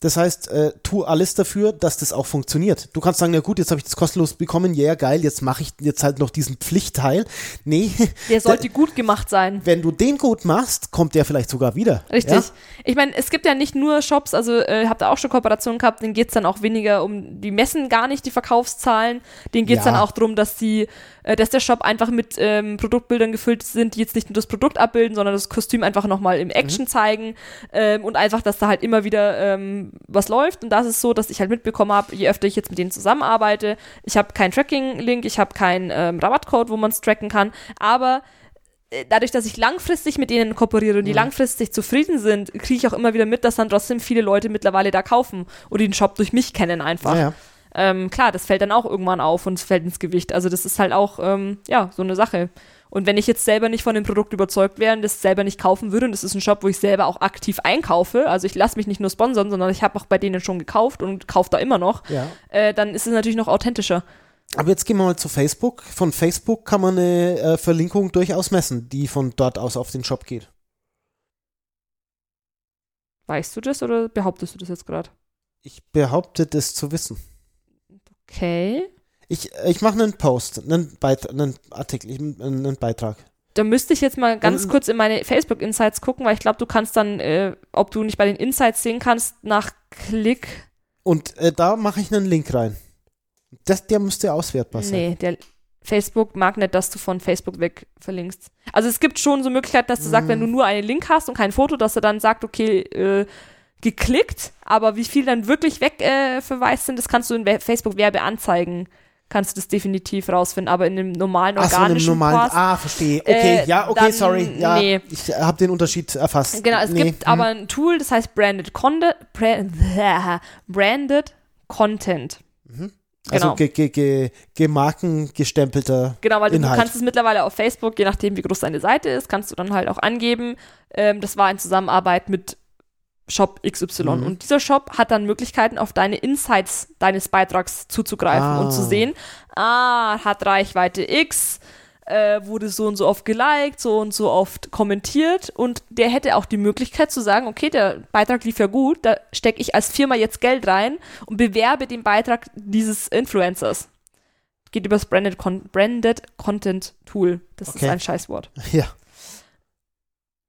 Das heißt, äh, tu alles dafür, dass das auch funktioniert. Du kannst sagen, ja gut, jetzt habe ich das kostenlos bekommen, ja yeah, geil, jetzt mache ich jetzt halt noch diesen Pflichtteil. *laughs* Nee, Der *laughs* sollte gut gemacht sein. wenn du den gut machst, kommt der vielleicht sogar wieder. Richtig. Ja? Ich meine, es gibt ja nicht nur Shops, also äh, habt ihr auch schon Kooperationen gehabt, denen geht's dann auch weniger um, die messen gar nicht die Verkaufszahlen, denen geht's Ja. dann auch darum, dass die, äh, dass der Shop einfach mit ähm, Produktbildern gefüllt sind, die jetzt nicht nur das Produkt abbilden, sondern das Kostüm einfach nochmal im Action zeigen ähm, und einfach, dass da halt immer wieder ähm, was läuft. Und das ist so, dass ich halt mitbekommen habe, je öfter ich jetzt mit denen zusammenarbeite, ich habe keinen Tracking-Link, ich habe keinen ähm, Rabattcode, wo man es tracken kann, aber äh, dadurch, dass ich langfristig mit denen kooperiere und die langfristig zufrieden sind, kriege ich auch immer wieder mit, dass dann trotzdem viele Leute mittlerweile da kaufen und den Shop durch mich kennen einfach. Ja, ja. Ähm, klar, das fällt dann auch irgendwann auf und es fällt ins Gewicht. Also das ist halt auch, ähm, ja, so eine Sache. Und wenn ich jetzt selber nicht von dem Produkt überzeugt wäre und das selber nicht kaufen würde, und das ist ein Shop, wo ich selber auch aktiv einkaufe, also ich lasse mich nicht nur sponsern, sondern ich habe auch bei denen schon gekauft und kaufe da immer noch, ja. äh, dann ist es natürlich noch authentischer. Aber jetzt gehen wir mal zu Facebook. Von Facebook kann man eine äh, Verlinkung durchaus messen, die von dort aus auf den Shop geht. Weißt du das oder behauptest du das jetzt gerade? Ich behaupte, das zu wissen. Okay. Ich, ich mache einen Post, einen, Beit einen Artikel, einen, Beitrag. Da müsste ich jetzt mal ganz Und- kurz in meine Facebook-Insights gucken, weil ich glaube, du kannst dann, äh, ob du nicht bei den Insights sehen kannst, nach Klick Und äh, da mache ich einen Link rein. Das, der müsste auswertbar sein. Nee, der Facebook mag nicht, dass du von Facebook weg verlinkst. Also es gibt schon so Möglichkeiten, dass du sagst, wenn du Mm. nur einen Link hast und kein Foto, dass er dann sagt, okay, äh, geklickt, aber wie viel dann wirklich weg äh, sind, das kannst du in We- Facebook Werbeanzeigen, kannst du das definitiv rausfinden, aber in einem normalen Ach so, in einem organischen normalen. Post, Ah, verstehe. Okay, Äh, ja, okay, dann- sorry. Ja, nee. ich habe den Unterschied erfasst. Genau, es Nee, gibt hm. aber ein Tool, das heißt Branded Content, *laughs* Branded Content. also genau. ge, ge, ge, gemarkengestempelter. Genau, weil du Inhalt. kannst es mittlerweile auf Facebook, je nachdem wie groß deine Seite ist, kannst du dann halt auch angeben. Ähm, das war in Zusammenarbeit mit Shop XY. Mhm. Und dieser Shop hat dann Möglichkeiten, auf deine Insights deines Beitrags zuzugreifen Ah. und zu sehen, ah, hat Reichweite X, äh, wurde so und so oft geliked, so und so oft kommentiert und der hätte auch die Möglichkeit zu sagen, okay, der Beitrag lief ja gut, da stecke ich als Firma jetzt Geld rein und bewerbe den Beitrag dieses Influencers. Geht über das Branded, Con Branded Content Tool. Das Okay. ist ein Scheißwort. *laughs* Ja.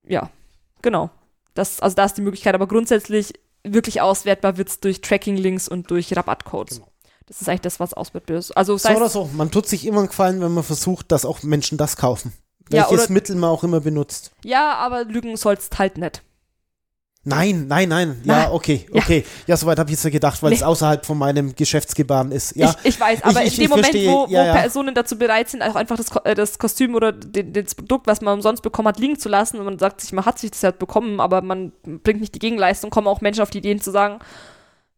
Ja, genau. Das, also da ist die Möglichkeit, aber grundsätzlich wirklich auswertbar wird es durch Tracking-Links und durch Rabattcodes. Genau. Das ist eigentlich das, was auswertbar ist. Also So oder so. Man tut sich immer einen Gefallen, wenn man versucht, dass auch Menschen das kaufen. Ja, Welches oder- Mittel man auch immer benutzt. ja, aber lügen sollst halt nicht. Nein, nein, nein. Ja, Nein. okay, Ja. okay. Ja, soweit habe ich jetzt ja gedacht, weil Nee. es außerhalb von meinem Geschäftsgebaren ist. Ja, Ich, ich weiß, aber ich- in dem Moment, verstehe. wo, wo Ja. Personen dazu bereit sind, auch einfach das, äh, das Kostüm oder den, das Produkt, was man umsonst bekommen hat, liegen zu lassen und man sagt sich, man hat sich das ja bekommen, aber man bringt nicht die Gegenleistung, kommen auch Menschen auf die Ideen zu sagen,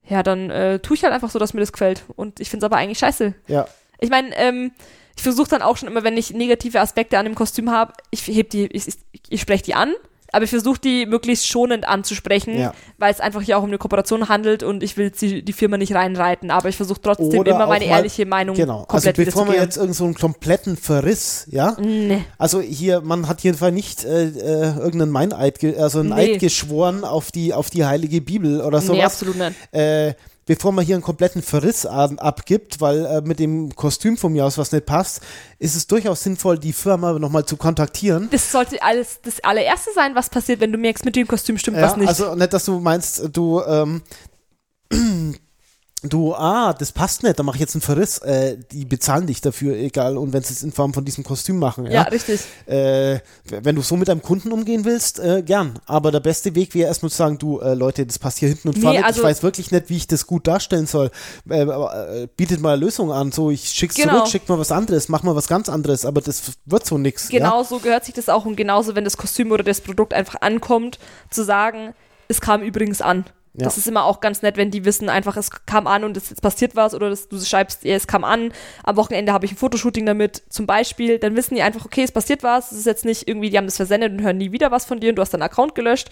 ja, dann äh, tue ich halt einfach so, dass mir das gefällt. Und ich finde es aber eigentlich scheiße. ja. Ich meine, ähm, ich versuche dann auch schon immer, wenn ich negative Aspekte an dem Kostüm habe, ich heb die, ich, ich, ich spreche die an, aber ich versuche die möglichst schonend anzusprechen, Ja. weil es einfach hier auch um eine Kooperation handelt und ich will die, die Firma nicht reinreiten, aber ich versuche trotzdem Oder immer meine mal- ehrliche Meinung Genau. Also komplett bevor man jetzt irgend so einen kompletten Verriss, ja, Nee. Also hier, man hat jedenfalls nicht äh, äh, irgendeinen Meineid, also einen Nee. Eid geschworen auf die, auf die heilige Bibel oder nee, sowas. absolut nicht. äh, bevor man hier einen kompletten Verriss abgibt, weil äh, mit dem Kostüm von mir aus was nicht passt, ist es durchaus sinnvoll, die Firma nochmal zu kontaktieren. Das sollte alles das allererste sein, was passiert, wenn du merkst, mit dem Kostüm stimmt Ja, was nicht. also nicht, dass du meinst, du ähm, du, ah, das passt nicht, da mache ich jetzt einen Verriss. Äh, die bezahlen dich dafür, egal, und wenn sie es in Form von diesem Kostüm machen. ja, Ja, richtig. Äh, wenn du so mit deinem Kunden umgehen willst, äh, gern. Aber der beste Weg wäre erstmal zu sagen, du äh, Leute, das passt hier hinten und Nee, vorne. also- ich weiß wirklich nicht, wie ich das gut darstellen soll. Äh, äh, bietet mal eine Lösung an. So, ich schick's Genau. zurück, schickt mal was anderes, mach mal was ganz anderes, aber das wird so nix. Ja? Genau so gehört sich das auch und genauso, wenn das Kostüm oder das Produkt einfach ankommt, zu sagen, es kam übrigens an. Ja. Das ist immer auch ganz nett, wenn die wissen, einfach es kam an und es jetzt passiert was oder das, du schreibst, ja, es kam an, am Wochenende habe ich ein Fotoshooting damit, zum Beispiel, dann wissen die einfach, okay, es passiert was, es ist jetzt nicht irgendwie, die haben das versendet und hören nie wieder was von dir und du hast deinen Account gelöscht,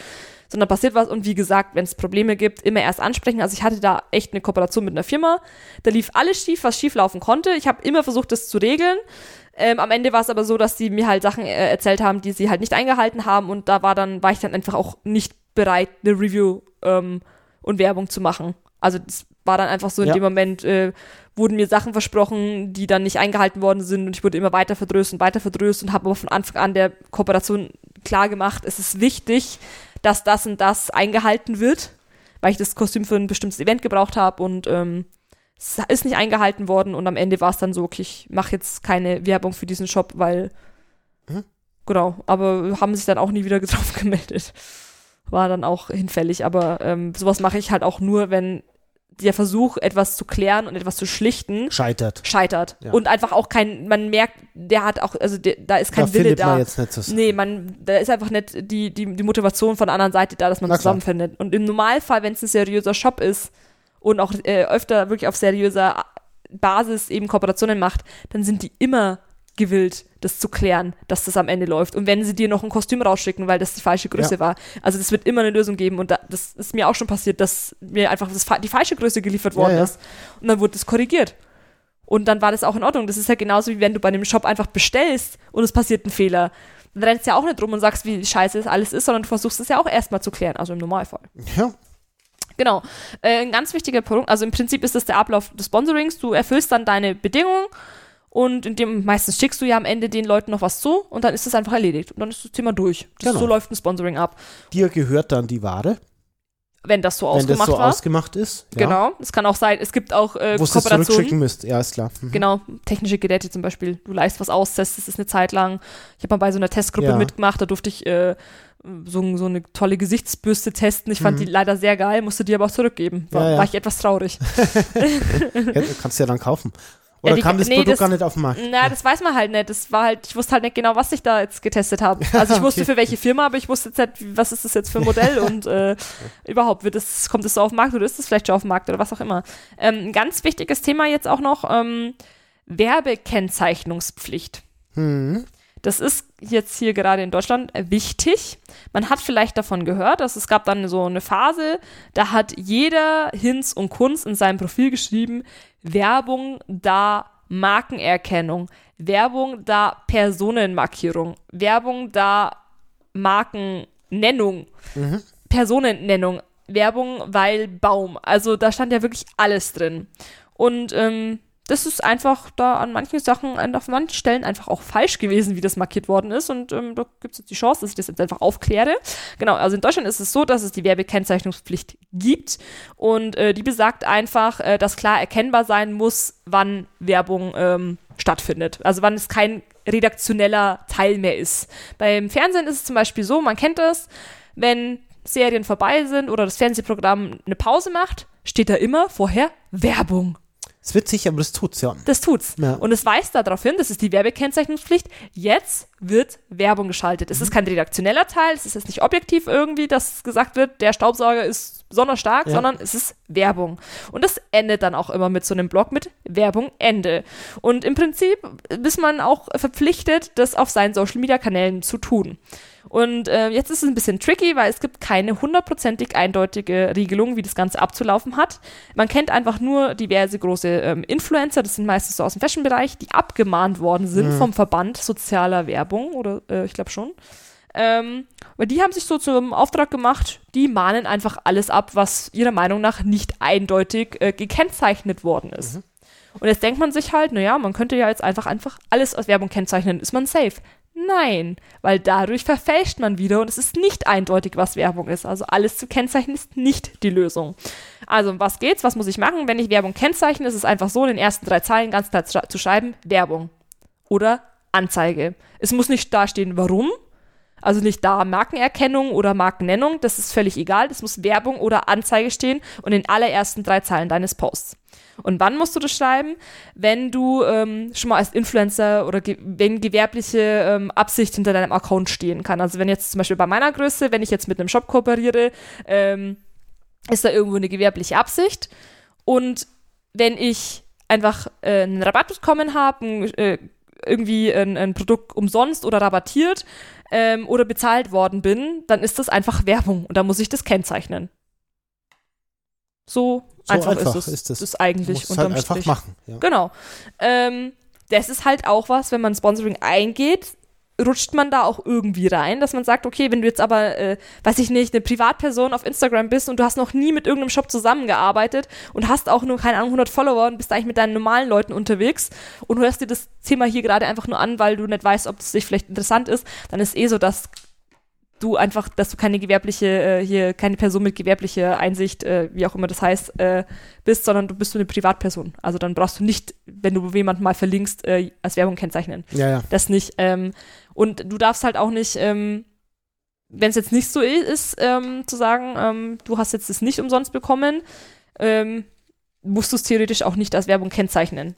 sondern passiert was und wie gesagt, wenn es Probleme gibt, immer erst ansprechen. Also ich hatte da echt eine Kooperation mit einer Firma, da lief alles schief, was schief laufen konnte. Ich habe immer versucht, das zu regeln. Ähm, am Ende war es aber so, dass sie mir halt Sachen äh, erzählt haben, die sie halt nicht eingehalten haben und da war dann, war ich dann einfach auch nicht bereit, eine Review ähm, und Werbung zu machen. Also das war dann einfach so in Ja. dem Moment, äh, wurden mir Sachen versprochen, die dann nicht eingehalten worden sind und ich wurde immer weiter verdröst und weiter verdröst und habe aber von Anfang an der Kooperation klar gemacht, es ist wichtig, dass das und das eingehalten wird, weil ich das Kostüm für ein bestimmtes Event gebraucht habe und ähm, es ist nicht eingehalten worden und am Ende war es dann so, okay, ich mache jetzt keine Werbung für diesen Shop, weil Mhm. genau, aber haben sich dann auch nie wieder *laughs* drauf gemeldet. War dann auch hinfällig, aber ähm, sowas mache ich halt auch nur, wenn der Versuch, etwas zu klären und etwas zu schlichten, Scheitert. scheitert. Ja. Und einfach auch kein, man merkt, der hat auch, also der, da ist kein da Wille da. man jetzt nicht so. Nee, man, da ist einfach nicht die, die, die Motivation von der anderen Seite da, dass man Na klar. zusammenfindet. Und im Normalfall, wenn es ein seriöser Shop ist und auch äh, öfter wirklich auf seriöser Basis eben Kooperationen macht, dann sind die immer gewillt, das zu klären, dass das am Ende läuft. Und wenn sie dir noch ein Kostüm rausschicken, weil das die falsche Größe Ja. war. Also das wird immer eine Lösung geben. Und da, das ist mir auch schon passiert, dass mir einfach das, die falsche Größe geliefert worden Ja, ja. ist. Und dann wurde das korrigiert. Und dann war das auch in Ordnung. Das ist ja genauso, wie wenn du bei einem Shop einfach bestellst und es passiert ein Fehler. Dann rennst du ja auch nicht rum und sagst, wie scheiße es alles ist, sondern du versuchst es ja auch erstmal zu klären, also im Normalfall. Ja. Genau. Äh, ein ganz wichtiger Punkt, also im Prinzip ist das der Ablauf des Sponsorings. Du erfüllst dann deine Bedingungen und in dem meistens schickst du ja am Ende den Leuten noch was zu und dann ist das einfach erledigt. Und dann ist das Thema durch. Das Genau. So läuft ein Sponsoring ab. Dir gehört dann die Ware. wenn das so Wenn das ausgemacht so war. ausgemacht ist. Ja. Genau. Es kann auch sein, es gibt auch äh, Wo das Kooperationen. zurückschicken müsst. Ja, ist klar. Mhm. Genau, technische Geräte zum Beispiel. Du leist was aus, testest es eine Zeit lang. Ich habe mal bei so einer Testgruppe Ja. mitgemacht, da durfte ich äh, so, so eine tolle Gesichtsbürste testen. Ich fand die leider sehr geil, musste die aber auch zurückgeben. War, Mhm. Ja, ja. war ich etwas traurig. *laughs* *laughs* Ja, du kannst ja dann kaufen. Oder die- kam das nee, Produkt das- gar nicht auf den Markt? Na, das weiß man halt nicht. Das war halt, ich wusste halt nicht genau, was ich da jetzt getestet habe. Also ich *laughs* wusste Okay. für welche Firma, aber ich wusste jetzt nicht, was ist das jetzt für ein Modell *laughs* und äh, überhaupt wird es, kommt es so auf den Markt oder ist es vielleicht schon auf dem Markt oder was auch immer. Ähm, ein ganz wichtiges Thema jetzt auch noch, ähm, Werbekennzeichnungspflicht. Hm. Das ist jetzt hier gerade in Deutschland wichtig. Man hat vielleicht davon gehört, dass es gab dann so eine Phase, da hat jeder Hinz und Kunz in seinem Profil geschrieben, Werbung da Markenerkennung, Werbung da Personenmarkierung, Werbung da Markennennung, Personennennung, Werbung weil Baum. Also da stand ja wirklich alles drin. Und ähm, das ist einfach da an manchen Sachen, an auf manchen Stellen einfach auch falsch gewesen, wie das markiert worden ist. Und ähm, da gibt es jetzt die Chance, dass ich das jetzt einfach aufkläre. Genau, also in Deutschland ist es so, dass es die Werbekennzeichnungspflicht gibt. Und äh, die besagt einfach, äh, dass klar erkennbar sein muss, wann Werbung ähm, stattfindet. Also wann es kein redaktioneller Teil mehr ist. Beim Fernsehen ist es zum Beispiel so, man kennt das, wenn Serien vorbei sind oder das Fernsehprogramm eine Pause macht, steht da immer vorher Werbung. Ist witzig, aber das tut's ja. Das tut's. Ja. Und es weist darauf hin, das ist die Werbekennzeichnungspflicht. Jetzt wird Werbung geschaltet. Es ist kein redaktioneller Teil, es ist jetzt nicht objektiv irgendwie, dass gesagt wird, der Staubsauger ist besonders stark, Ja. sondern es ist Werbung. Und das endet dann auch immer mit so einem Blog mit Werbung Ende. Und im Prinzip ist man auch verpflichtet, das auf seinen Social Media Kanälen zu tun. Und äh, jetzt ist es ein bisschen tricky, weil es gibt keine hundertprozentig eindeutige Regelung, wie das Ganze abzulaufen hat. Man kennt einfach nur diverse große ähm, Influencer, das sind meistens so aus dem Fashion-Bereich, die abgemahnt worden sind vom Verband sozialer Werbung oder äh, ich glaube schon. Ähm, weil die haben sich so zum Auftrag gemacht, die mahnen einfach alles ab, was ihrer Meinung nach nicht eindeutig äh, gekennzeichnet worden ist. Und jetzt denkt man sich halt, naja, man könnte ja jetzt einfach einfach alles aus Werbung kennzeichnen, ist man safe. Nein, weil dadurch verfälscht man wieder und es ist nicht eindeutig, was Werbung ist. Also alles zu kennzeichnen ist nicht die Lösung. Also um was geht's? Was muss ich machen? Wenn ich Werbung kennzeichne, ist es einfach so, in den ersten drei Zeilen ganz klar zu schreiben, Werbung oder Anzeige. Es muss nicht dastehen, warum. Also nicht da Markenerkennung oder Markennennung, das ist völlig egal. Das muss Werbung oder Anzeige stehen und in allerersten drei Zeilen deines Posts. Und wann musst du das schreiben? Wenn du ähm, schon mal als Influencer oder ge wenn gewerbliche ähm, Absicht hinter deinem Account stehen kann. Also wenn jetzt zum Beispiel bei meiner Größe, wenn ich jetzt mit einem Shop kooperiere, ähm, ist da irgendwo eine gewerbliche Absicht. Und wenn ich einfach äh, einen Rabatt bekommen habe, äh, irgendwie ein, ein Produkt umsonst oder rabattiert ähm, oder bezahlt worden bin, dann ist das einfach Werbung und da muss ich das kennzeichnen. So, So einfach, einfach ist es. ist. Das ist eigentlich halt unterm einfach Strich. machen. Ja. Genau. Ähm, das ist halt auch was, wenn man Sponsoring eingeht, rutscht man da auch irgendwie rein, dass man sagt, okay, wenn du jetzt aber, äh, weiß ich nicht, eine Privatperson auf Instagram bist und du hast noch nie mit irgendeinem Shop zusammengearbeitet und hast auch nur, keine Ahnung, 100 Follower und bist eigentlich mit deinen normalen Leuten unterwegs und hörst dir das Thema hier gerade einfach nur an, weil du nicht weißt, ob das dich vielleicht interessant ist, dann ist eh so, dass du einfach, dass du keine gewerbliche, äh, hier, keine Person mit gewerblicher Einsicht, äh, wie auch immer das heißt, äh, bist, sondern du bist so eine Privatperson. Also dann brauchst du nicht, wenn du jemanden mal verlinkst, äh, als Werbung kennzeichnen. ja, ja. Das nicht. Ähm, und du darfst halt auch nicht, ähm, wenn es jetzt nicht so ist, ähm, zu sagen, ähm, du hast jetzt das nicht umsonst bekommen, ähm, musst du es theoretisch auch nicht als Werbung kennzeichnen.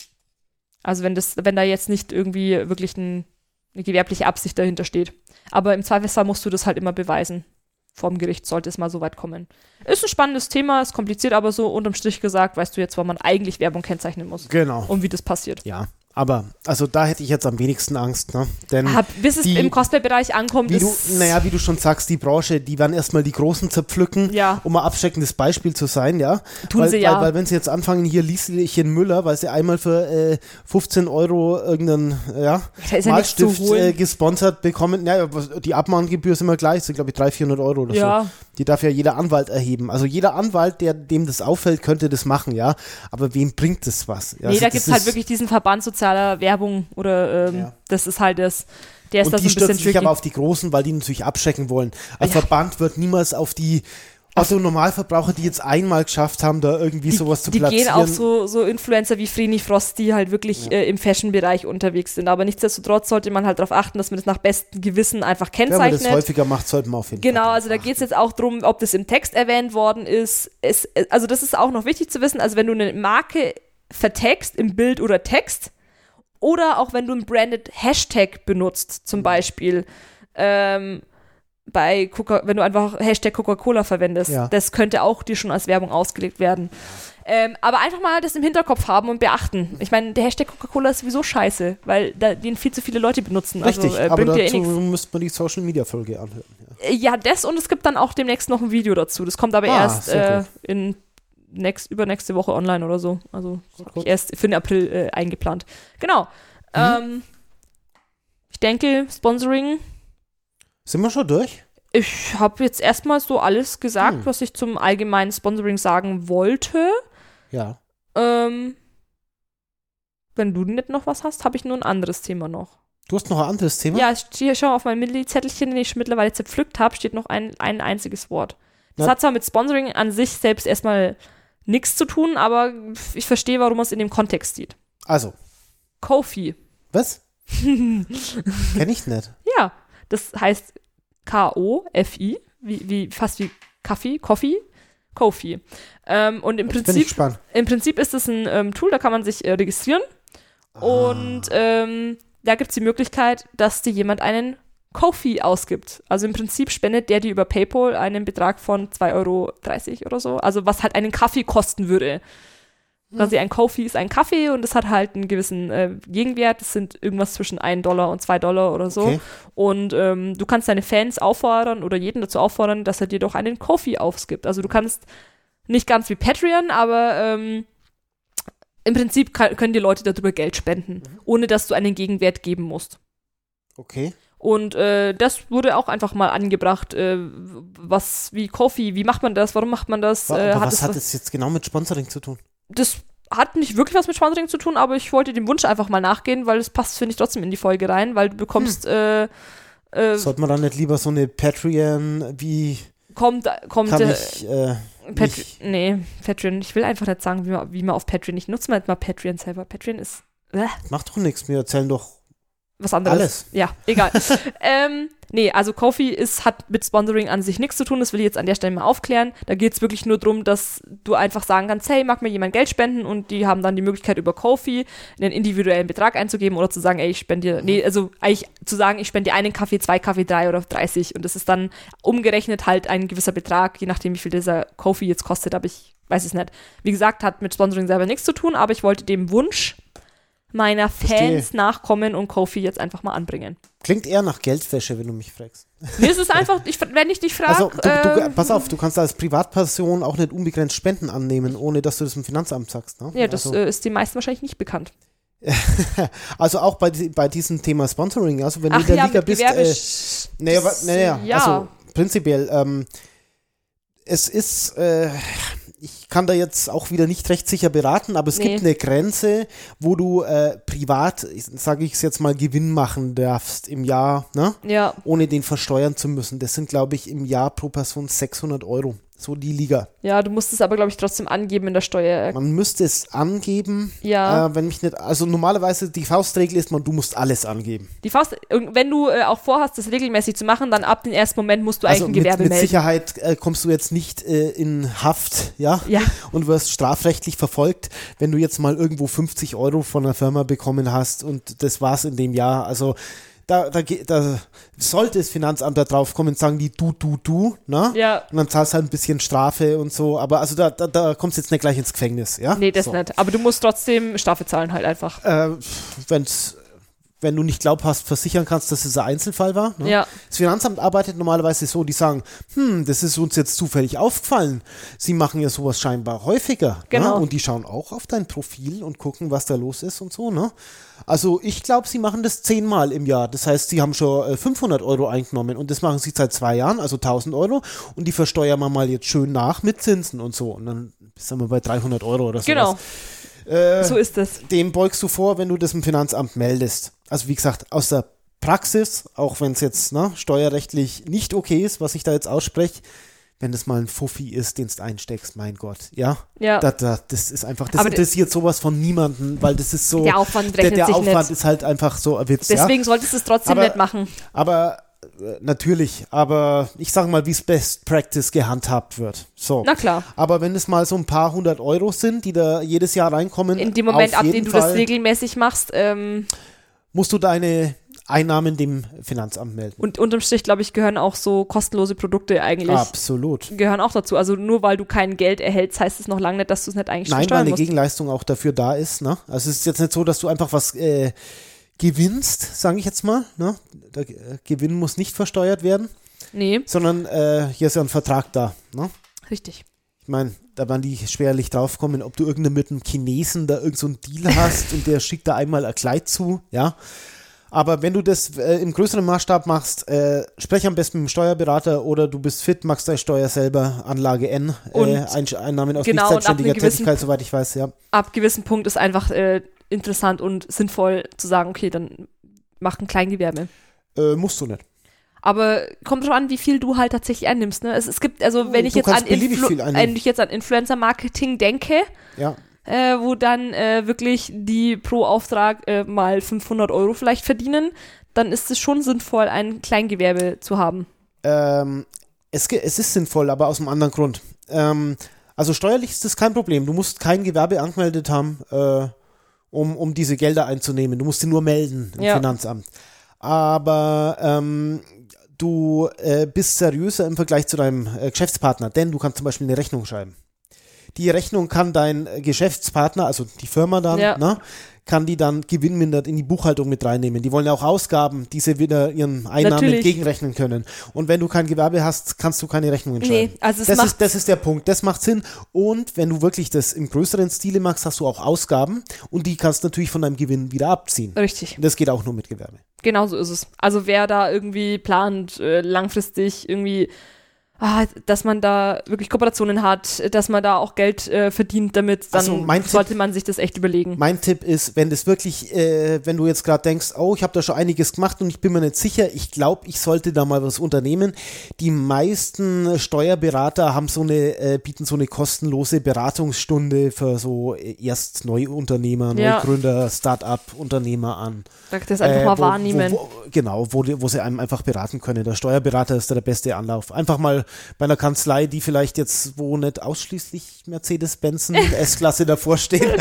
Also wenn das, wenn da jetzt nicht irgendwie wirklich ein, eine gewerbliche Absicht dahinter steht. Aber im Zweifelsfall musst du das halt immer beweisen. Vorm Gericht sollte es mal so weit kommen. Ist ein spannendes Thema, ist kompliziert, aber so unterm Strich gesagt, weißt du jetzt, wann man eigentlich Werbung kennzeichnen muss Genau. und wie das passiert. Ja. Aber, also da hätte ich jetzt am wenigsten Angst, ne? Denn Ah, bis es die- im Cosplay-Bereich ankommt, wie du, naja, wie du schon sagst, die Branche, die werden erstmal die Großen zerpflücken, Ja. um ein abschreckendes Beispiel zu sein, ja. Tun weil, sie ja. Weil, weil wenn sie jetzt anfangen, hier Lieschen Müller, weil sie einmal für äh, 15 Euro irgendeinen ja, ja Malstift äh, gesponsert bekommen, naja, die Abmahngebühr ist immer gleich, sind glaube ich 300, 400 Euro oder Ja. so. Die darf ja jeder Anwalt erheben. Also jeder Anwalt, der dem das auffällt, könnte das machen, ja. Aber wem bringt das was? Ja, nee, also da gibt es halt wirklich diesen Verband sozialer Werbung oder ähm, Ja. das ist halt das, der ist Und da die so ein bisschen sich tricky. aber auf die Großen, weil die natürlich abschrecken wollen. Ein Ja. Verband wird niemals auf die Also Normalverbraucher, die jetzt einmal geschafft haben, da irgendwie die, sowas zu die platzieren. gehen auf so, so Influencer wie Vreni Frost, die halt wirklich äh, im Fashion-Bereich unterwegs sind. Aber nichtsdestotrotz sollte man halt darauf achten, dass man das nach bestem Gewissen einfach Wenn man kennzeichnet. das häufiger macht, sollte man auf jeden Genau, Fall. also da geht es jetzt auch drum, ob das im Text erwähnt worden ist. Es, äh, also das ist auch noch wichtig zu wissen. Also wenn du eine Marke vertext im Bild oder Text oder auch wenn du einen branded Hashtag benutzt, zum Beispiel ähm, bei Coca wenn du einfach Hashtag Coca-Cola verwendest, Ja. das könnte auch dir schon als Werbung ausgelegt werden. Ähm, aber einfach mal das im Hinterkopf haben und beachten. Ich meine, der Hashtag Coca-Cola ist sowieso scheiße, weil da, den viel zu viele Leute benutzen. Richtig, also, äh, aber eh dazu nichts. müsste man die Social-Media-Folge anhören. Ja. Ja, das und es gibt dann auch demnächst noch ein Video dazu. Das kommt aber Ah, erst äh, in nächst, übernächste Woche online oder so. Also erst für den April äh, eingeplant. Genau. Mhm. Ähm, ich denke, Sponsoring. Sind wir schon durch? Ich habe jetzt erstmal so alles gesagt, Hm. was ich zum allgemeinen Sponsoring sagen wollte. Ja. Ähm, wenn du nicht noch was hast, habe ich nur ein anderes Thema noch. Du hast noch ein anderes Thema? Ja, steht schon auf meinem Milli-Zettelchen, den ich mittlerweile zerpflückt habe, steht noch ein, ein einziges Wort. Das Na- hat zwar mit Sponsoring an sich selbst erstmal nichts zu tun, aber ich verstehe, warum man es in dem Kontext sieht. Also, Kofi. was? *laughs* Kenn ich nicht. Ja, das heißt K-O-F-I, wie, wie, fast wie Kaffee, Coffee, Kofi. Ähm, und im Jetzt Prinzip, im Prinzip ist es ein ähm, Tool, da kann man sich äh, registrieren und ähm, da gibt es die Möglichkeit, dass dir jemand einen Kofi ausgibt. Also im Prinzip spendet der dir über PayPal einen Betrag von 2,30 Euro oder so. Also was halt einen Kaffee kosten würde. Quasi ein Kofi ist ein Kaffee und es hat halt einen gewissen äh, Gegenwert. Das sind irgendwas zwischen 1 Dollar und 2 Dollar oder so. Okay. Und ähm, du kannst deine Fans auffordern oder jeden dazu auffordern, dass er dir doch einen Kofi ausgibt. Also du kannst nicht ganz wie Patreon, aber ähm, im Prinzip kann, können die Leute darüber Geld spenden, ohne dass du einen Gegenwert geben musst. Okay. Und äh, das wurde auch einfach mal angebracht, äh, was wie Kofi, wie macht man das, warum macht man das? Äh, aber hat was es hat es jetzt genau mit Sponsoring zu tun? das hat nicht wirklich was mit Sponsoring zu tun, aber ich wollte dem Wunsch einfach mal nachgehen, weil es passt, finde ich, trotzdem in die Folge rein, weil du bekommst, äh, äh, Sollte man dann nicht lieber so eine Patreon, wie kommt, kommt, kann äh, ich, äh, Pat mich- nee, Patreon, ich will einfach nicht sagen, wie man, wie man auf Patreon, ich nutze mal jetzt mal Patreon selber. Patreon ist äh, macht doch nichts, wir erzählen doch was anderes. alles. Ja, egal. *laughs* ähm, nee, also Kofi ist, hat mit Sponsoring an sich nichts zu tun, das will ich jetzt an der Stelle mal aufklären. Da geht es wirklich nur darum, dass du einfach sagen kannst, hey, mag mir jemand Geld spenden und die haben dann die Möglichkeit über Kofi einen individuellen Betrag einzugeben oder zu sagen, ey, ich spende dir, nee, also eigentlich zu sagen, ich spende dir einen Kaffee, zwei Kaffee, drei oder 30 und das ist dann umgerechnet halt ein gewisser Betrag, je nachdem, wie viel dieser Kofi jetzt kostet, aber ich weiß es nicht. Wie gesagt, hat mit Sponsoring selber nichts zu tun, aber ich wollte dem Wunsch meiner Fans Verstehe. nachkommen und Kofi jetzt einfach mal anbringen. Klingt eher nach Geldwäsche, wenn du mich fragst. Es ist einfach, ich, wenn ich dich frage, Also, du, du, äh, pass auf, du kannst als Privatperson auch nicht unbegrenzt Spenden annehmen, ohne dass du das im Finanzamt sagst. Ne? ja, das also, äh, ist den meisten wahrscheinlich nicht bekannt. *laughs* also auch bei, bei diesem Thema Sponsoring, also wenn du Ach in der ja, Liga bist, äh, naja, naja, ja. also prinzipiell, ähm, es ist, äh, ich kann da jetzt auch wieder nicht recht sicher beraten, aber es Nee. gibt eine Grenze, wo du äh, privat, sage ich es jetzt mal, Gewinn machen darfst im Jahr, ne? ja, ohne den versteuern zu müssen. Das sind, glaube ich, im Jahr pro Person 600 Euro. So die Liga. ja, du musst es aber, glaube ich, trotzdem angeben in der Steuer. Man müsste es angeben, Ja, äh, wenn mich nicht, also normalerweise die Faustregel ist, man, du musst alles angeben. die Faust, und wenn du äh, auch vorhast, das regelmäßig zu machen, dann ab dem ersten Moment musst du eigentlich Also ein mit, Gewerbe mit melden. Sicherheit äh, kommst du jetzt nicht äh, in Haft, ja, Ja, und wirst strafrechtlich verfolgt, wenn du jetzt mal irgendwo 50 Euro von einer Firma bekommen hast und das war's in dem Jahr. Also da, da, da sollte das Finanzamt da drauf kommen und sagen die du, du, du, ne? ja, Und dann zahlst du halt ein bisschen Strafe und so, aber also da, da, da kommst du jetzt nicht gleich ins Gefängnis, ja? nee, das so. nicht. Aber du musst trotzdem Strafe zahlen halt einfach. Äh, wenn's, wenn du nicht glaubhaft versichern kannst, dass es ein Einzelfall war. Ne? Ja, Das Finanzamt arbeitet normalerweise so, die sagen, hm, das ist uns jetzt zufällig aufgefallen. Sie machen ja sowas scheinbar häufiger. Genau. Ne? Und die schauen auch auf dein Profil und gucken, was da los ist und so. Ne? Also ich glaube, sie machen das zehnmal im Jahr. Das heißt, sie haben schon äh, 500 Euro eingenommen und das machen sie seit zwei Jahren, also 1000 Euro. Und die versteuern wir mal jetzt schön nach mit Zinsen und so. Und dann sind wir bei 300 Euro oder so. genau, Äh, so ist es. dem beugst du vor, wenn du das im Finanzamt meldest. Also wie gesagt, aus der Praxis, auch wenn es jetzt ne, steuerrechtlich nicht okay ist, was ich da jetzt ausspreche, wenn es mal ein Fuffi ist, den du einsteckst, mein Gott, ja. Ja. Da, da, das ist einfach, das Aber der- interessiert sowas von niemanden, weil das ist so, Der Aufwand der, rechnet der sich Aufwand nicht. ist halt einfach so ein Witz, ja. Deswegen solltest du es trotzdem Aber- nicht machen. Aber natürlich, aber ich sage mal, wie es Best Practice gehandhabt wird. So. Na klar. Aber wenn es mal so ein paar hundert Euro sind, die da jedes Jahr reinkommen, In dem Moment, ab dem du Fall das regelmäßig machst, ähm, musst du deine Einnahmen dem Finanzamt melden. und unterm Strich, glaube ich, gehören auch so kostenlose Produkte eigentlich. Absolut. Gehören auch dazu. Also nur weil du kein Geld erhältst, heißt es noch lange nicht, dass du es nicht eigentlich Nein, weil eine musst. Gegenleistung auch dafür da ist. Ne? Also es ist jetzt nicht so, dass du einfach was äh, gewinnst, sage ich jetzt mal. Ne? Der äh, Gewinn muss nicht versteuert werden, Nee, sondern äh, hier ist ja ein Vertrag da. Ne? richtig. Ich meine, da werden die schwerlich draufkommen, ob du irgendeinen mit einem Chinesen da irgend so einen Deal *laughs* hast und der schickt da einmal ein Kleid zu, ja. Aber wenn du das äh, im größeren Maßstab machst, äh, sprech am besten mit dem Steuerberater oder du bist fit, machst deine Steuer selber, Anlage N, äh, Ein Einnahmen aus genau, nicht selbstständiger gewissen Tätigkeit, soweit ich weiß, ja. Ab gewissem Punkt ist einfach äh, interessant und sinnvoll zu sagen, okay, dann mach ein Kleingewerbe. Äh, musst du nicht. Aber kommt drauf an, wie viel du halt tatsächlich einnimmst. Ne? Es, es gibt, also wenn ich jetzt an, wenn ich jetzt an Influencer-Marketing denke, Ja. äh, wo dann äh, wirklich die pro Auftrag äh, mal 500 Euro vielleicht verdienen, dann ist es schon sinnvoll, ein Kleingewerbe zu haben. Ähm, es, es ist sinnvoll, aber aus einem anderen Grund. Ähm, also steuerlich ist das kein Problem. Du musst kein Gewerbe angemeldet haben, äh, um, um diese Gelder einzunehmen. Du musst sie nur melden im Ja. Finanzamt. Aber ähm, du äh, bist seriöser im Vergleich zu deinem äh, Geschäftspartner, denn du kannst zum Beispiel eine Rechnung schreiben. Die Rechnung kann dein Geschäftspartner, also die Firma dann, Ja. ne, kann die dann gewinnmindert in die Buchhaltung mit reinnehmen. Die wollen ja auch Ausgaben, die sie wieder ihren Einnahmen Natürlich. entgegenrechnen können. Und wenn du kein Gewerbe hast, kannst du keine Rechnungen schreiben. Nee, also das, ist, das ist der Punkt. Das macht Sinn. Und wenn du wirklich das im größeren Stile machst, hast du auch Ausgaben und die kannst du natürlich von deinem Gewinn wieder abziehen. richtig. Das geht auch nur mit Gewerbe. Genau so ist es. Also wer da irgendwie plant, äh, langfristig irgendwie, ah, dass man da wirklich Kooperationen hat, dass man da auch Geld äh, verdient damit, dann Also mein Tipp- sollte man sich das echt überlegen. Mein Tipp ist, wenn das wirklich, äh, wenn du jetzt gerade denkst, oh, ich habe da schon einiges gemacht und ich bin mir nicht sicher, ich glaube, ich sollte da mal was unternehmen. Die meisten Steuerberater haben so eine, äh, bieten so eine kostenlose Beratungsstunde für so äh, erst Neuunternehmer, Ja. Neugründer, Start-up-Unternehmer an. Das einfach Äh, mal wo- wahrnehmen. Wo, wo, genau, wo, wo sie einem einfach beraten können. Der Steuerberater ist da der beste Anlauf. Einfach mal bei einer Kanzlei, die vielleicht jetzt, wo nicht ausschließlich Mercedes-Benzen S-Klasse davor stehen, *laughs*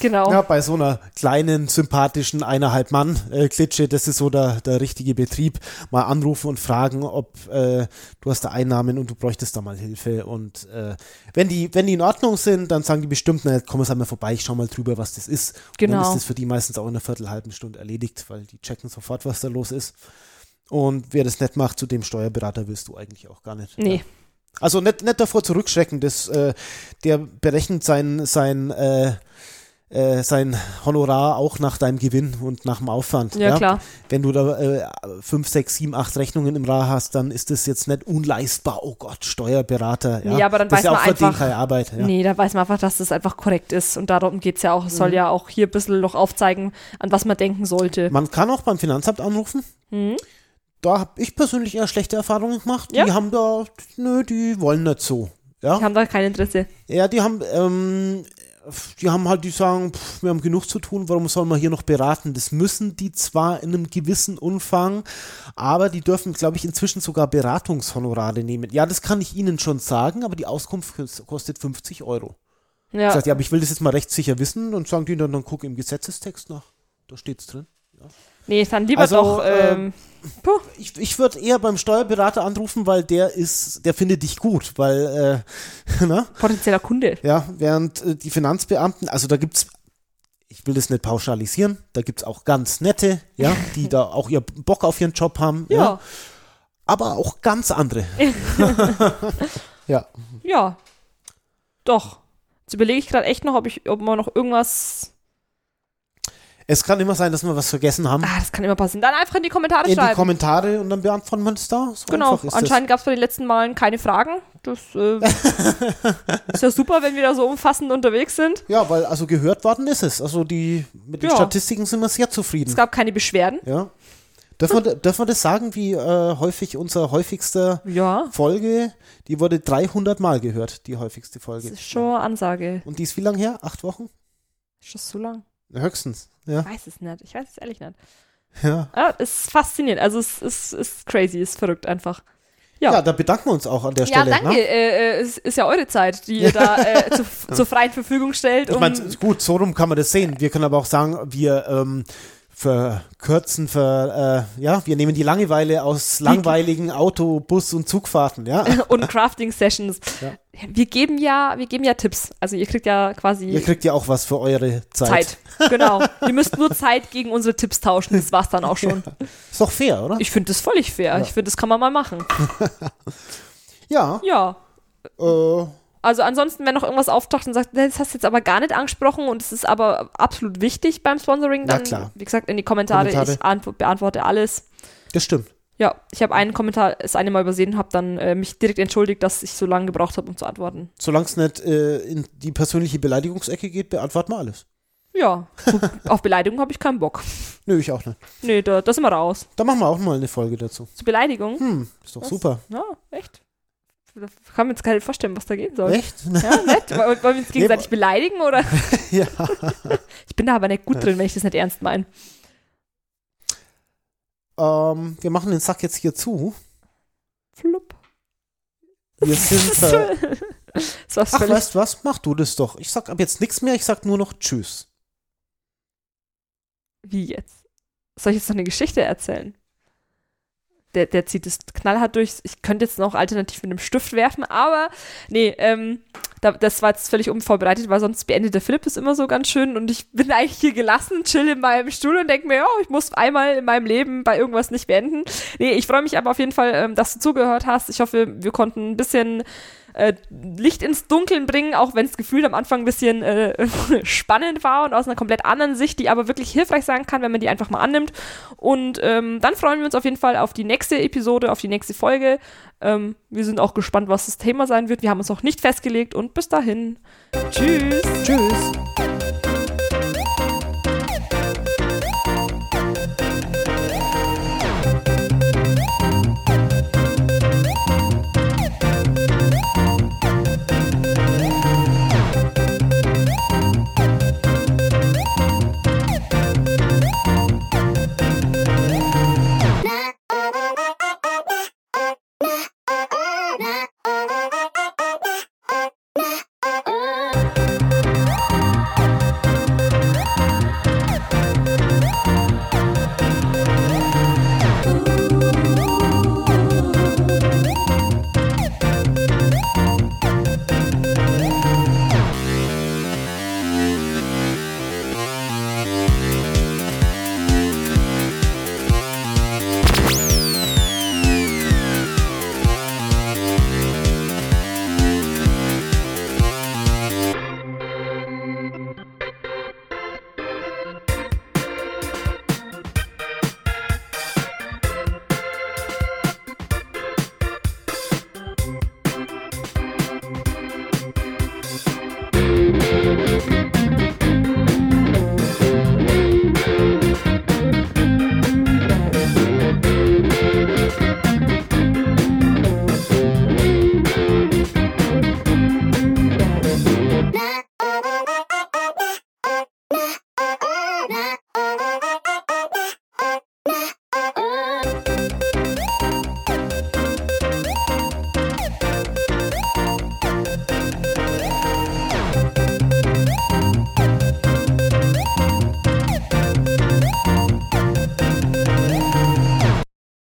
genau. ja, bei so einer kleinen, sympathischen eineinhalb Mann äh, Klitsche, das ist so der, der richtige Betrieb, mal anrufen und fragen, ob äh, du hast da Einnahmen und du bräuchtest da mal Hilfe. Und äh, wenn die, wenn die in Ordnung sind, dann sagen die bestimmt, na, komm mal vorbei, ich schau mal drüber, was das ist. Und dann Genau. ist das für die meistens auch in einer Viertel, halben Stunde erledigt, weil die checken sofort, was da los ist. Und wer das nicht macht, zu dem Steuerberater willst du eigentlich auch gar nicht. Nee. Ja. Also nicht, nicht davor zurückschrecken, das, äh, der berechnet sein, sein, äh, äh, sein Honorar auch nach deinem Gewinn und nach dem Aufwand. Ja, klar. Wenn du da äh, fünf, sechs, sieben, acht Rechnungen im Jahr hast, dann ist das jetzt nicht unleistbar. Oh Gott, Steuerberater. Ja, Nee, aber dann das weiß ja man auch einfach- keine Arbeit. Ja. Nee, da weiß man einfach, dass das einfach korrekt ist. Und darum geht es ja auch. Es Mhm. soll ja auch hier ein bisschen noch aufzeigen, an was man denken sollte. Man kann auch beim Finanzamt anrufen. Mhm. Da habe ich persönlich eher schlechte Erfahrungen gemacht. Ja? Die haben da, nö, die wollen nicht so. Ja, Die haben da kein Interesse. Ja, die haben, ähm, die haben halt, die sagen, pff, wir haben genug zu tun, warum sollen wir hier noch beraten? Das müssen die zwar in einem gewissen Umfang, aber die dürfen, glaube ich, inzwischen sogar Beratungshonorare nehmen. Ja, das kann ich Ihnen schon sagen, aber die Auskunft kos- kostet 50 Euro. Ja. Ich sage, ja, aber ich will das jetzt mal rechtssicher wissen und sagen die dann, dann guck im Gesetzestext nach. Da steht's drin. Nee, dann lieber Also, doch. ähm, Ähm, puh. Ich, ich würde eher beim Steuerberater anrufen, weil der ist, der findet dich gut, weil, äh, *laughs* ne? potenzieller Kunde. Ja, während äh, die Finanzbeamten, also da gibt's, ich will das nicht pauschalisieren, da gibt's auch ganz nette, ja, *laughs* die da auch ihr Bock auf ihren Job haben, ja, Ja. aber auch ganz andere. *laughs* ja, Ja. Doch. Jetzt überlege ich gerade echt noch, ob ich, ob man noch irgendwas. Es kann immer sein, dass wir was vergessen haben. Ah, das kann immer passieren. Dann einfach in die Kommentare in die schreiben. Kommentare und dann beantworten wir das da. So Genau, anscheinend gab es bei den letzten Malen keine Fragen. Das äh, *laughs* ist ja super, wenn wir da so umfassend unterwegs sind. Das. Ja, weil also gehört worden ist es. Also die mit den Ja. Statistiken sind wir sehr zufrieden. Es gab keine Beschwerden. Ja. Dürfen wir, dürfen wir das sagen, wie äh, häufig unsere häufigste Ja, Folge, die wurde 300 Mal gehört, die häufigste das Folge. ist schon eine Ansage. Und die ist wie lange her? Acht Wochen? Ist das so lang? Höchstens, Ich ja. weiß es nicht. Ich weiß es ehrlich nicht. Ja. Ja, es ist faszinierend. Also es ist, ist crazy, ist verrückt einfach. Ja. ja, da bedanken wir uns auch an der Ja, Stelle. danke. Ne? Äh, äh, es ist ja eure Zeit, die ihr da *laughs* äh, zu, zur freien Verfügung stellt. Ich Um, meine, gut, so rum kann man das sehen. Wir können aber auch sagen, wir ähm, verkürzen, ver, äh, ja, wir nehmen die Langeweile aus langweiligen Auto-, Bus- und Zugfahrten, ja. *laughs* und Crafting-Sessions. Ja. Wir geben ja, wir geben ja Tipps. Also ihr kriegt ja quasi Ihr kriegt ja auch was für eure Zeit. Zeit. *laughs* Genau. ihr müsst nur Zeit gegen unsere Tipps tauschen. Das war's dann auch schon. Ist doch fair, oder? Ich finde das völlig fair. Ja. Ich finde, das kann man mal machen. *laughs* ja. Ja. Äh, Also ansonsten, wenn noch irgendwas auftaucht und sagt, das hast du jetzt aber gar nicht angesprochen und es ist aber absolut wichtig beim Sponsoring, dann, klar. wie gesagt, in die Kommentare. Kommentare. Ich antw- beantworte alles. das stimmt. Ja, ich habe einen Kommentar das eine Mal übersehen, habe dann äh, mich direkt entschuldigt, dass ich so lange gebraucht habe, um zu antworten. Solange es nicht äh, in die persönliche Beleidigungsecke geht, beantworten wir alles. Ja, *laughs* auf Beleidigung habe ich keinen Bock. Nö, ich auch nicht. Nee, da, da sind wir raus. Da machen wir auch mal eine Folge dazu. Zu Beleidigung? Hm, ist doch Was? super. Ja, echt. Da kann man jetzt gar nicht vorstellen, was da gehen soll. Echt? Ja, nett. Wollen wir uns *laughs* gegenseitig beleidigen oder? *laughs* ja. *laughs* Ich bin da aber nicht gut drin, wenn ich das nicht ernst meine. Ähm, wir machen den Sack jetzt hier zu. Flupp. Wir sind. Äh, Das ach, weißt du was? Mach du das doch. Ich sag ab jetzt nichts mehr. Ich sag nur noch Tschüss. Wie jetzt? Soll ich jetzt noch eine Geschichte erzählen? Der, der zieht es knallhart durch. Ich könnte jetzt noch alternativ mit einem Stift werfen, aber nee, ähm, da, das war jetzt völlig unvorbereitet, weil sonst beendet der Philipp es immer so ganz schön und ich bin *laughs* eigentlich hier gelassen, chill in meinem Stuhl und denke mir, ja, ich muss einmal in meinem Leben bei irgendwas nicht beenden. Nee, ich freue mich aber auf jeden Fall, ähm, dass du zugehört hast. Ich hoffe, wir konnten ein bisschen äh, Licht ins Dunkeln bringen, auch wenn es gefühlt am Anfang ein bisschen äh, *laughs* spannend war und aus einer komplett anderen Sicht, die aber wirklich hilfreich sein kann, wenn man die einfach mal annimmt. Und ähm, dann freuen wir uns auf jeden Fall auf die nächste Episode, auf die nächste Folge. Ähm, wir sind auch gespannt, was das Thema sein wird. Wir haben uns noch nicht festgelegt und bis dahin. Tschüss. Tschüss.